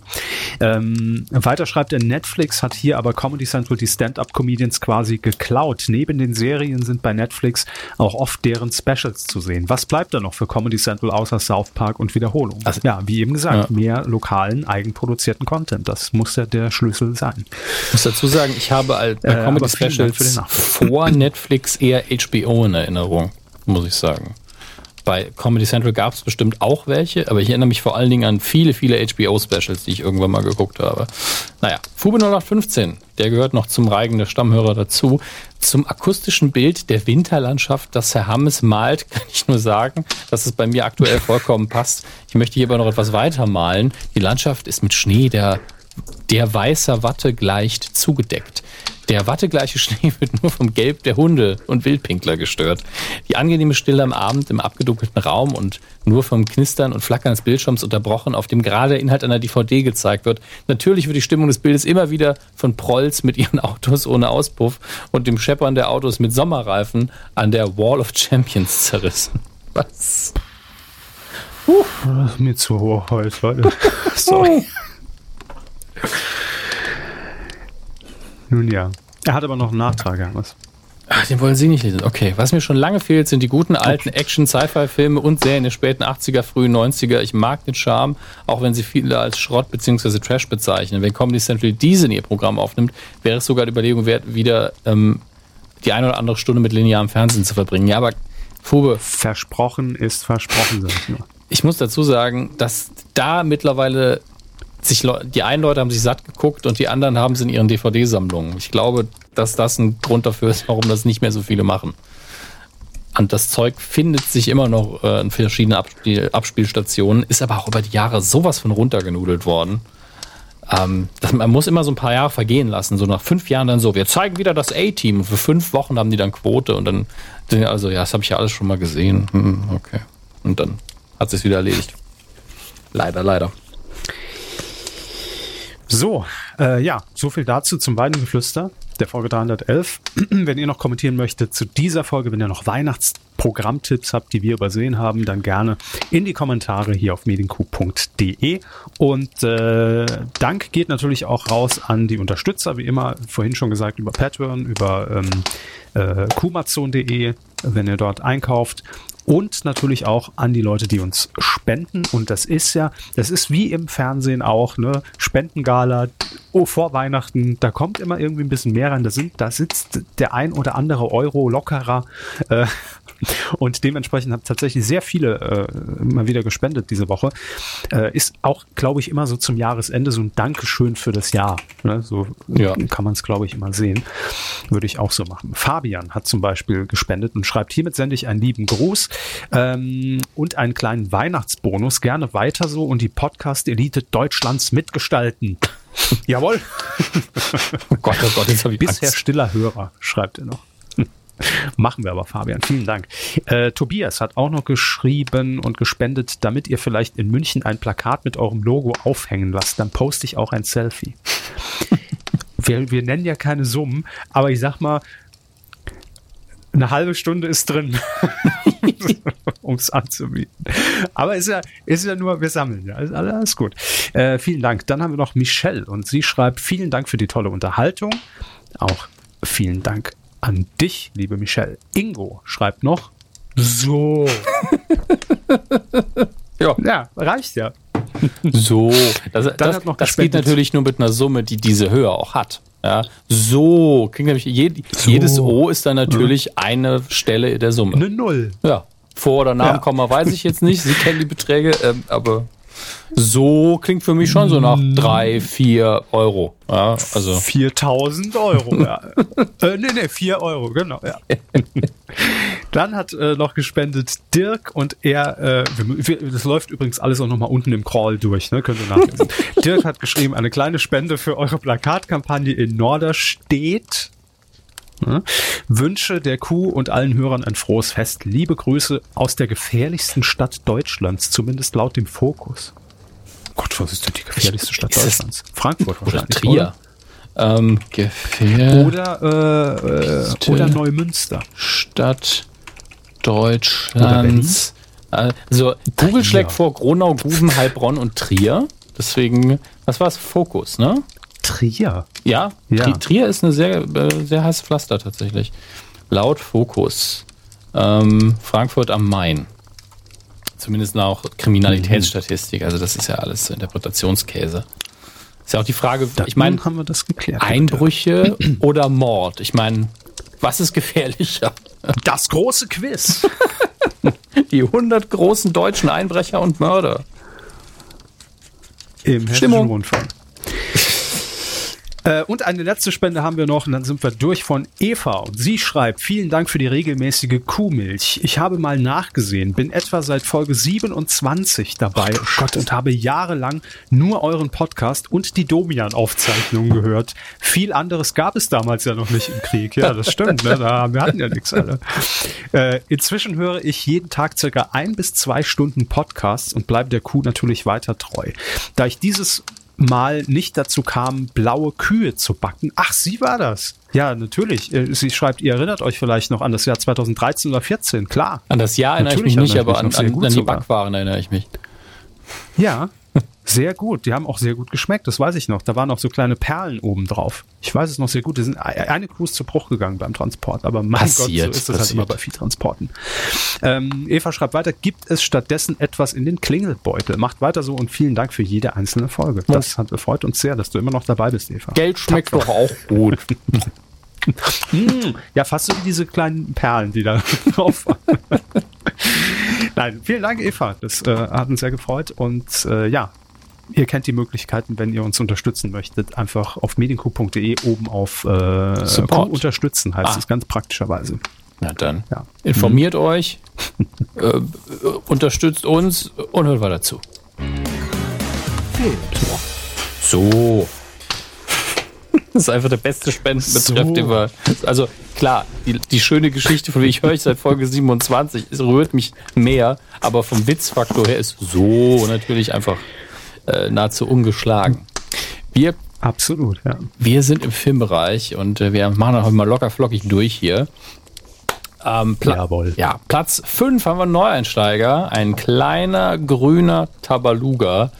Ähm, weiter schreibt er, Netflix hat hier aber Comedy Central die Stand-Up-Comedians quasi geklaut. Neben den Serien sind bei Netflix auch oft deren Specials zu sehen. Was bleibt da noch für Comedy Central außer South Park und Wiederholung? Also, ja, wie eben gesagt, ja. mehr lokalen, eigenproduzierten Content. Das muss ja der Schlüssel Schlüssel sein. Ich muss dazu sagen, ich habe als bei äh, Comedy Specials vor Netflix eher HBO in Erinnerung, muss ich sagen. Bei Comedy Central gab es bestimmt auch welche, aber ich erinnere mich vor allen Dingen an viele, viele HBO-Specials, die ich irgendwann mal geguckt habe. Naja, Fube 0815, der gehört noch zum Reigen der Stammhörer dazu. Zum akustischen Bild der Winterlandschaft, das Herr Hammes malt, (laughs) kann ich nur sagen, dass es bei mir aktuell vollkommen passt. Ich möchte hier aber noch etwas weiter malen. Die Landschaft ist mit Schnee der der weißer Watte gleicht zugedeckt. Der wattegleiche Schnee (laughs) wird nur vom Gelb der Hunde und Wildpinkler gestört. Die angenehme Stille am Abend im abgedunkelten Raum und nur vom Knistern und Flackern des Bildschirms unterbrochen, auf dem gerade der Inhalt einer DVD gezeigt wird. Natürlich wird die Stimmung des Bildes immer wieder von Prolls mit ihren (laughs) Autos ohne Auspuff und dem Scheppern der Autos mit Sommerreifen an der Wall of Champions zerrissen. Was? Uh, das ist mir zu hoch heute, Leute. (laughs) Sorry. Nun ja. Er hat aber noch einen Nachtrag, Hermes. den wollen Sie nicht lesen. Okay, was mir schon lange fehlt, sind die guten alten Action-Sci-Fi-Filme und Serien der späten 80er, frühen 90er. Ich mag den Charme, auch wenn sie viele als Schrott bzw. Trash bezeichnen. Wenn Comedy Central diese in ihr Programm aufnimmt, wäre es sogar die Überlegung wert, wieder ähm, die eine oder andere Stunde mit linearem Fernsehen zu verbringen. Ja, aber Fube. Versprochen ist versprochen, sag ich nur. Ich muss dazu sagen, dass da mittlerweile sich die einen Leute haben sich satt geguckt und die anderen haben es in ihren DVD-Sammlungen. Ich glaube, dass das ein Grund dafür ist, warum das nicht mehr so viele machen. Und das Zeug findet sich immer noch äh, in verschiedenen Abspiel Abspielstationen, ist aber auch über die Jahre sowas von runtergenudelt worden. Ähm, das, man muss immer so ein paar Jahre vergehen lassen. So nach fünf Jahren dann so, wir zeigen wieder das A-Team. Für fünf Wochen haben die dann Quote und dann, also ja, das habe ich ja alles schon mal gesehen. Hm, okay. Und dann hat sich wieder erledigt. Leider, leider. So, äh, ja, so viel dazu zum Weidengeflüster der Folge 311. (clears throat) wenn ihr noch kommentieren möchtet zu dieser Folge, wenn ihr noch Weihnachtsprogrammtipps habt, die wir übersehen haben, dann gerne in die Kommentare hier auf medienku.de. Und äh, Dank geht natürlich auch raus an die Unterstützer, wie immer, vorhin schon gesagt, über Patreon, über ähm, äh, kumazon.de, wenn ihr dort einkauft und natürlich auch an die Leute, die uns spenden. Und das ist ja, das ist wie im Fernsehen auch, ne? Spendengala, oh, vor Weihnachten, da kommt immer irgendwie ein bisschen mehr rein. Da sind, da sitzt der ein oder andere Euro lockerer. Äh, und dementsprechend haben tatsächlich sehr viele äh, mal wieder gespendet diese Woche. Äh, ist auch, glaube ich, immer so zum Jahresende so ein Dankeschön für das Jahr. Ne? So ja. kann man es, glaube ich, immer sehen. Würde ich auch so machen. Fabian hat zum Beispiel gespendet und schreibt, hiermit sende ich einen lieben Gruß ähm, und einen kleinen Weihnachtsbonus. Gerne weiter so und die Podcast-Elite Deutschlands mitgestalten. (laughs) Jawohl. oh Gott, oh Gott, jetzt habe ich Bisher Angst. stiller Hörer, schreibt er noch. (laughs) Machen wir aber, Fabian. Vielen Dank. Äh, Tobias hat auch noch geschrieben und gespendet, damit ihr vielleicht in München ein Plakat mit eurem Logo aufhängen lasst. Dann poste ich auch ein Selfie. (laughs) wir, wir nennen ja keine Summen, aber ich sag mal, eine halbe Stunde ist drin, (laughs) um es anzubieten. Aber ist ja, ist ja nur, wir sammeln ja. Alles, alles gut. Äh, vielen Dank. Dann haben wir noch Michelle und sie schreibt: Vielen Dank für die tolle Unterhaltung. Auch vielen Dank an dich, liebe Michelle. Ingo schreibt noch: So. (laughs) ja. ja, reicht ja. So. (laughs) Das, das, das geht natürlich nur mit einer Summe, die diese Höhe auch hat. Ja, so klingt nämlich je, so. jedes O ist dann natürlich ja. eine Stelle der Summe. Eine Null. Ja. Vor- oder Nachkomma ja. weiß ich jetzt nicht. Sie kennen die Beträge, ähm, aber so klingt für mich schon so nach mm. drei, vier Euro. Ja, also 4000 Euro. ja. (laughs) äh, nee, nee, vier Euro, genau. Ja. (laughs) Dann hat äh, noch gespendet Dirk und er, äh, wir, das läuft übrigens alles auch nochmal unten im Crawl durch, ne? Könnt ihr nachlesen. (laughs) Dirk hat geschrieben, eine kleine Spende für eure Plakatkampagne in Norderstedt. Ne? Wünsche der Kuh und allen Hörern ein frohes Fest. Liebe Grüße aus der gefährlichsten Stadt Deutschlands, zumindest laut dem Fokus. Gott, was ist denn die gefährlichste Stadt Deutschlands? Frankfurt wahrscheinlich. Oder Trier. Ähm, Gefähr oder, äh, äh, oder Neumünster. Stadt Deutschlands. Also Google schlägt vor Gronau, Guben, Heilbronn und Trier. Deswegen, was war es? Fokus, ne? Trier. Ja, ja. Trier ist eine sehr, äh, sehr heiße Pflaster tatsächlich. Laut Fokus. Ähm, Frankfurt am Main. Zumindest nach Kriminalitätsstatistik. Also das ist ja alles Interpretationskäse. Ist ja auch die Frage, da ich meine, haben wir das geklärt. Einbrüche (clears throat) oder Mord? Ich meine, was ist gefährlicher? Das große Quiz. (laughs) die 100 großen deutschen Einbrecher und Mörder. Im Hessischen Rundfunk. Äh, und eine letzte Spende haben wir noch und dann sind wir durch von Eva. Und sie schreibt, vielen Dank für die regelmäßige Kuhmilch. Ich habe mal nachgesehen, bin etwa seit Folge 27 dabei oh Gott, und habe jahrelang nur euren Podcast und die Domian-Aufzeichnungen gehört. Viel anderes gab es damals ja noch nicht im Krieg. Ja, das stimmt. Ne? Da, wir hatten ja nichts alle. Äh, inzwischen höre ich jeden Tag circa ein bis zwei Stunden Podcasts und bleibe der Kuh natürlich weiter treu. Da ich dieses mal nicht dazu kam, blaue Kühe zu backen. Ach, sie war das. Ja, natürlich. Äh, sie schreibt, ihr erinnert euch vielleicht noch an das Jahr 2013 oder 14, klar. An das Jahr erinnere natürlich ich mich nicht, aber an, an, an die Backwaren erinnere ich mich. Ja, Sehr gut. Die haben auch sehr gut geschmeckt. Das weiß ich noch. Da waren auch so kleine Perlen oben drauf. Ich weiß es noch sehr gut. Die sind eine Kuh ist zu Bruch gegangen beim Transport. Aber mein passiert, Gott, so ist es halt immer bei Viehtransporten. Ähm, Eva schreibt weiter. Gibt es stattdessen etwas in den Klingelbeutel? Macht weiter so und vielen Dank für jede einzelne Folge. Das hat, freut uns sehr, dass du immer noch dabei bist, Eva. Geld schmeckt Tapfer. doch auch gut. mm, (laughs) (laughs) ja, fast so wie diese kleinen Perlen, die da (laughs) drauf waren. Nein, vielen Dank, Eva. Das äh, hat uns sehr gefreut. Und äh, ja, Ihr kennt die Möglichkeiten, wenn ihr uns unterstützen möchtet, einfach auf medienku.de oben auf äh, Support. unterstützen, heißt ah. es ganz praktischerweise. Na dann, ja. informiert mhm. euch, (laughs) äh, unterstützt uns und hört weiter zu. So. Das ist einfach der beste Spendenbetreff, so. den wir. Also klar, die, die schöne Geschichte, von der ich höre ich seit Folge 27, es rührt mich mehr, aber vom Witzfaktor her ist so natürlich einfach äh, nahezu ungeschlagen. Wir Absolut, ja. Wir sind im Filmbereich und äh, wir machen heute mal locker flockig durch hier. Ähm, Pla Jawohl. Ja, Platz 5 haben wir einen Neueinsteiger, ein kleiner grüner Tabaluga.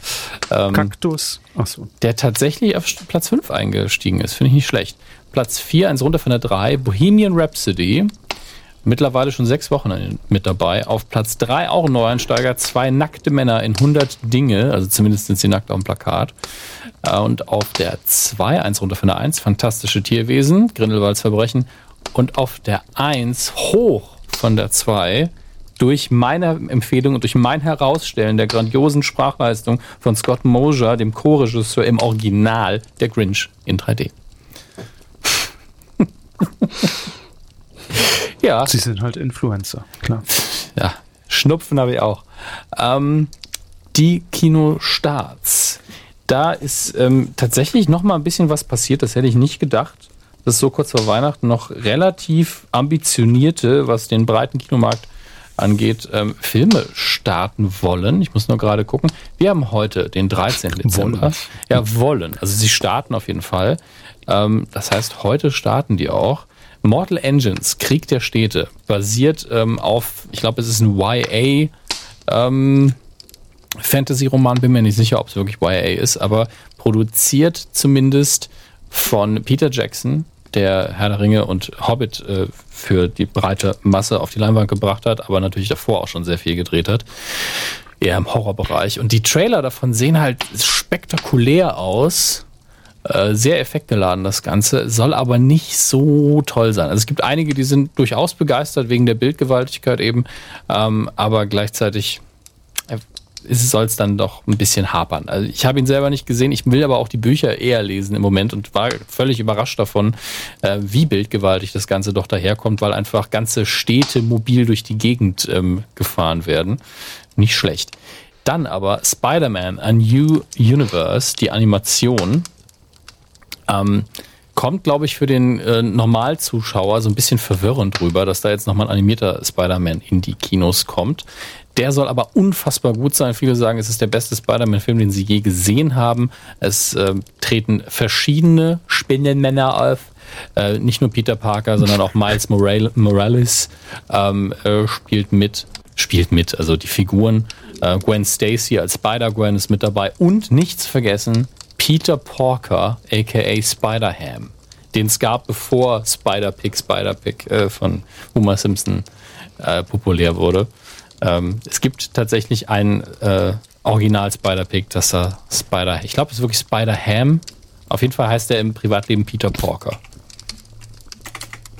Ähm, Kaktus. Achso. Der tatsächlich auf Platz 5 eingestiegen ist, finde ich nicht schlecht. Platz 4, eins runter von der 3, Bohemian Rhapsody mittlerweile schon sechs Wochen mit dabei. Auf Platz drei auch ein Neueinsteiger, zwei nackte Männer in 100 Dinge, also zumindest sind sie nackt auf dem Plakat. Äh, und auf der zwei eins runter von der eins fantastische Tierwesen, Grindelwalds Verbrechen. Und auf der eins hoch von der zwei durch meine Empfehlung und durch mein Herausstellen der grandiosen Sprachleistung von Scott Mosier, dem Co-Regisseur im Original der Grinch in 3D. (laughs) Ja. Sie sind halt Influencer, klar. (laughs) Ja, Schnupfen habe ich auch. Ähm, die Kinostarts. Da ist ähm, tatsächlich noch mal ein bisschen was passiert, das hätte ich nicht gedacht. Dass so kurz vor Weihnachten noch relativ ambitionierte, was den breiten Kinomarkt angeht, ähm, Filme starten wollen. Ich muss nur gerade gucken. Wir haben heute den 13. (laughs) Dezember. Wollen. Ja, wollen. Also sie starten auf jeden Fall. Ähm, das heißt, heute starten die auch. Mortal Engines, Krieg der Städte, basiert ähm, auf, ich glaube, es ist ein YA ähm, Fantasy-Roman, bin mir nicht sicher, ob es wirklich YA ist, aber produziert zumindest von Peter Jackson, der Herr der Ringe und Hobbit äh, für die breite Masse auf die Leinwand gebracht hat, aber natürlich davor auch schon sehr viel gedreht hat. Eher im Horrorbereich. Und die Trailer davon sehen halt spektakulär aus äh, sehr effektgeladen, das Ganze, soll aber nicht so toll sein. Also es gibt einige, die sind durchaus begeistert wegen der Bildgewaltigkeit eben, ähm, aber gleichzeitig äh, soll es dann doch ein bisschen hapern. Also ich habe ihn selber nicht gesehen, ich will aber auch die Bücher eher lesen im Moment und war völlig überrascht davon, äh, wie bildgewaltig das Ganze doch daherkommt, weil einfach ganze Städte mobil durch die Gegend ähm, gefahren werden. Nicht schlecht. Dann aber Spider-Man, A New Universe, die Animation, ähm, kommt, glaube ich, für den äh, Normalzuschauer so ein bisschen verwirrend rüber, dass da jetzt nochmal ein animierter Spider-Man in die Kinos kommt. Der soll aber unfassbar gut sein. Viele sagen, es ist der beste Spider-Man-Film, den sie je gesehen haben. Es äh, treten verschiedene Spinnenmänner auf. Äh, nicht nur Peter Parker, sondern auch Miles Morales ähm, äh, spielt mit. Spielt mit, also die Figuren. Äh, Gwen Stacy als Spider-Gwen ist mit dabei. Und nichts vergessen, Peter Porker, aka Spider-Ham, den es gab, bevor Spider-Pig, Spider-Pig äh, von Homer Simpson äh, populär wurde. Ähm, es gibt tatsächlich ein äh, Original Spider-Pig, das er Spider, ich glaube, es ist wirklich Spider-Ham. Auf jeden Fall heißt er im Privatleben Peter Porker.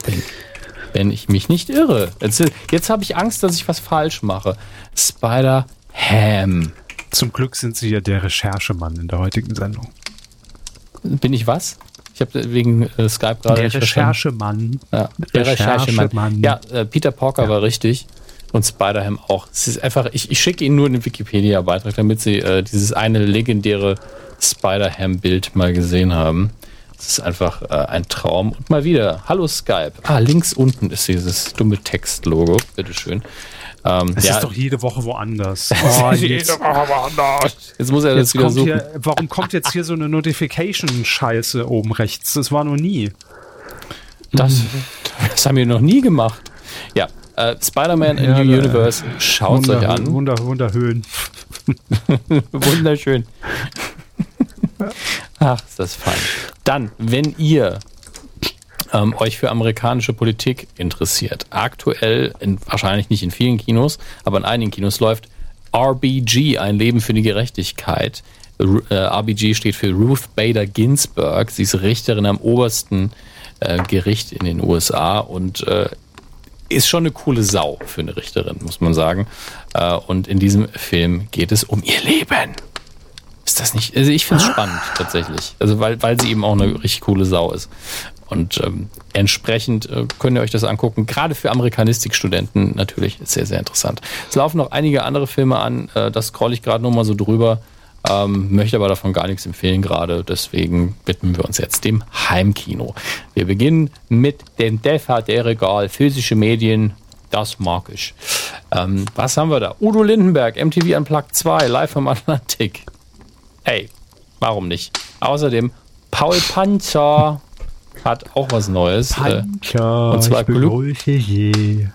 Wenn, wenn ich mich nicht irre. Jetzt, jetzt habe ich Angst, dass ich was falsch mache. Spider-Ham. Zum Glück sind Sie ja der Recherchemann in der heutigen Sendung. Bin ich was? Ich habe wegen äh, Skype gerade. Der Recherchemann. Ja, der Recherchemann. Ja, äh, Peter Porker ja. war richtig. Und Spider-Ham auch. Es ist einfach, ich, ich schicke Ihnen nur einen Wikipedia-Beitrag, damit Sie äh, dieses eine legendäre Spider-Ham-Bild mal gesehen haben. Das ist einfach äh, ein Traum. Und mal wieder, hallo Skype. Ah, links unten ist dieses dumme Text-Logo. Bitteschön. Ähm, es ja. ist doch jede Woche woanders. (laughs) Oh, jede Woche woanders. Jetzt muss er das wieder suchen. Hier, warum kommt jetzt hier so eine Notification-Scheiße oben rechts? Das war noch nie. Das, das haben wir noch nie gemacht. Ja, Äh, Spider-Man in ja, New Universe, schaut es euch an. Wunder, wunderhöhen. (laughs) Wunderschön. Ach, ist das fein. Dann, wenn ihr ähm, euch für amerikanische Politik interessiert, aktuell, in, wahrscheinlich nicht in vielen Kinos, aber in einigen Kinos läuft RBG, ein Leben für die Gerechtigkeit. Äh, RBG steht für Ruth Bader Ginsburg. Sie ist Richterin am obersten äh, Gericht in den USA und äh, ist schon eine coole Sau für eine Richterin, muss man sagen. Äh, und in diesem Film geht es um ihr Leben. Ist das nicht? Also ich finde es spannend tatsächlich. Also weil, weil sie eben auch eine richtig coole Sau ist. Und ähm, entsprechend äh, könnt ihr euch das angucken. Gerade für Amerikanistikstudenten natürlich sehr, sehr interessant. Es laufen noch einige andere Filme an. Äh, das scroll ich gerade nur mal so drüber. Ähm, möchte aber davon gar nichts empfehlen gerade. Deswegen widmen wir uns jetzt dem Heimkino. Wir beginnen mit dem DVD-Regal physische Medien. Das mag ich. Ähm, was haben wir da? Udo Lindenberg, MTV Unplugged 2, live vom Atlantik. Ey, warum nicht? Außerdem Paul Panzer hat auch was Neues. Äh, Panzer, und zwar Glück,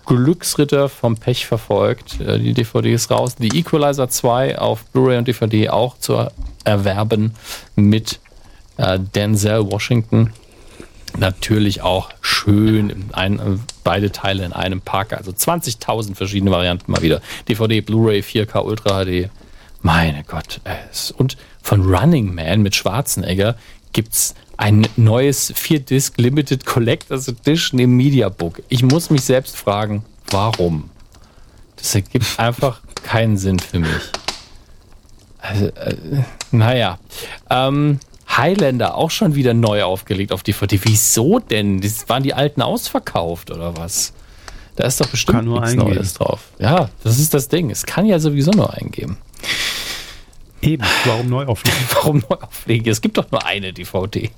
Glücksritter vom Pech verfolgt. Äh, die DVD ist raus. Die Equalizer 2 auf Blu-ray und DVD auch zu erwerben mit äh, Denzel Washington. Natürlich auch schön ein, beide Teile in einem Pack. Also 20.000 verschiedene Varianten mal wieder. DVD, Blu-ray, 4K Ultra HD. Meine Gott. Und von Running Man mit Schwarzenegger gibt es ein neues 4-Disc Limited Collectors Edition im Mediabook. Ich muss mich selbst fragen, warum? Das ergibt (laughs) einfach keinen Sinn für mich. Also, äh, naja. Ähm, Highlander auch schon wieder neu aufgelegt auf DVD. Wieso denn? Das waren die alten ausverkauft oder was? Da ist doch bestimmt nichts eingeben. Neues drauf. Ja, das ist das Ding. Es kann ja sowieso nur eingeben. Eben, warum neu auflegen? (laughs) warum neu auflegen? Es gibt doch nur eine DVD.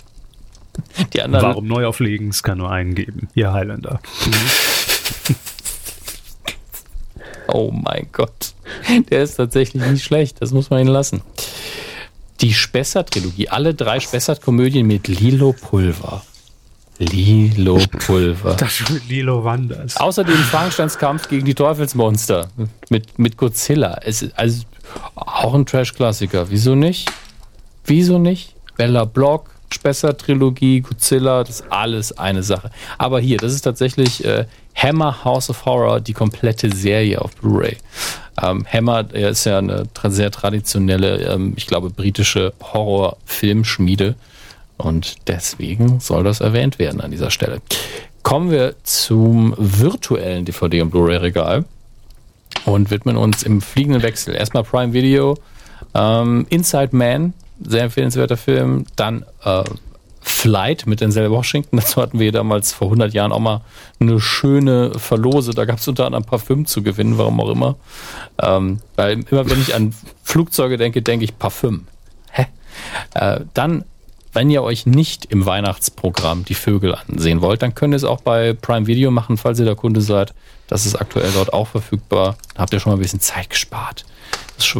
(laughs) Die anderen. Warum neu auflegen? Es kann nur einen geben. Ihr Highlander. (laughs) oh mein Gott. Der ist tatsächlich nicht schlecht. Das muss man ihn lassen. Die Spessart-Trilogie. Alle drei Spessart-Komödien mit Lilo Pulver. Lilo Pulver. Das schon Lilo Wanders. Außerdem Frankensteins Kampf gegen die Teufelsmonster mit, mit Godzilla. Es ist also auch ein Trash-Klassiker. Wieso nicht? Wieso nicht? Bella Block, Spessart-Trilogie, Godzilla, das ist alles eine Sache. Aber hier, das ist tatsächlich äh, Hammer House of Horror, die komplette Serie auf Blu-ray. Ähm, Hammer ist ja eine tra sehr traditionelle, ähm, ich glaube, britische Horror-Filmschmiede. Und deswegen soll das erwähnt werden an dieser Stelle. Kommen wir zum virtuellen DVD- und Blu-ray-Regal und widmen uns im fliegenden Wechsel. Erstmal Prime Video, ähm, Inside Man, sehr empfehlenswerter Film. Dann äh, Flight mit Denzel Washington. (laughs) Dazu hatten wir damals vor 100 Jahren auch mal eine schöne Verlose. Da gab es unter anderem Parfüm zu gewinnen, warum auch immer. Ähm, weil immer wenn ich an Flugzeuge denke, denke ich Parfüm. Hä? Äh, dann wenn ihr euch nicht im Weihnachtsprogramm die Vögel ansehen wollt, dann könnt ihr es auch bei Prime Video machen, falls ihr der Kunde seid. Das ist aktuell dort auch verfügbar. Da habt ihr schon mal ein bisschen Zeit gespart.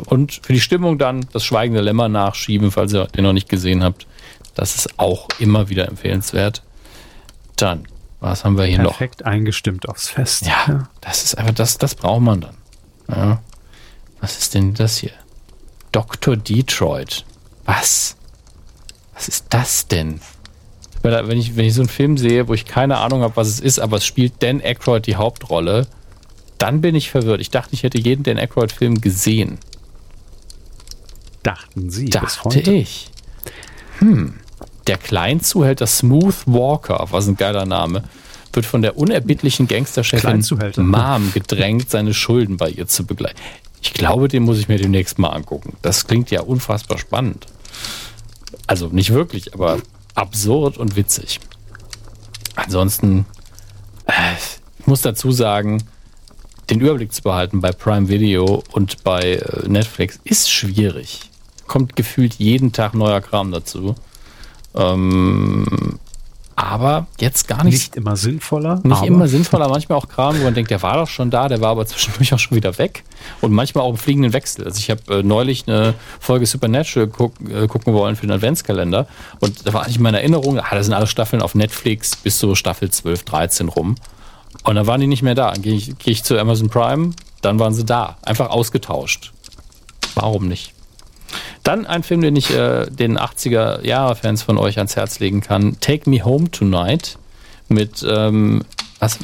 Und für die Stimmung dann das Schweigende Lämmer nachschieben, falls ihr den noch nicht gesehen habt. Das ist auch immer wieder empfehlenswert. Dann, was haben wir hier Perfekt noch? Perfekt eingestimmt aufs Fest. Ja, ja, das ist einfach, das, das braucht man dann. Ja. Was ist denn das hier? Dr. Detroit. Was? Was ist das denn? Wenn ich, wenn ich so einen Film sehe, wo ich keine Ahnung habe, was es ist, aber es spielt Dan Aykroyd die Hauptrolle, dann bin ich verwirrt. Ich dachte, ich hätte jeden Dan Aykroyd-Film gesehen. Dachten Sie? Dachte ich. Hm. Der Kleinzuhälter Smooth Walker, was ein geiler Name, wird von der unerbittlichen Gangsterchefin Mom gedrängt, seine Schulden bei ihr zu begleiten. Ich glaube, den muss ich mir demnächst mal angucken. Das klingt ja unfassbar spannend. Also nicht wirklich, aber absurd und witzig. Ansonsten, äh, ich muss dazu sagen, den Überblick zu behalten bei Prime Video und bei äh, Netflix ist schwierig. Kommt gefühlt jeden Tag neuer Kram dazu. Ähm, aber jetzt gar nicht. Nicht immer sinnvoller. Nicht immer sinnvoller, manchmal auch Kram, wo man denkt, der war doch schon da, der war aber zwischendurch auch schon wieder weg. Und manchmal auch im fliegenden Wechsel. Also ich habe äh, neulich eine Folge Supernatural guck, äh, gucken wollen für den Adventskalender. Und da war eigentlich meine Erinnerung, ah, da sind alle Staffeln auf Netflix bis so Staffel 12, 13 rum. Und dann waren die nicht mehr da. Gehe ich, geh ich zu Amazon Prime, dann waren sie da. Einfach ausgetauscht. Warum nicht? Dann ein Film, den ich äh, den 80er-Jahre-Fans von euch ans Herz legen kann. Take Me Home Tonight. Mit, ähm, was,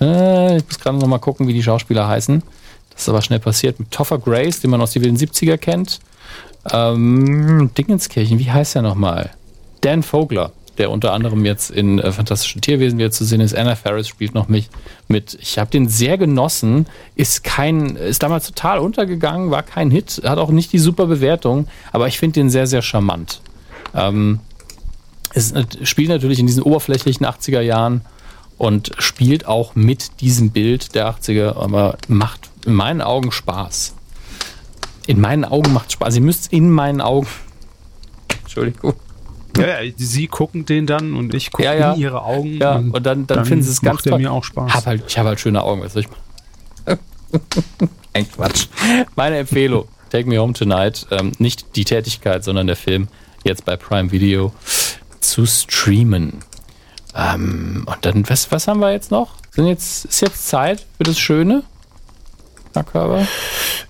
äh, ich muss gerade noch mal gucken, wie die Schauspieler heißen. Das ist aber schnell passiert. Mit Toffer Grace, den man aus den wilden 70er kennt. Ähm, Dingenskirchen, wie heißt er nochmal? Dan Vogler der unter anderem jetzt in äh, Fantastischen Tierwesen wieder zu sehen ist. Anna Ferris spielt noch mich mit. Ich habe den sehr genossen. Ist kein, ist damals total untergegangen, war kein Hit, hat auch nicht die super Bewertung, aber ich finde den sehr, sehr charmant. Ähm, es spielt natürlich in diesen oberflächlichen 80er Jahren und spielt auch mit diesem Bild der 80er, aber macht in meinen Augen Spaß. In meinen Augen macht Spaß. Ihr müsst in meinen Augen. (laughs) Entschuldigung. Ja, ja, sie gucken den dann und ich gucke ja, ja. in ihre Augen. Ja, und, und dann, dann, dann finden sie es ganz macht toll. mir auch Spaß. Hab halt, ich habe halt schöne Augen, was soll ich machen? (laughs) Ein Quatsch. Meine Empfehlung, Take Me Home Tonight, ähm, nicht die Tätigkeit, sondern der Film, jetzt bei Prime Video, zu streamen. Ähm, und dann, was, was haben wir jetzt noch? Sind jetzt, ist jetzt Zeit für das Schöne? Körper?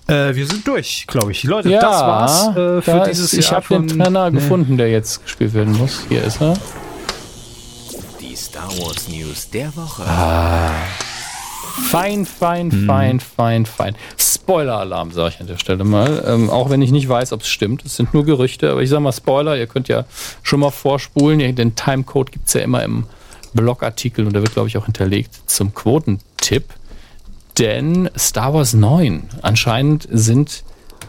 Äh, wir sind durch, glaube ich. Leute, ja, das war's äh, für da dieses ist, Ich habe den Trainer nee. gefunden, der jetzt gespielt werden muss. Hier ist er. Die Star Wars News der Woche. Ah. Fein, fein, hm. fein, fein, fein. Spoiler-Alarm, sage ich an der Stelle mal. Ähm, auch wenn ich nicht weiß, ob es stimmt. Es sind nur Gerüchte, aber ich sage mal Spoiler. Ihr könnt ja schon mal vorspulen. Den Timecode gibt es ja immer im Blogartikel und der wird, glaube ich, auch hinterlegt zum Quotentipp. Denn Star Wars 9, anscheinend sind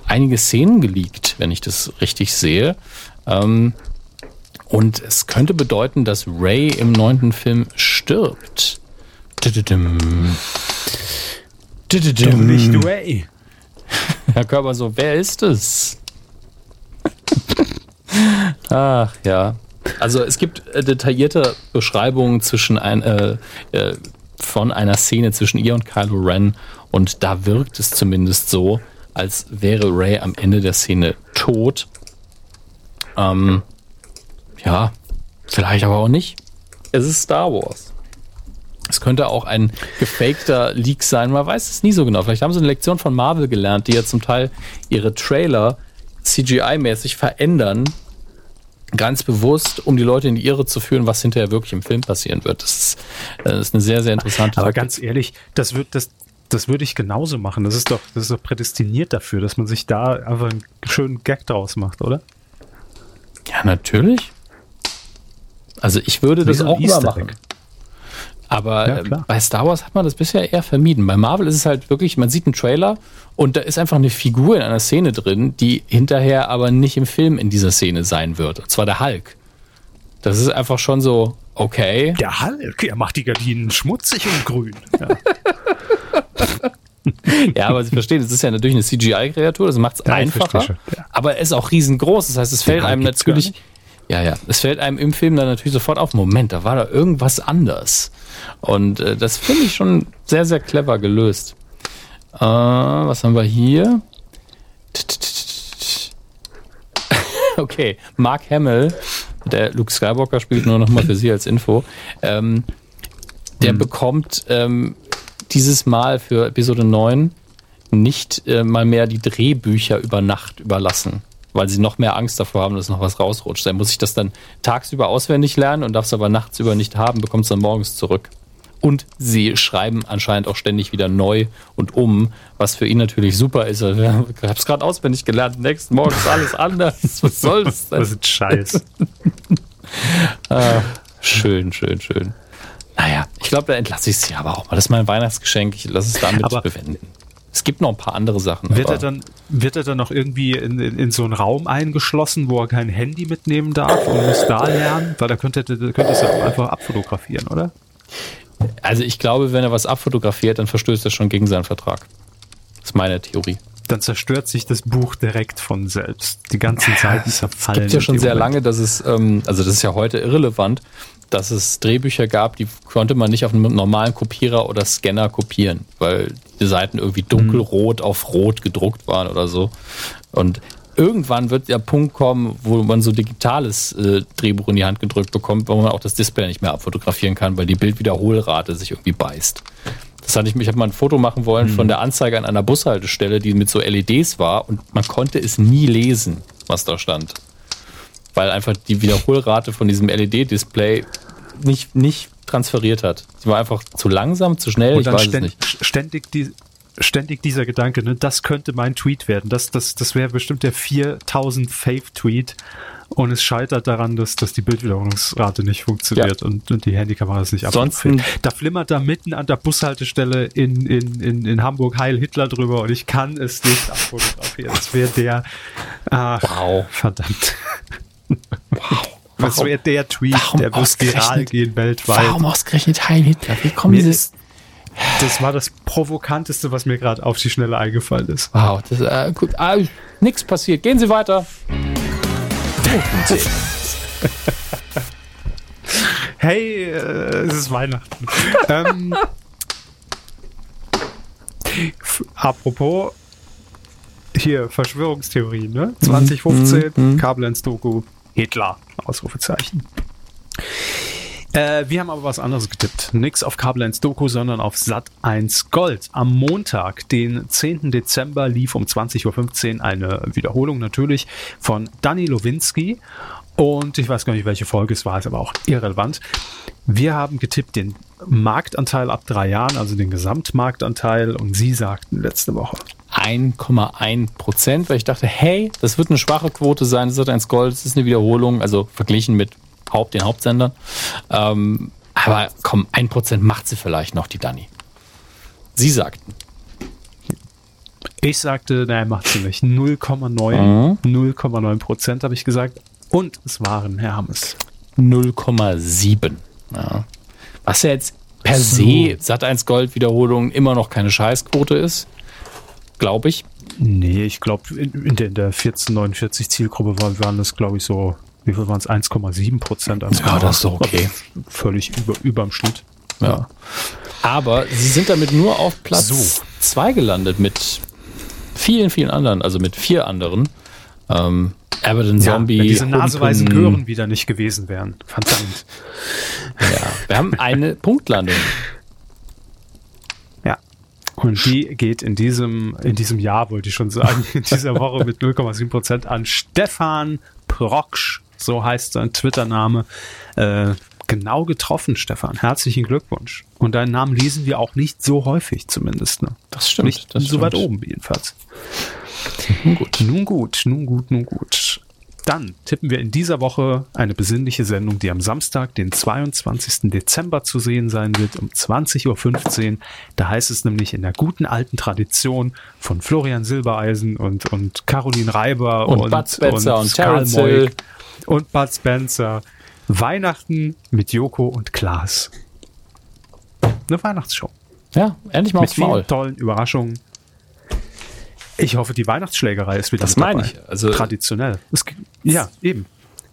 einige Szenen geleakt, wenn ich das richtig sehe. Ähm, und es könnte bedeuten, dass Ray im neunten Film stirbt. Doch nicht Ray. (laughs) Herr Körper so, wer ist es? (laughs) Ach ja. Also es gibt äh, detaillierte Beschreibungen zwischen ein, äh, äh, von einer Szene zwischen ihr und Kylo Ren und da wirkt es zumindest so, als wäre Ray am Ende der Szene tot. Ähm, ja, vielleicht aber auch nicht. Es ist Star Wars. Es könnte auch ein gefakter Leak sein, man weiß es nie so genau. Vielleicht haben sie eine Lektion von Marvel gelernt, die ja zum Teil ihre Trailer CGI-mäßig verändern, ganz bewusst, um die Leute in die Irre zu führen, was hinterher wirklich im Film passieren wird. Das ist, das ist eine sehr, sehr interessante Aber Taktik. ganz ehrlich, das wird, das, das würde ich genauso machen. Das ist doch, das ist doch prädestiniert dafür, dass man sich da einfach einen schönen Gag draus macht, oder? Ja, natürlich. Also ich würde das auch mal machen. Aber ja, äh, bei Star Wars hat man das bisher eher vermieden. Bei Marvel ist es halt wirklich, man sieht einen Trailer und da ist einfach eine Figur in einer Szene drin, die hinterher aber nicht im Film in dieser Szene sein wird. Und zwar der Hulk. Das ist einfach schon so, okay. Der Hulk, er macht die Gardinen schmutzig und grün. Ja. (laughs) ja, aber Sie verstehen, es ist ja natürlich eine CGI-Kreatur, das macht es einfacher. Ja. Aber er ist auch riesengroß, das heißt, es fällt einem natürlich. Ja, ja, es fällt einem im Film dann natürlich sofort auf, Moment, da war da irgendwas anders. Und äh, das finde ich schon sehr, sehr clever gelöst. Äh, was haben wir hier? (laughs) okay, Mark Hamill, der Luke Skywalker spielt nur noch mal für Sie als Info. Ähm, der hm. bekommt ähm, dieses Mal für Episode 9 nicht äh, mal mehr die Drehbücher über Nacht überlassen, weil sie noch mehr Angst davor haben, dass noch was rausrutscht. Er muss sich das dann tagsüber auswendig lernen und darf es aber nachts über nicht haben, bekommt es dann morgens zurück. Und sie schreiben anscheinend auch ständig wieder neu und um, was für ihn natürlich super ist. Ich (laughs) habe es gerade auswendig gelernt. Nächsten Morgen ist alles anders. (laughs) Was soll das denn? Was ist Scheiß. (laughs) ah, schön, schön, schön. Naja, ich glaube, da entlasse ich es ja aber auch mal. Das ist mein Weihnachtsgeschenk. Ich lasse es damit aber bewenden. Es gibt noch ein paar andere Sachen. Wird, er dann, wird er dann noch irgendwie in, in, in, so einen Raum eingeschlossen, wo er kein Handy mitnehmen darf und muss da lernen? Weil da könnte, könnte es ja einfach abfotografieren, oder? Also ich glaube, wenn er was abfotografiert, dann verstößt er schon gegen seinen Vertrag. Das ist meine Theorie. Dann zerstört sich das Buch direkt von selbst. Die ganzen Seiten (laughs) zerfallen. Es gibt ja schon sehr lange, dass es, ähm, also das ist ja heute irrelevant, dass es Drehbücher gab, die konnte man nicht auf einem normalen Kopierer oder Scanner kopieren, weil die Seiten irgendwie dunkelrot mhm. auf rot gedruckt waren oder so. Und irgendwann wird der Punkt kommen, wo man so digitales äh, Drehbuch in die Hand gedrückt bekommt, wo man auch das Display nicht mehr abfotografieren kann, weil die Bildwiederholrate sich irgendwie beißt. Das hatte ich mich, ich habe mal ein Foto machen wollen mhm. von der Anzeige an einer Bushaltestelle, die mit so LEDs war und man konnte es nie lesen, was da stand. Weil einfach die Wiederholrate von diesem LED-Display nicht, nicht transferiert hat. Sie war einfach zu langsam, zu schnell, und ich weiß es nicht. Ständig die, ständig dieser Gedanke, ne, das könnte mein Tweet werden. Das, das, das wäre bestimmt der 4000 Fave-Tweet. Und es scheitert daran, dass, dass die Bildwiederholungsrate nicht funktioniert ja. und, und die Handykameras nicht abfilmen. Da flimmert da mitten an der Bushaltestelle in, in, in, in Hamburg Heil Hitler drüber und ich kann es nicht abfotografieren. Das wäre der. Ah, wow. Verdammt. Wow. Das wäre der Tweet, warum der wird viral gehen weltweit. Warum ausgerechnet Heil Hitler? Wie kommen mir dieses das war das Provokanteste, was mir gerade auf die Schnelle eingefallen ist. Wow, das, äh, gut, ah, nichts passiert. Gehen Sie weiter. hey, äh, es ist Weihnachten. (laughs) ähm, apropos hier Verschwörungstheorien, ne? 2015, mhm, mhm. Koblenz-Doku, Hitler, Ausrufezeichen. Äh, wir haben aber was anderes getippt. Nix auf Kabel 1 Doku, sondern auf Sat 1 Gold. Am Montag, den 10. Dezember, lief um 20.15 Uhr eine Wiederholung natürlich von Danny Lowinski. Und ich weiß gar nicht, welche Folge es war, ist aber auch irrelevant. Wir haben getippt den Marktanteil ab drei Jahren, also den Gesamtmarktanteil. Und Sie sagten letzte Woche 1,1 Prozent, weil ich dachte, hey, das wird eine schwache Quote sein, das ist 1 Gold, das ist eine Wiederholung, also verglichen mit Haupt, den Hauptsendern. Ähm, aber komm, ein Prozent macht sie vielleicht noch, die Dani. Sie sagten. Ich sagte, nein, macht sie nicht. 0,9. Mhm. 0,9 Prozent habe ich gesagt. Und es waren, Herr Hammes. 0,7. Ja. Was ja jetzt per so. se Sat 1 Gold Wiederholung immer noch keine Scheißquote ist. Glaube ich. Nee, ich glaube, in, in, der, in der 1449 Zielgruppe waren, waren das, glaube ich, so wie viel waren es? 1,7 Prozent. Ja, das ist doch okay. Völlig über, über dem Schnitt. Ja. Aber sie sind damit nur auf Platz 2 so. gelandet mit vielen, vielen anderen, also mit vier anderen. Ähm, Abaddon Zombie. Ja, wenn diese naseweisen Gören wieder nicht gewesen wären. Verdammt. Ja, wir haben eine Punktlandung. Ja. Und die geht in diesem, in diesem Jahr, wollte ich schon sagen, in dieser Woche mit 0,7 Prozent an Stefan Proksch so heißt sein Twitter-Name. Äh, genau getroffen, Stefan. Herzlichen Glückwunsch. Und deinen Namen lesen wir auch nicht so häufig zumindest. Ne? Das stimmt. Nicht das so stimmt. weit oben jedenfalls. Nun gut, nun gut, nun gut, nun gut. Dann tippen wir in dieser Woche eine besinnliche Sendung, die am Samstag, den 22. Dezember zu sehen sein wird, um 20.15 Uhr. Da heißt es nämlich in der guten alten Tradition von Florian Silbereisen und, und Caroline Reiber und, und Bud Spencer und, und Terence Hill und Bud Spencer. Weihnachten mit Joko und Klaas. Eine Weihnachtsshow. Ja, endlich mal mit vielen Maul. tollen Überraschungen. Ich hoffe, die Weihnachtsschlägerei ist wieder Das meine ich. Also traditionell. Es, ja, eben.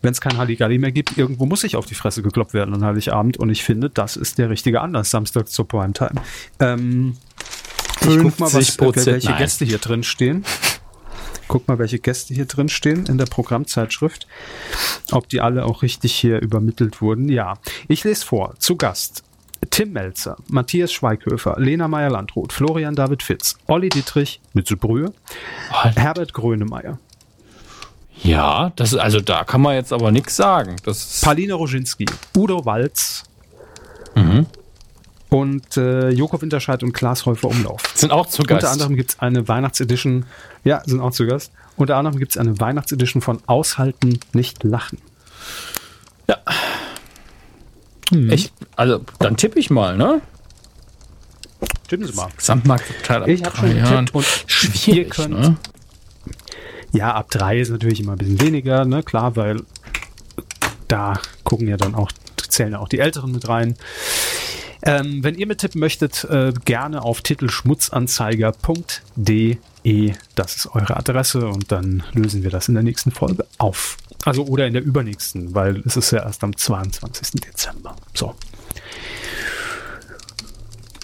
Wenn es kein Halligalli mehr gibt, irgendwo muss ich auf die Fresse gekloppt werden an Heiligabend. Und ich finde, das ist der richtige Anlass, Samstag zur Primetime. Ähm, ich guck mal, was, welche Nein. Gäste hier drin stehen. Guck mal, welche Gäste hier drin stehen in der Programmzeitschrift. Ob die alle auch richtig hier übermittelt wurden. Ja, ich lese vor. Zu Gast. Tim Melzer, Matthias Schweighöfer, Lena Meyer-Landrut, Florian David Fitz, Olli Dietrich mit Brühe, Herbert Grönemeyer. Ja, das, also da kann man jetzt aber nichts sagen. Das Paulina Roginski, Udo Walz, mhm und äh, Joko Winterscheid und Klaas Häufer Umlauf. Sind auch zu Gast. Unter anderem gibt es eine Weihnachtsedition, ja, sind auch zu Gast. Unter anderem gibt es eine Weihnachtsedition von Aushalten, nicht lachen. Ja. Hm. Ich, also, dann tippe ich mal, ne? Tippen Sie mal. Gesamtmarktanteil Ich habe schon getippt und schwierig, könnt, ne? Ja, ab drei ist natürlich immer ein bisschen weniger, ne? Klar, weil da gucken ja dann auch, zählen ja auch die Älteren mit rein. Ähm, wenn ihr mittippen möchtet, äh, gerne auf titelschmutzanzeiger.de. Das ist eure Adresse und dann lösen wir das in der nächsten Folge auf. Also oder in der übernächsten, weil es ist ja erst am 22. Dezember. So.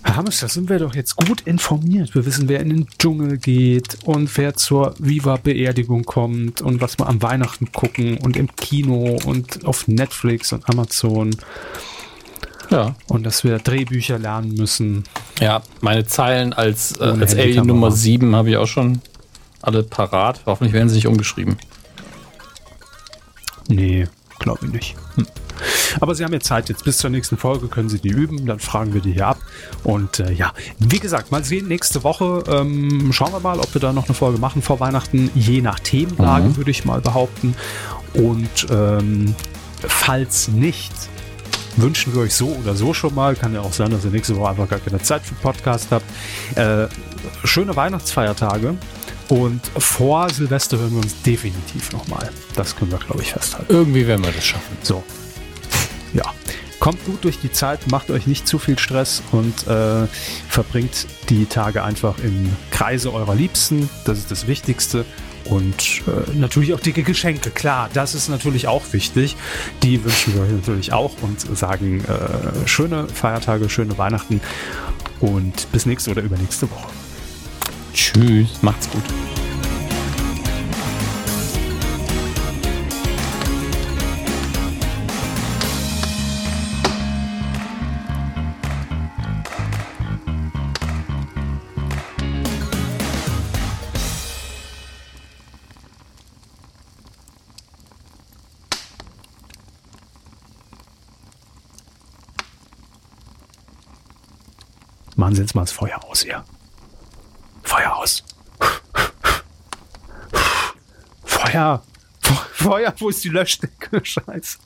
Hammes, da sind wir doch jetzt gut informiert. Wir wissen, wer in den Dschungel geht und wer zur Viva-Beerdigung kommt und was wir am Weihnachten gucken und im Kino und auf Netflix und Amazon. Ja. Und dass wir Drehbücher lernen müssen. Ja, meine Zeilen als, äh, als Alien. Nummer 7 habe ich auch schon alle parat. Hoffentlich werden sie nicht umgeschrieben. Nee, glaube ich nicht. Hm. Aber Sie haben jetzt Zeit, jetzt bis zur nächsten Folge können Sie die üben, dann fragen wir die hier ab. Und äh, ja, wie gesagt, mal sehen, nächste Woche ähm, schauen wir mal, ob wir da noch eine Folge machen vor Weihnachten, je nach Themenlage, Mhm. würde ich mal behaupten. Und ähm, falls nicht, wünschen wir euch so oder so schon mal, kann ja auch sein, dass ihr nächste Woche einfach gar keine Zeit für Podcast habt. Äh, schöne Weihnachtsfeiertage. Und vor Silvester hören wir uns definitiv nochmal. Das können wir, glaube ich, festhalten. Irgendwie werden wir das schaffen. So. Ja. Kommt gut durch die Zeit, macht euch nicht zu viel Stress und äh, verbringt die Tage einfach im Kreise eurer Liebsten. Das ist das Wichtigste. Und äh, natürlich auch dicke Geschenke. Klar, das ist natürlich auch wichtig. Die wünschen wir euch natürlich auch und sagen äh, schöne Feiertage, schöne Weihnachten und bis nächste oder übernächste Woche. Tschüss, macht's gut. Machen Sie jetzt mal das Feuer aus hier. Feuer aus. Feuer. Fe- Feuer, wo ist die Löschdecke? (laughs) Scheiße.